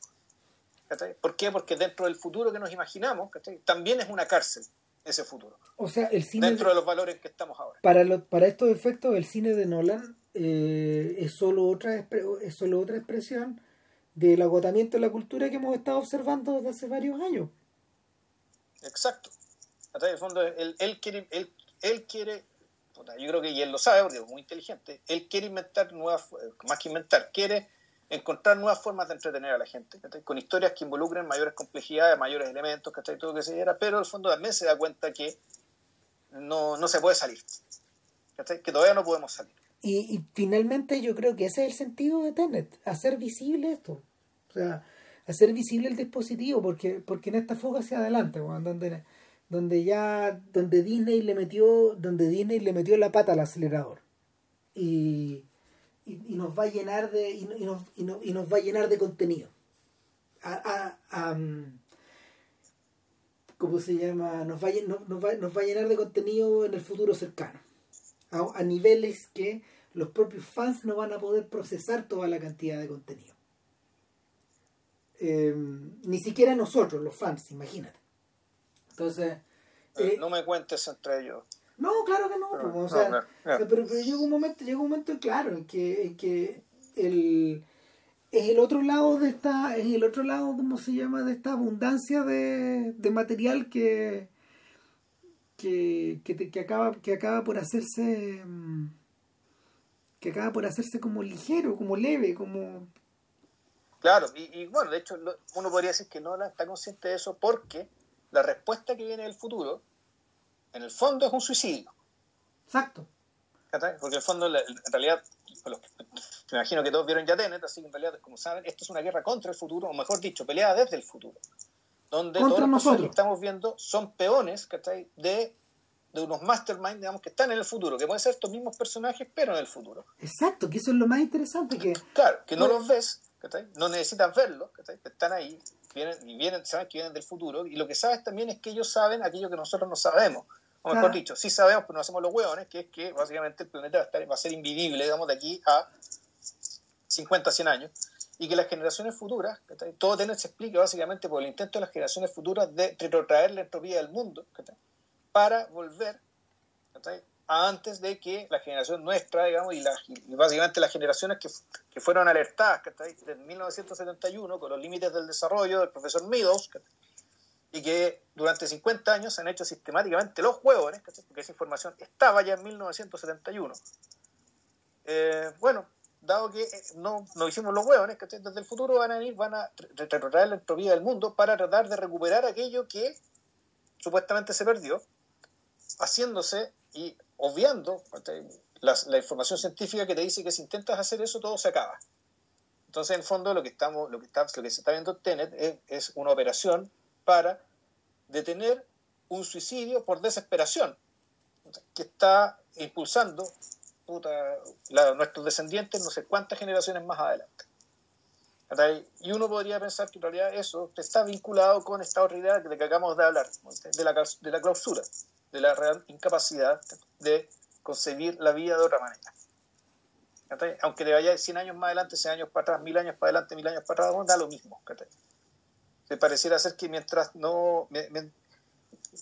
¿Por qué? Porque dentro del futuro que nos imaginamos también es una cárcel ese futuro. O sea, el cine dentro de, los valores que estamos ahora. Para, lo, para estos efectos, el cine de Nolan eh, es, solo otra, es solo otra expresión del agotamiento de la cultura que hemos estado observando desde hace varios años. Exacto. En el fondo, él, él quiere, él, él quiere yo creo que y él lo sabe porque es muy inteligente, él quiere inventar nuevas, más que inventar, quiere encontrar nuevas formas de entretener a la gente, con historias que involucren mayores complejidades, mayores elementos, ¿cachai? todo lo que se quiera, pero el fondo también se da cuenta que no, no se puede salir, que todavía no podemos salir. Y, finalmente yo creo que ese es el sentido de Tenet, hacer visible esto. O sea, hacer visible el dispositivo, porque, porque en esta fuga hacia adelante, donde, donde ya, donde Disney le metió, donde Disney le metió la pata al acelerador. Y, y, nos va a llenar de, y, nos, y, nos va a llenar de contenido. A, a, mm, ¿Cómo se llama? Nos va, nos, va, nos va a llenar de contenido en el futuro cercano a, niveles que los propios fans no van a poder procesar toda la cantidad de contenido. Eh, ni siquiera nosotros, los fans, imagínate. Entonces... Eh, no me cuentes entre ellos. No, claro que no. Pero, pero, llega un momento, llega un momento claro en que, en que el, es el otro lado de esta, es el otro lado, ¿cómo se llama? de esta abundancia de, de material que, que, que, acaba, que acaba por hacerse mm, que acaba por hacerse como ligero, como leve, como... Claro, y, bueno, de hecho uno podría decir que no está consciente de eso porque la respuesta que viene del futuro, en el fondo, es un suicidio. Exacto. Porque en el fondo, en realidad, me imagino que todos vieron ya Tenet, así que en realidad, como saben, esto es una guerra contra el futuro, o mejor dicho, pelea desde el futuro. Donde todos los nosotros. que estamos viendo son peones de, de unos masterminds, digamos, que están en el futuro, que pueden ser estos mismos personajes, pero en el futuro. Exacto, que eso es lo más interesante. que Claro, que no los ves, no necesitas verlos, están ahí, vienen, y vienen, saben que vienen del futuro, y lo que sabes también es que ellos saben aquello que nosotros no sabemos. O mejor dicho, sí sabemos, pero no hacemos los hueones, que es que básicamente el planeta va a, estar, va a ser invivible, digamos, de aquí a 50, 100 años, y que las generaciones futuras, todo Tenet se explica básicamente por el intento de las generaciones futuras de retrotraer la entropía del mundo, para volver antes de que la generación nuestra, digamos, y, básicamente las generaciones que, que fueron alertadas en 1971 con los límites del desarrollo del profesor Meadows, y que durante 50 años se han hecho sistemáticamente los huevones, porque esa información estaba ya en 1971. Eh, bueno, dado que eh, no, hicimos los huevones, desde el futuro van a venir, van a retroceder la entropía del mundo para tratar de recuperar aquello que supuestamente se perdió, haciéndose y obviando la, la, información científica que te dice que si intentas hacer eso todo se acaba. Entonces, en el fondo, lo que, estamos, lo que, está, lo que se está viendo en TENET es, es una operación para detener un suicidio por desesperación que está impulsando nuestros descendientes no sé cuántas generaciones más adelante. Y uno podría pensar que en realidad eso está vinculado con esta otra de que acabamos de hablar, de la, de la clausura, de la real incapacidad de concebir la vida de otra manera. Aunque le vaya 100 años más adelante, 100 años para atrás, 1000 años para adelante, 1000 años para atrás, da lo mismo te pareciera ser que mientras no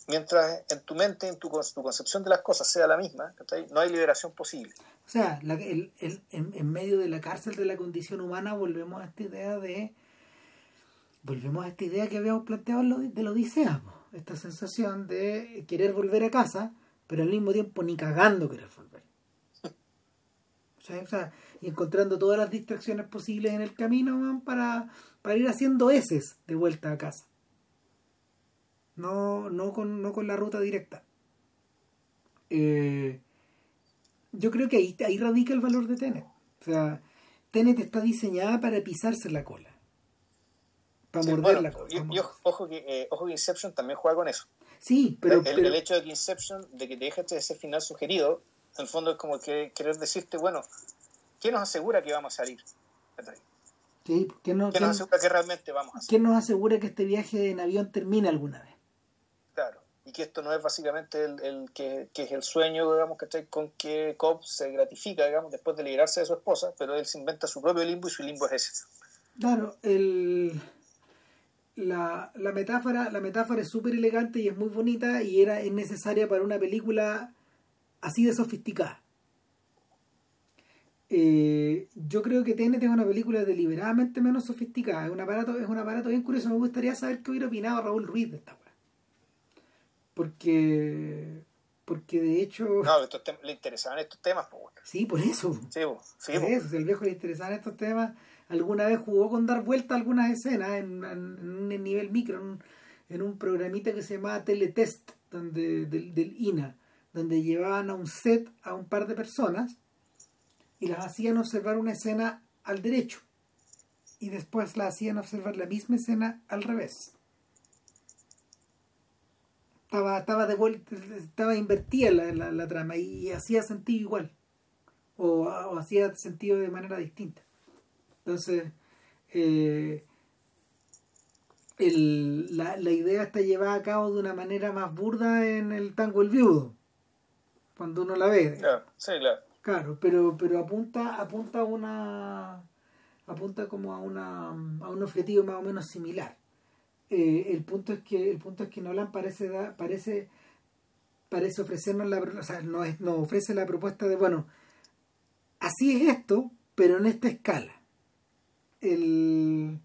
mientras en tu mente, en tu, tu, concepción de las cosas sea la misma, no hay liberación posible. O sea, el, en, medio de la cárcel de la condición humana volvemos a esta idea de volvemos a esta idea que habíamos planteado de la Odisea, esta sensación de querer volver a casa, pero al mismo tiempo ni cagando querer volver. *laughs* O sea, y encontrando todas las distracciones posibles en el camino para para ir haciendo heces de vuelta a casa. No, no, con, no con la ruta directa. Eh, yo creo que ahí, ahí radica el valor de Tenet. O sea, Tenet está diseñada para pisarse la cola. Para morder la cola. Y, ojo, que, eh, ojo que Inception también juega con eso. Sí, pero el, hecho de que Inception, de que te dejaste ese final sugerido, en el fondo es como que querer decirte, bueno, ¿qué nos asegura que vamos a salir? ¿Qué, nos asegura que realmente vamos a hacer? ¿Quién nos asegura que este viaje en avión termine alguna vez? Que esto no es básicamente el, que, es el sueño, digamos, que con que Cobb se gratifica, digamos, después de liberarse de su esposa, pero él se inventa su propio limbo y su limbo es ese. Claro, el, la, la metáfora la metáfora es súper elegante y es muy bonita y era es necesaria para una película así de sofisticada. Eh, yo creo que TNT es una película deliberadamente menos sofisticada. Es un aparato, es un aparato bien curioso. Me gustaría saber qué hubiera opinado Raúl Ruiz de esta weá. Porque. Porque de hecho. No, le interesaban estos temas, pues Sí, por eso. Sí, sí, por eso. Si el viejo le interesaban estos temas, alguna vez jugó con dar vuelta a algunas escenas en, un nivel micro, en un, programita que se llamaba Teletest, donde, del, del INA, donde llevaban a un set a un par de personas y las hacían observar una escena al derecho y después la hacían observar la misma escena al revés. Estaba, estaba, de vuelta, estaba invertida la, la, trama y hacía sentido igual o, hacía sentido de manera distinta. Entonces, eh, la, la, idea está llevada a cabo de una manera más burda en el tango El Viudo, cuando uno la ve. sí, claro. Claro, pero, pero apunta, apunta a una apunta como a una a un objetivo más o menos similar. Eh, el punto es que el punto es que Nolan parece da, parece parece ofrecernos la o sea, nos ofrece la propuesta de bueno así es esto pero en esta escala el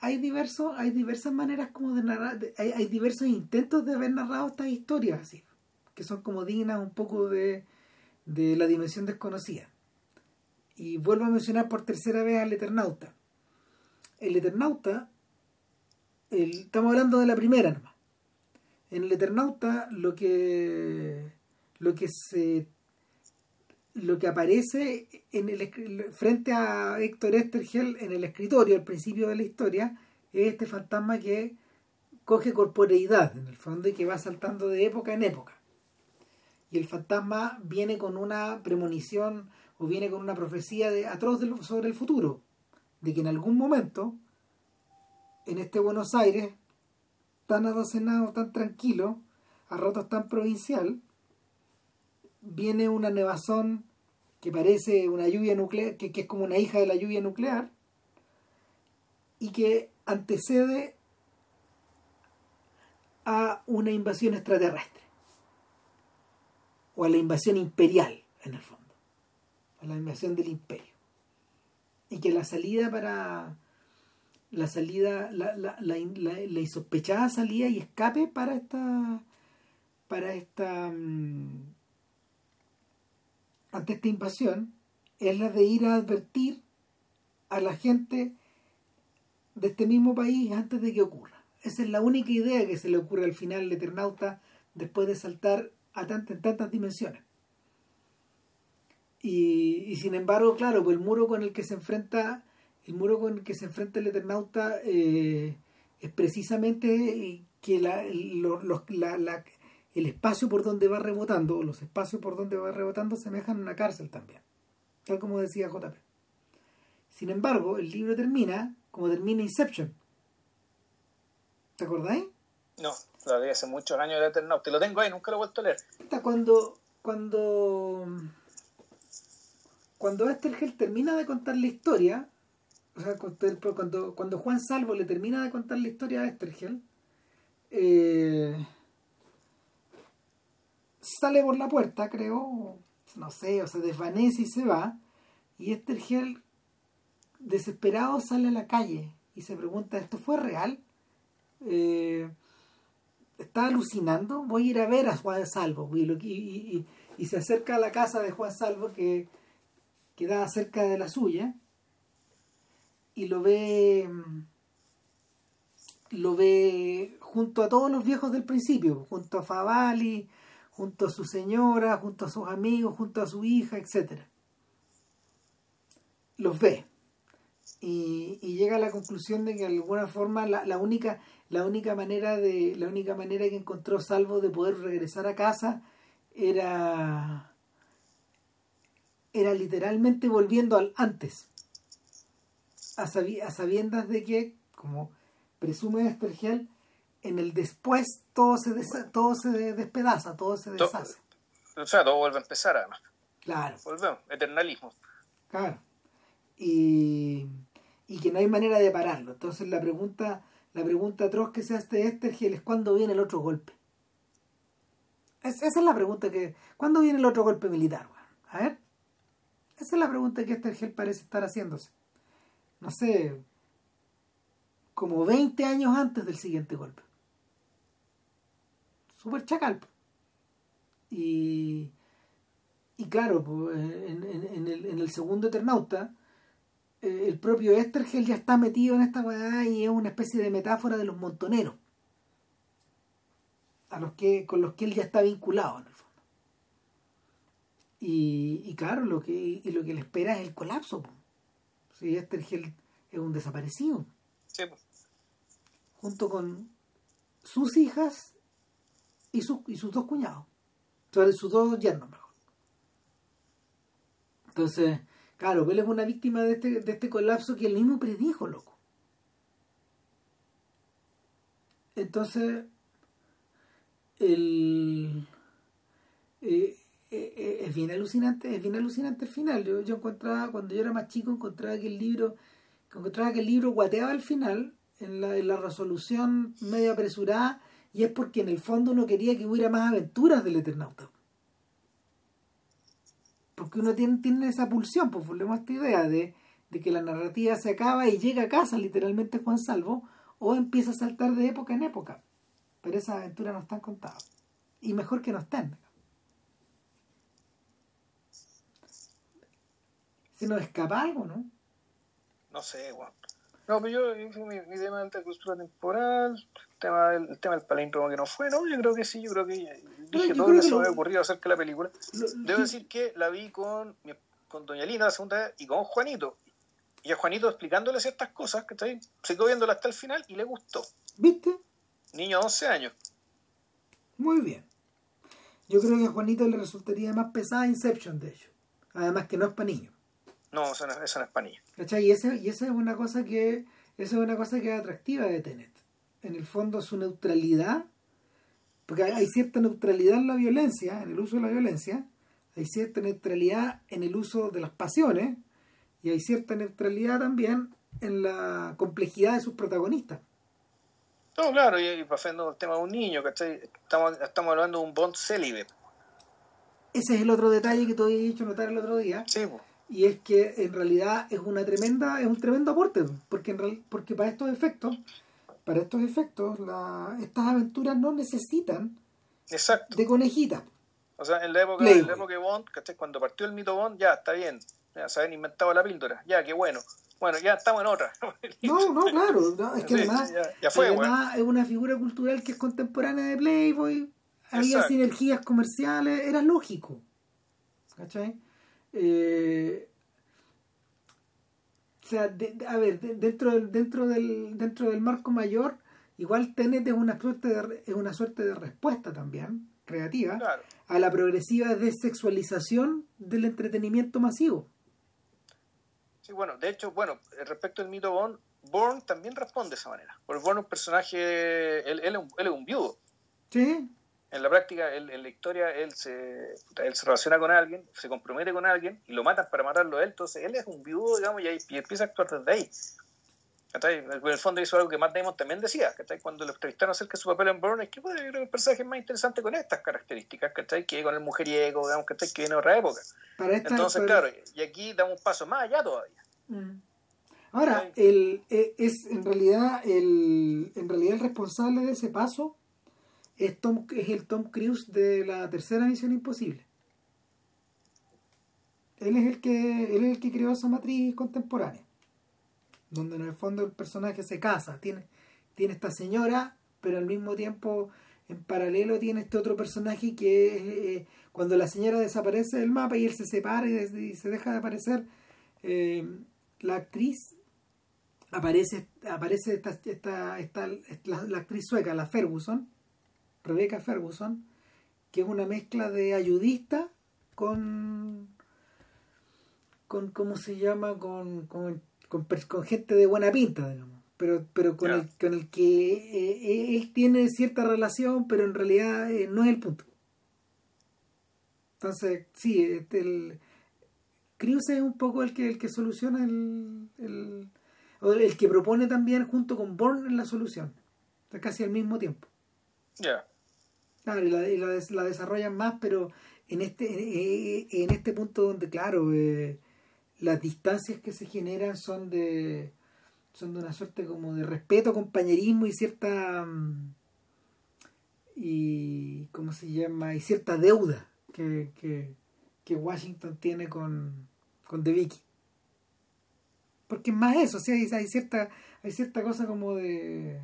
hay diversos hay diversas maneras como de narrar hay, hay diversos intentos de haber narrado estas historias así que son como dignas un poco de, la dimensión desconocida. Y vuelvo a mencionar por tercera vez al Eternauta. El Eternauta, el, estamos hablando de la primera nomás. En el Eternauta lo que lo que se lo que aparece en el, frente a Héctor Estergel en el escritorio al principio de la historia es este fantasma que coge corporeidad en el fondo y que va saltando de época en época. Y el fantasma viene con una premonición o viene con una profecía de, atroz sobre el futuro, de que en algún momento, en este Buenos Aires, tan adocenado, tan tranquilo, a ratos tan provincial, viene una nevazón que parece una lluvia nuclear, que, que, es como una hija de la lluvia nuclear, y que antecede a una invasión extraterrestre, o a la invasión imperial, en el fondo, a la invasión del imperio. Y que la salida para la salida, la, la, la, la insospechada salida y escape para esta para esta mm, ante esta invasión es la de ir a advertir a la gente de este mismo país antes de que ocurra. Esa es la única idea que se le ocurre al final al Eternauta después de saltar a tantas, tantas dimensiones. Y, sin embargo, claro, pues el muro con el que se enfrenta, el muro con el que se enfrenta el Eternauta eh, es precisamente que la, la, el espacio por donde va rebotando, los espacios por donde va rebotando, semejan a una cárcel también, tal como decía JP. Sin embargo, el libro termina como termina Inception. ¿Te acordáis? No, lo leí hace muchos años el Eternauta. Lo tengo ahí, nunca lo he vuelto a leer. Cuando, cuando, cuando Estergel termina de contar la historia, o sea, cuando, cuando Juan Salvo le termina de contar la historia a Estergel, eh, sale por la puerta, creo, no sé, o se desvanece y se va, y Estergel, desesperado, sale a la calle y se pregunta, ¿esto fue real? Eh, ¿Está alucinando? Voy a ir a ver a Juan Salvo, y, y, se acerca a la casa de Juan Salvo, que queda cerca de la suya, y lo ve lo ve junto a todos los viejos del principio, junto a Favali, junto a su señora, junto a sus amigos, junto a su hija, etc. Los ve. Y, llega a la conclusión de que de alguna forma la, única, la única manera de. la única manera que encontró salvo de poder regresar a casa era. Era literalmente volviendo al antes. A, sabiendas de que, como presume Espergel, en el después todo se, todo se despedaza, todo se deshace. o sea, todo vuelve a empezar además. Claro. Volvemos, eternalismo. Claro. Y, y que no hay manera de pararlo. Entonces la pregunta, la pregunta atroz que se hace Estergel es cuándo viene el otro golpe. esa es la pregunta que... ¿Cuándo viene el otro golpe militar? A ver. Esa es la pregunta que Estergel parece estar haciéndose. No sé, como 20 años antes del siguiente golpe súper chacal. Y, y claro, en, en, el, en, el, segundo Eternauta, eh, el propio Estergel ya está metido en esta weá y es una especie de metáfora de los montoneros. A los que, con los que él ya está vinculado en el fondo. Y, y claro, lo que, y lo que le espera es el colapso. Si Estergel es un desaparecido. Junto con sus hijas y, y sus dos cuñados. Entonces, sus dos yernos, mejor. Entonces, claro, él es una víctima de este, de este colapso que él mismo predijo, loco. Entonces, el, eh, eh, eh, es bien alucinante, es bien alucinante el final. Yo, encontraba, cuando yo era más chico, encontraba que el libro, encontraba que el libro guateaba al final, en la, en la resolución medio apresurada, y es porque en el fondo uno quería que hubiera más aventuras del Eternauta. Porque uno tiene, tiene esa pulsión, pues volvemos a esta idea de, que la narrativa se acaba y llega a casa literalmente Juan Salvo, o empieza a saltar de época en época. Pero esas aventuras no están contadas. Y mejor que no estén. Si nos escapa algo, ¿no? No sé, No, pero yo, mi, mi tema de cultura temporal, tema del, el tema del palíndromo que no fue, ¿no? Yo creo que sí, yo creo que dije todo lo que se me había ocurrido acerca de la película. Debo decir que la vi con, con Doña Lina la segunda vez y con Juanito. Y a Juanito explicándole ciertas cosas, que se quedó viéndola hasta el final y le gustó. ¿Viste? Niño de 11 años. Muy bien. Yo creo que a Juanito le resultaría más pesada Inception, de hecho. Además que no es para niños. No, eso no, eso no es para niños. Y esa, y esa es una cosa que esa es una cosa que es atractiva de Tenet. En el fondo su neutralidad, porque hay cierta neutralidad en la violencia, en el uso de la violencia, hay cierta neutralidad en el uso de las pasiones y hay cierta neutralidad también en la complejidad de sus protagonistas. No, claro, y, pasando el tema de un niño, ¿cachai? Estamos, estamos hablando de un Bond célibe. Ese es el otro detalle que te había dicho notar el otro día. Sí, Y es que en realidad es una tremenda, es un tremendo aporte, porque en real, porque para estos efectos, para estos efectos, la, estas aventuras no necesitan Exacto. de conejitas. O sea, en la época, en la época de Bond, ¿cachai? Cuando partió el mito Bond, ya está bien, ya se habían inventado la píldora, ya, qué bueno. Bueno, ya estamos en otra. no, no, claro. es que además, ya, fue, además es una figura cultural que es contemporánea de Playboy. Había sinergias comerciales, era lógico. ¿Cachai? Eh, o sea, a ver, dentro del, dentro del, dentro del marco mayor, igual Tenet es una suerte de, es una suerte de respuesta también, creativa, a la progresiva desexualización del entretenimiento masivo. Sí, bueno, de hecho, bueno, respecto al mito Bond, Bourne también responde de esa manera. Porque Bourne es un personaje, él, él, es un viudo. Sí. En la práctica, él, en la historia, él se, él se relaciona con alguien, se compromete con alguien y lo matan para matarlo a él. Entonces, él es un viudo, digamos, y, ahí, y empieza a actuar desde ahí. En el fondo hizo algo que Matt Damon también decía, que cuando lo entrevistaron acerca de su papel en Bourne, es que bueno, yo creo que el personaje más interesante con estas características, ¿cachai? que con el mujeriego, digamos, que viene de otra época. Entonces, claro, y aquí damos un paso más allá todavía. Mm. Ahora, el, e, es en realidad el, en realidad el responsable de ese paso es, Tom, es el Tom Cruise de la tercera misión imposible. Él es el que él es el que creó esa matriz contemporánea donde en el fondo el personaje se casa, tiene, tiene esta señora, pero al mismo tiempo en paralelo tiene este otro personaje que eh, cuando la señora desaparece del mapa y él se separa y, se deja de aparecer, eh, la actriz aparece, aparece esta, esta, esta la, actriz sueca, la Ferguson, Rebecca Ferguson, que es una mezcla de ayudista con con cómo se llama con, con con, gente de buena pinta, digamos, pero, pero con, el, con el que eh, eh, él tiene cierta relación, pero en realidad eh, no es el punto. Entonces, sí, este, el Cruz es un poco el que, el que soluciona el, el, el que propone también junto con Bourne la solución, casi al mismo tiempo. Ya. Claro, y, la, y la, la, desarrollan más, pero en este, en este punto donde, claro, eh, las distancias que se generan son de son de una suerte como de respeto, compañerismo y cierta mm, y cómo se llama y cierta deuda que, que, Washington tiene con, con The Vicky. Porque es más eso, o hay, cierta hay cierta cosa como de,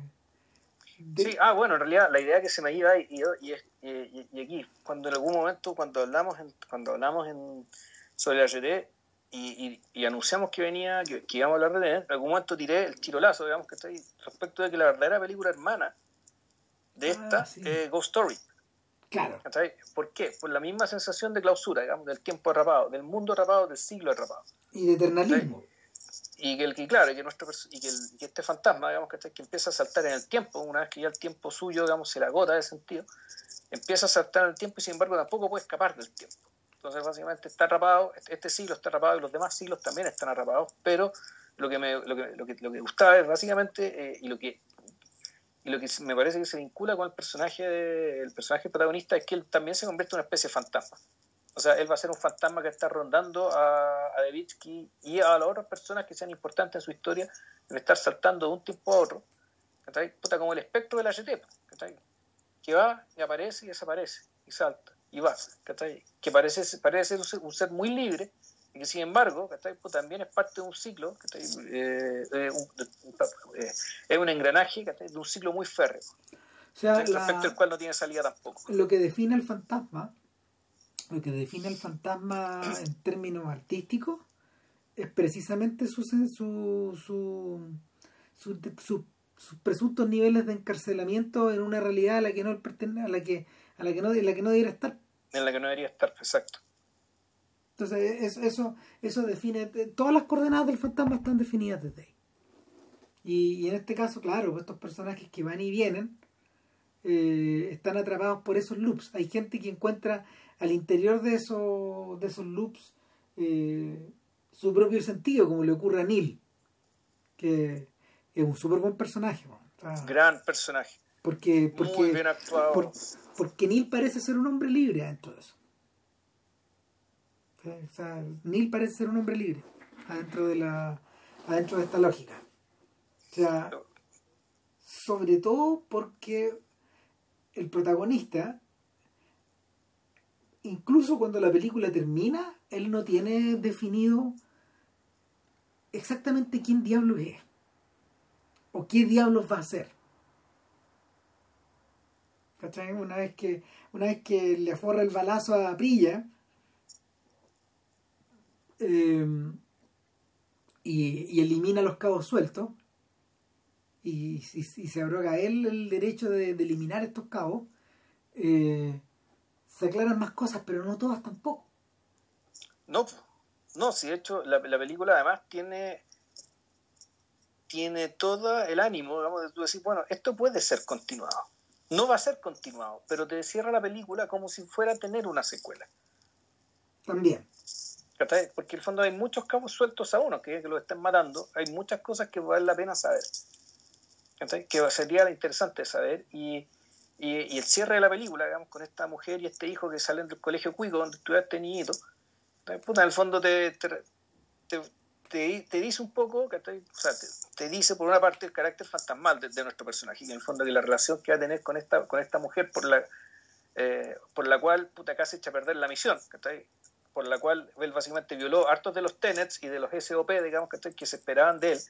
Sí, ah, bueno, en realidad la idea que se me iba y, y, y, y aquí, cuando en algún momento, cuando hablamos en, cuando hablamos en, sobre la RT, y, anunciamos que venía, que, íbamos a hablar de él, en algún momento tiré el tirolazo, digamos, que estoy respecto de que la verdadera película hermana de ah, esta es Ghost Story. Claro. ¿Por qué? Por la misma sensación de clausura, digamos, del tiempo atrapado, del mundo atrapado, del siglo atrapado. Y de eternalismo. Y que, el, que claro, que, nuestro, y que, este fantasma, digamos, que, que empieza a saltar en el tiempo, una vez que ya el tiempo suyo, digamos, se le agota de sentido, empieza a saltar en el tiempo y sin embargo tampoco puede escapar del tiempo. Entonces, básicamente está atrapado, este siglo está atrapado y los demás siglos también están atrapados, pero lo que me, lo que, lo que, lo que gustaba es básicamente, eh, y lo que y lo que me parece que se vincula con el personaje el personaje protagonista es que él también se convierte en una especie de fantasma. O sea, él va a ser un fantasma que está rondando a, a Devitsky y a las otras personas que sean importantes en su historia, en estar saltando de un tiempo a otro, Puta, como el espectro de la GT, que va y aparece y desaparece y salta y va, Que parece, parece ser un ser muy libre, y que sin embargo pues, también es parte de un ciclo, eh, eh, es un engranaje de un ciclo muy férreo, o sea, respecto al cual no tiene salida tampoco. Lo que define el fantasma, lo que define el fantasma en términos artísticos, es precisamente su, su, su, sus presuntos niveles de encarcelamiento en una realidad a la que no a la que a la que no, en la que no debería estar. En la que no debería estar, exacto. Entonces, eso, eso define, todas las coordenadas del fantasma están definidas desde ahí. Y, en este caso, claro, pues estos personajes que van y vienen eh, están atrapados por esos loops. Hay gente que encuentra al interior de esos, de esos loops eh, su propio sentido, como le ocurre a Neil, que es un súper buen personaje. Gran personaje. Porque, porque, Muy bien actuado. porque Neil parece ser un hombre libre dentro de eso. O sea, Neil parece ser un hombre libre adentro de la adentro de esta lógica. O sea, sobre todo porque el protagonista, incluso cuando la película termina, él no tiene definido exactamente quién diablo es o qué diablos va a ser. ¿Cachai? Una vez que, una vez que le aforra el balazo a Prilla eh, y, elimina los cabos sueltos y, se abroga él el derecho de, eliminar estos cabos, eh, se aclaran más cosas, pero no todas tampoco. No, no, si de hecho la, la película además tiene tiene todo el ánimo, digamos, de decir, bueno, esto puede ser continuado. No va a ser continuado, pero te cierra la película como si fuera a tener una secuela. También. Porque en el fondo hay muchos cabos sueltos a uno que, que lo estén matando, hay muchas cosas que vale la pena saber. Que sería interesante saber. Y, y, el cierre de la película, digamos, con esta mujer y este hijo que salen del colegio Cuico, donde estudiaste niñito, puta, en el fondo te, te, te, dice un poco, o sea, te, dice por una parte el carácter fantasmal de, nuestro personaje, y en el fondo que la relación que va a tener con esta, con esta mujer por la, eh, por la cual puta casi echa a perder la misión, por la cual él básicamente violó hartos de los tenets y de los SOP, digamos, que se esperaban de él.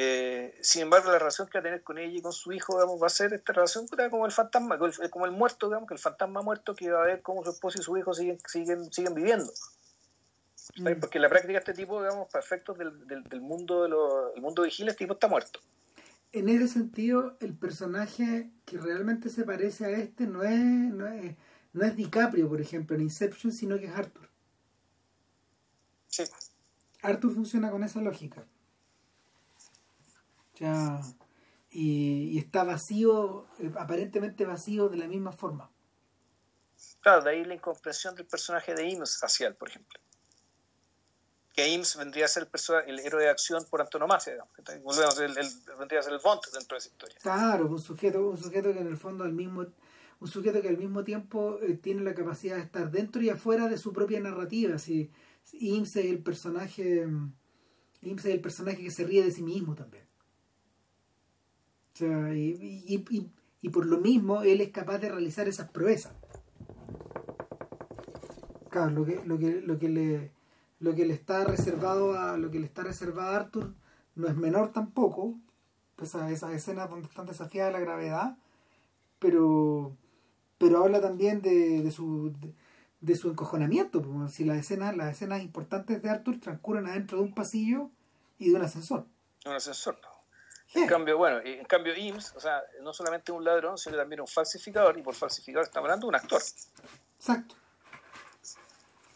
Eh, sin embargo, la relación que va a tener con ella y con su hijo va a ser esta relación como el fantasma, como el muerto, digamos, que el fantasma muerto que va a ver cómo su esposo y su hijo siguen, siguen, siguen viviendo. Mm. Porque en la práctica este tipo, digamos, para efectos del, del, mundo de lo, el mundo vigila, este tipo está muerto. En ese sentido, el personaje que realmente se parece a este no es, no es, no es DiCaprio, por ejemplo, en Inception, sino que es Arthur. Sí. Arthur funciona con esa lógica. Ya, y, y, está vacío, eh, aparentemente vacío de la misma forma. Claro, de ahí la incomprensión del personaje de Imus hacia él, por ejemplo que Ames vendría a ser el, héroe de acción por antonomasia, digamos, el, vendría a ser el Bond dentro de esa historia. Claro, un sujeto, un sujeto que en el fondo al mismo un sujeto que al mismo tiempo eh, tiene la capacidad de estar dentro y afuera de su propia narrativa. Si, es el personaje es el personaje que se ríe de sí mismo también. Sea, y, y, y por lo mismo él es capaz de realizar esas proezas. Claro, lo que, lo que, lo que le lo que le está reservado a lo que le está reservado a Arthur no es menor tampoco pues a esas escenas donde están desafiadas la gravedad pero pero habla también de, su de, su encojonamiento pues, si las escenas las escenas importantes de Arthur transcurren adentro de un pasillo y de un ascensor un ascensor en cambio, bueno, en cambio Ims, o sea, no solamente un ladrón, sino también un falsificador, y por falsificador estamos hablando de un actor. Exacto.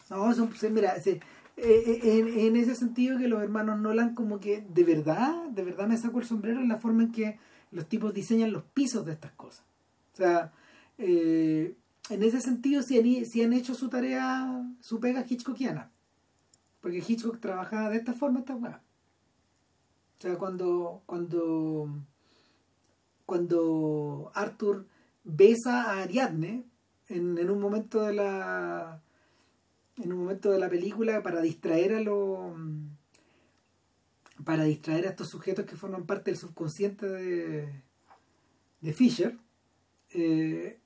No, eso, mira, eh, eh, en, ese sentido que los hermanos Nolan como que de verdad, de verdad me saco el sombrero en la forma en que los tipos diseñan los pisos de estas cosas. O sea, eh, en ese sentido si han, han hecho su tarea, su pega hitchcockiana. Porque Hitchcock trabajaba de esta forma esta weá. O sea, cuando, cuando, cuando Arthur besa a Ariadne en, en un momento de la en un momento de la película para distraer a los para distraer a estos sujetos que forman parte del subconsciente de, de Fisher eh,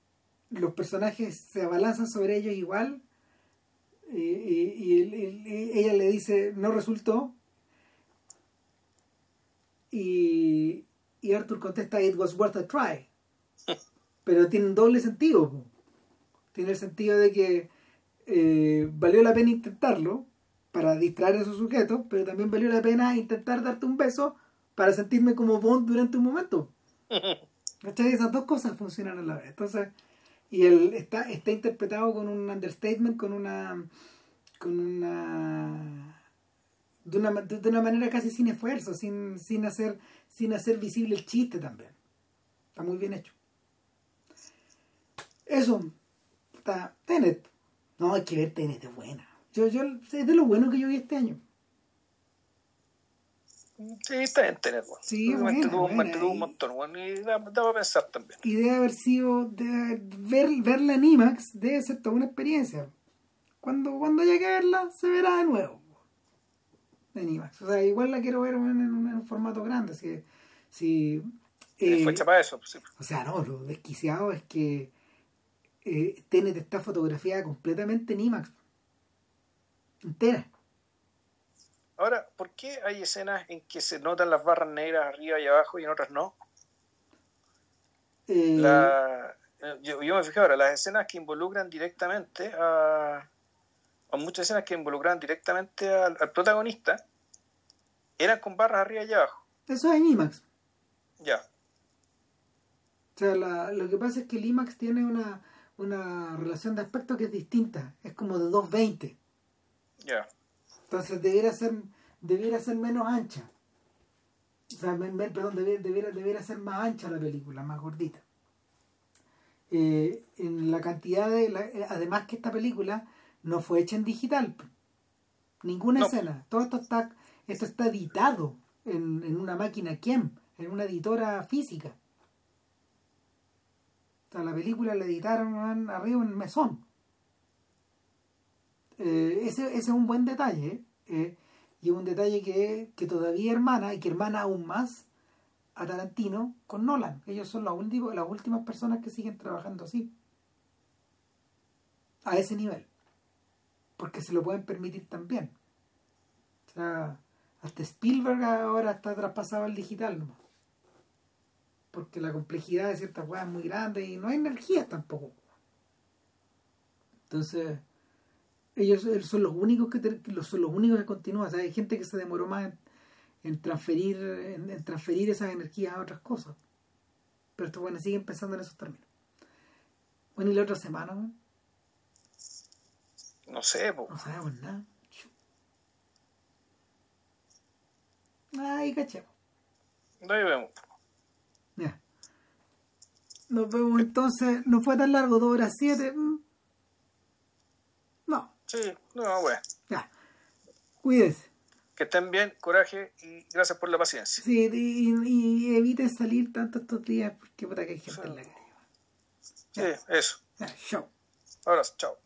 los personajes se abalanzan sobre ellos igual Y, y- ella le dice, no resultó. Y, y Arthur contesta, it was worth a try. Pero tiene un doble sentido. Tiene el sentido de que eh, valió la pena intentarlo para distraer a esos sujetos, pero también valió la pena intentar darte un beso para sentirme como Bond durante un momento. *laughs* ¿Cachai? Esas dos cosas funcionan a la vez. Entonces, y él está, está interpretado con un understatement, con una. con una. De una, de una manera casi sin esfuerzo, sin, sin hacer, sin hacer visible el chiste también. Está muy bien hecho. Eso. Está. Tenet. No, hay que ver Tenet, es buena. Yo, yo, es de lo bueno que yo vi este año. Sí, está bien tener, weón. Sí, buena, me buena, entretuvo un montón, weón, y da, da para pensar también. y debe haber sido de ver, verla en IMAX debe ser toda una experiencia cuando cuando haya que verla se verá de nuevo en IMAX o sea igual la quiero ver en, en un, en un formato grande si, si eh, Fue hecha para eso, pues, sí. o sea no lo desquiciado es que eh, Tenet está fotografiada completamente en IMAX entera Ahora, ¿por qué hay escenas en que se notan las barras negras arriba y abajo y en otras no? Eh, La, eh, yo, yo me fijé ahora, las escenas que involucran directamente a, a muchas escenas que involucran directamente al, al protagonista eran con barras arriba y abajo. eso es en IMAX Ya, O sea, la- lo que pasa es que el IMAX tiene una, una relación de aspecto que es distinta. Es como de 220. ya. Entonces debiera ser, debiera ser menos ancha. O sea, me- me- perdón, debiera, debiera, debiera ser más ancha la película, más gordita. Eh, en la cantidad de... la- eh, además que esta película no fue hecha en digital. Ninguna No. escena. Todo esto está, esto está editado en, en una máquina KEM, en una editora física. O sea, la película la editaron arriba en el mesón. Eh, ese, ese es un buen detalle. ¿eh? Eh, y es un detalle que, que todavía hermana, y que hermana aún más a Tarantino con Nolan. Ellos son los últimos, las últimas personas que siguen trabajando así. A ese nivel. Porque se lo pueden permitir también. O sea, hasta Spielberg ahora está traspasado al digital nomás. Porque la complejidad de ciertas cosas es muy grande y no hay energía tampoco. Entonces, ellos son los únicos que te- son los únicos que continúan. O sea, hay gente que se demoró más en, transferir en, en transferir esas energías a otras cosas. Pero estos bueno, siguen pensando en esos términos. Bueno, y la otra semana, ¿no? No sé, po. no sabemos nada. Ay, cachemos. Ahí vemos. Ya. Nos vemos entonces. No fue tan largo, dos horas siete. Mm. No, Sí, no, bueno. ya. Cuídese. Que estén bien, coraje y gracias por la paciencia. Sí, y, y, y evite salir tanto estos días porque puta que hay gente en la calle. Sí, eso. Ya, chao. Ahora, chao.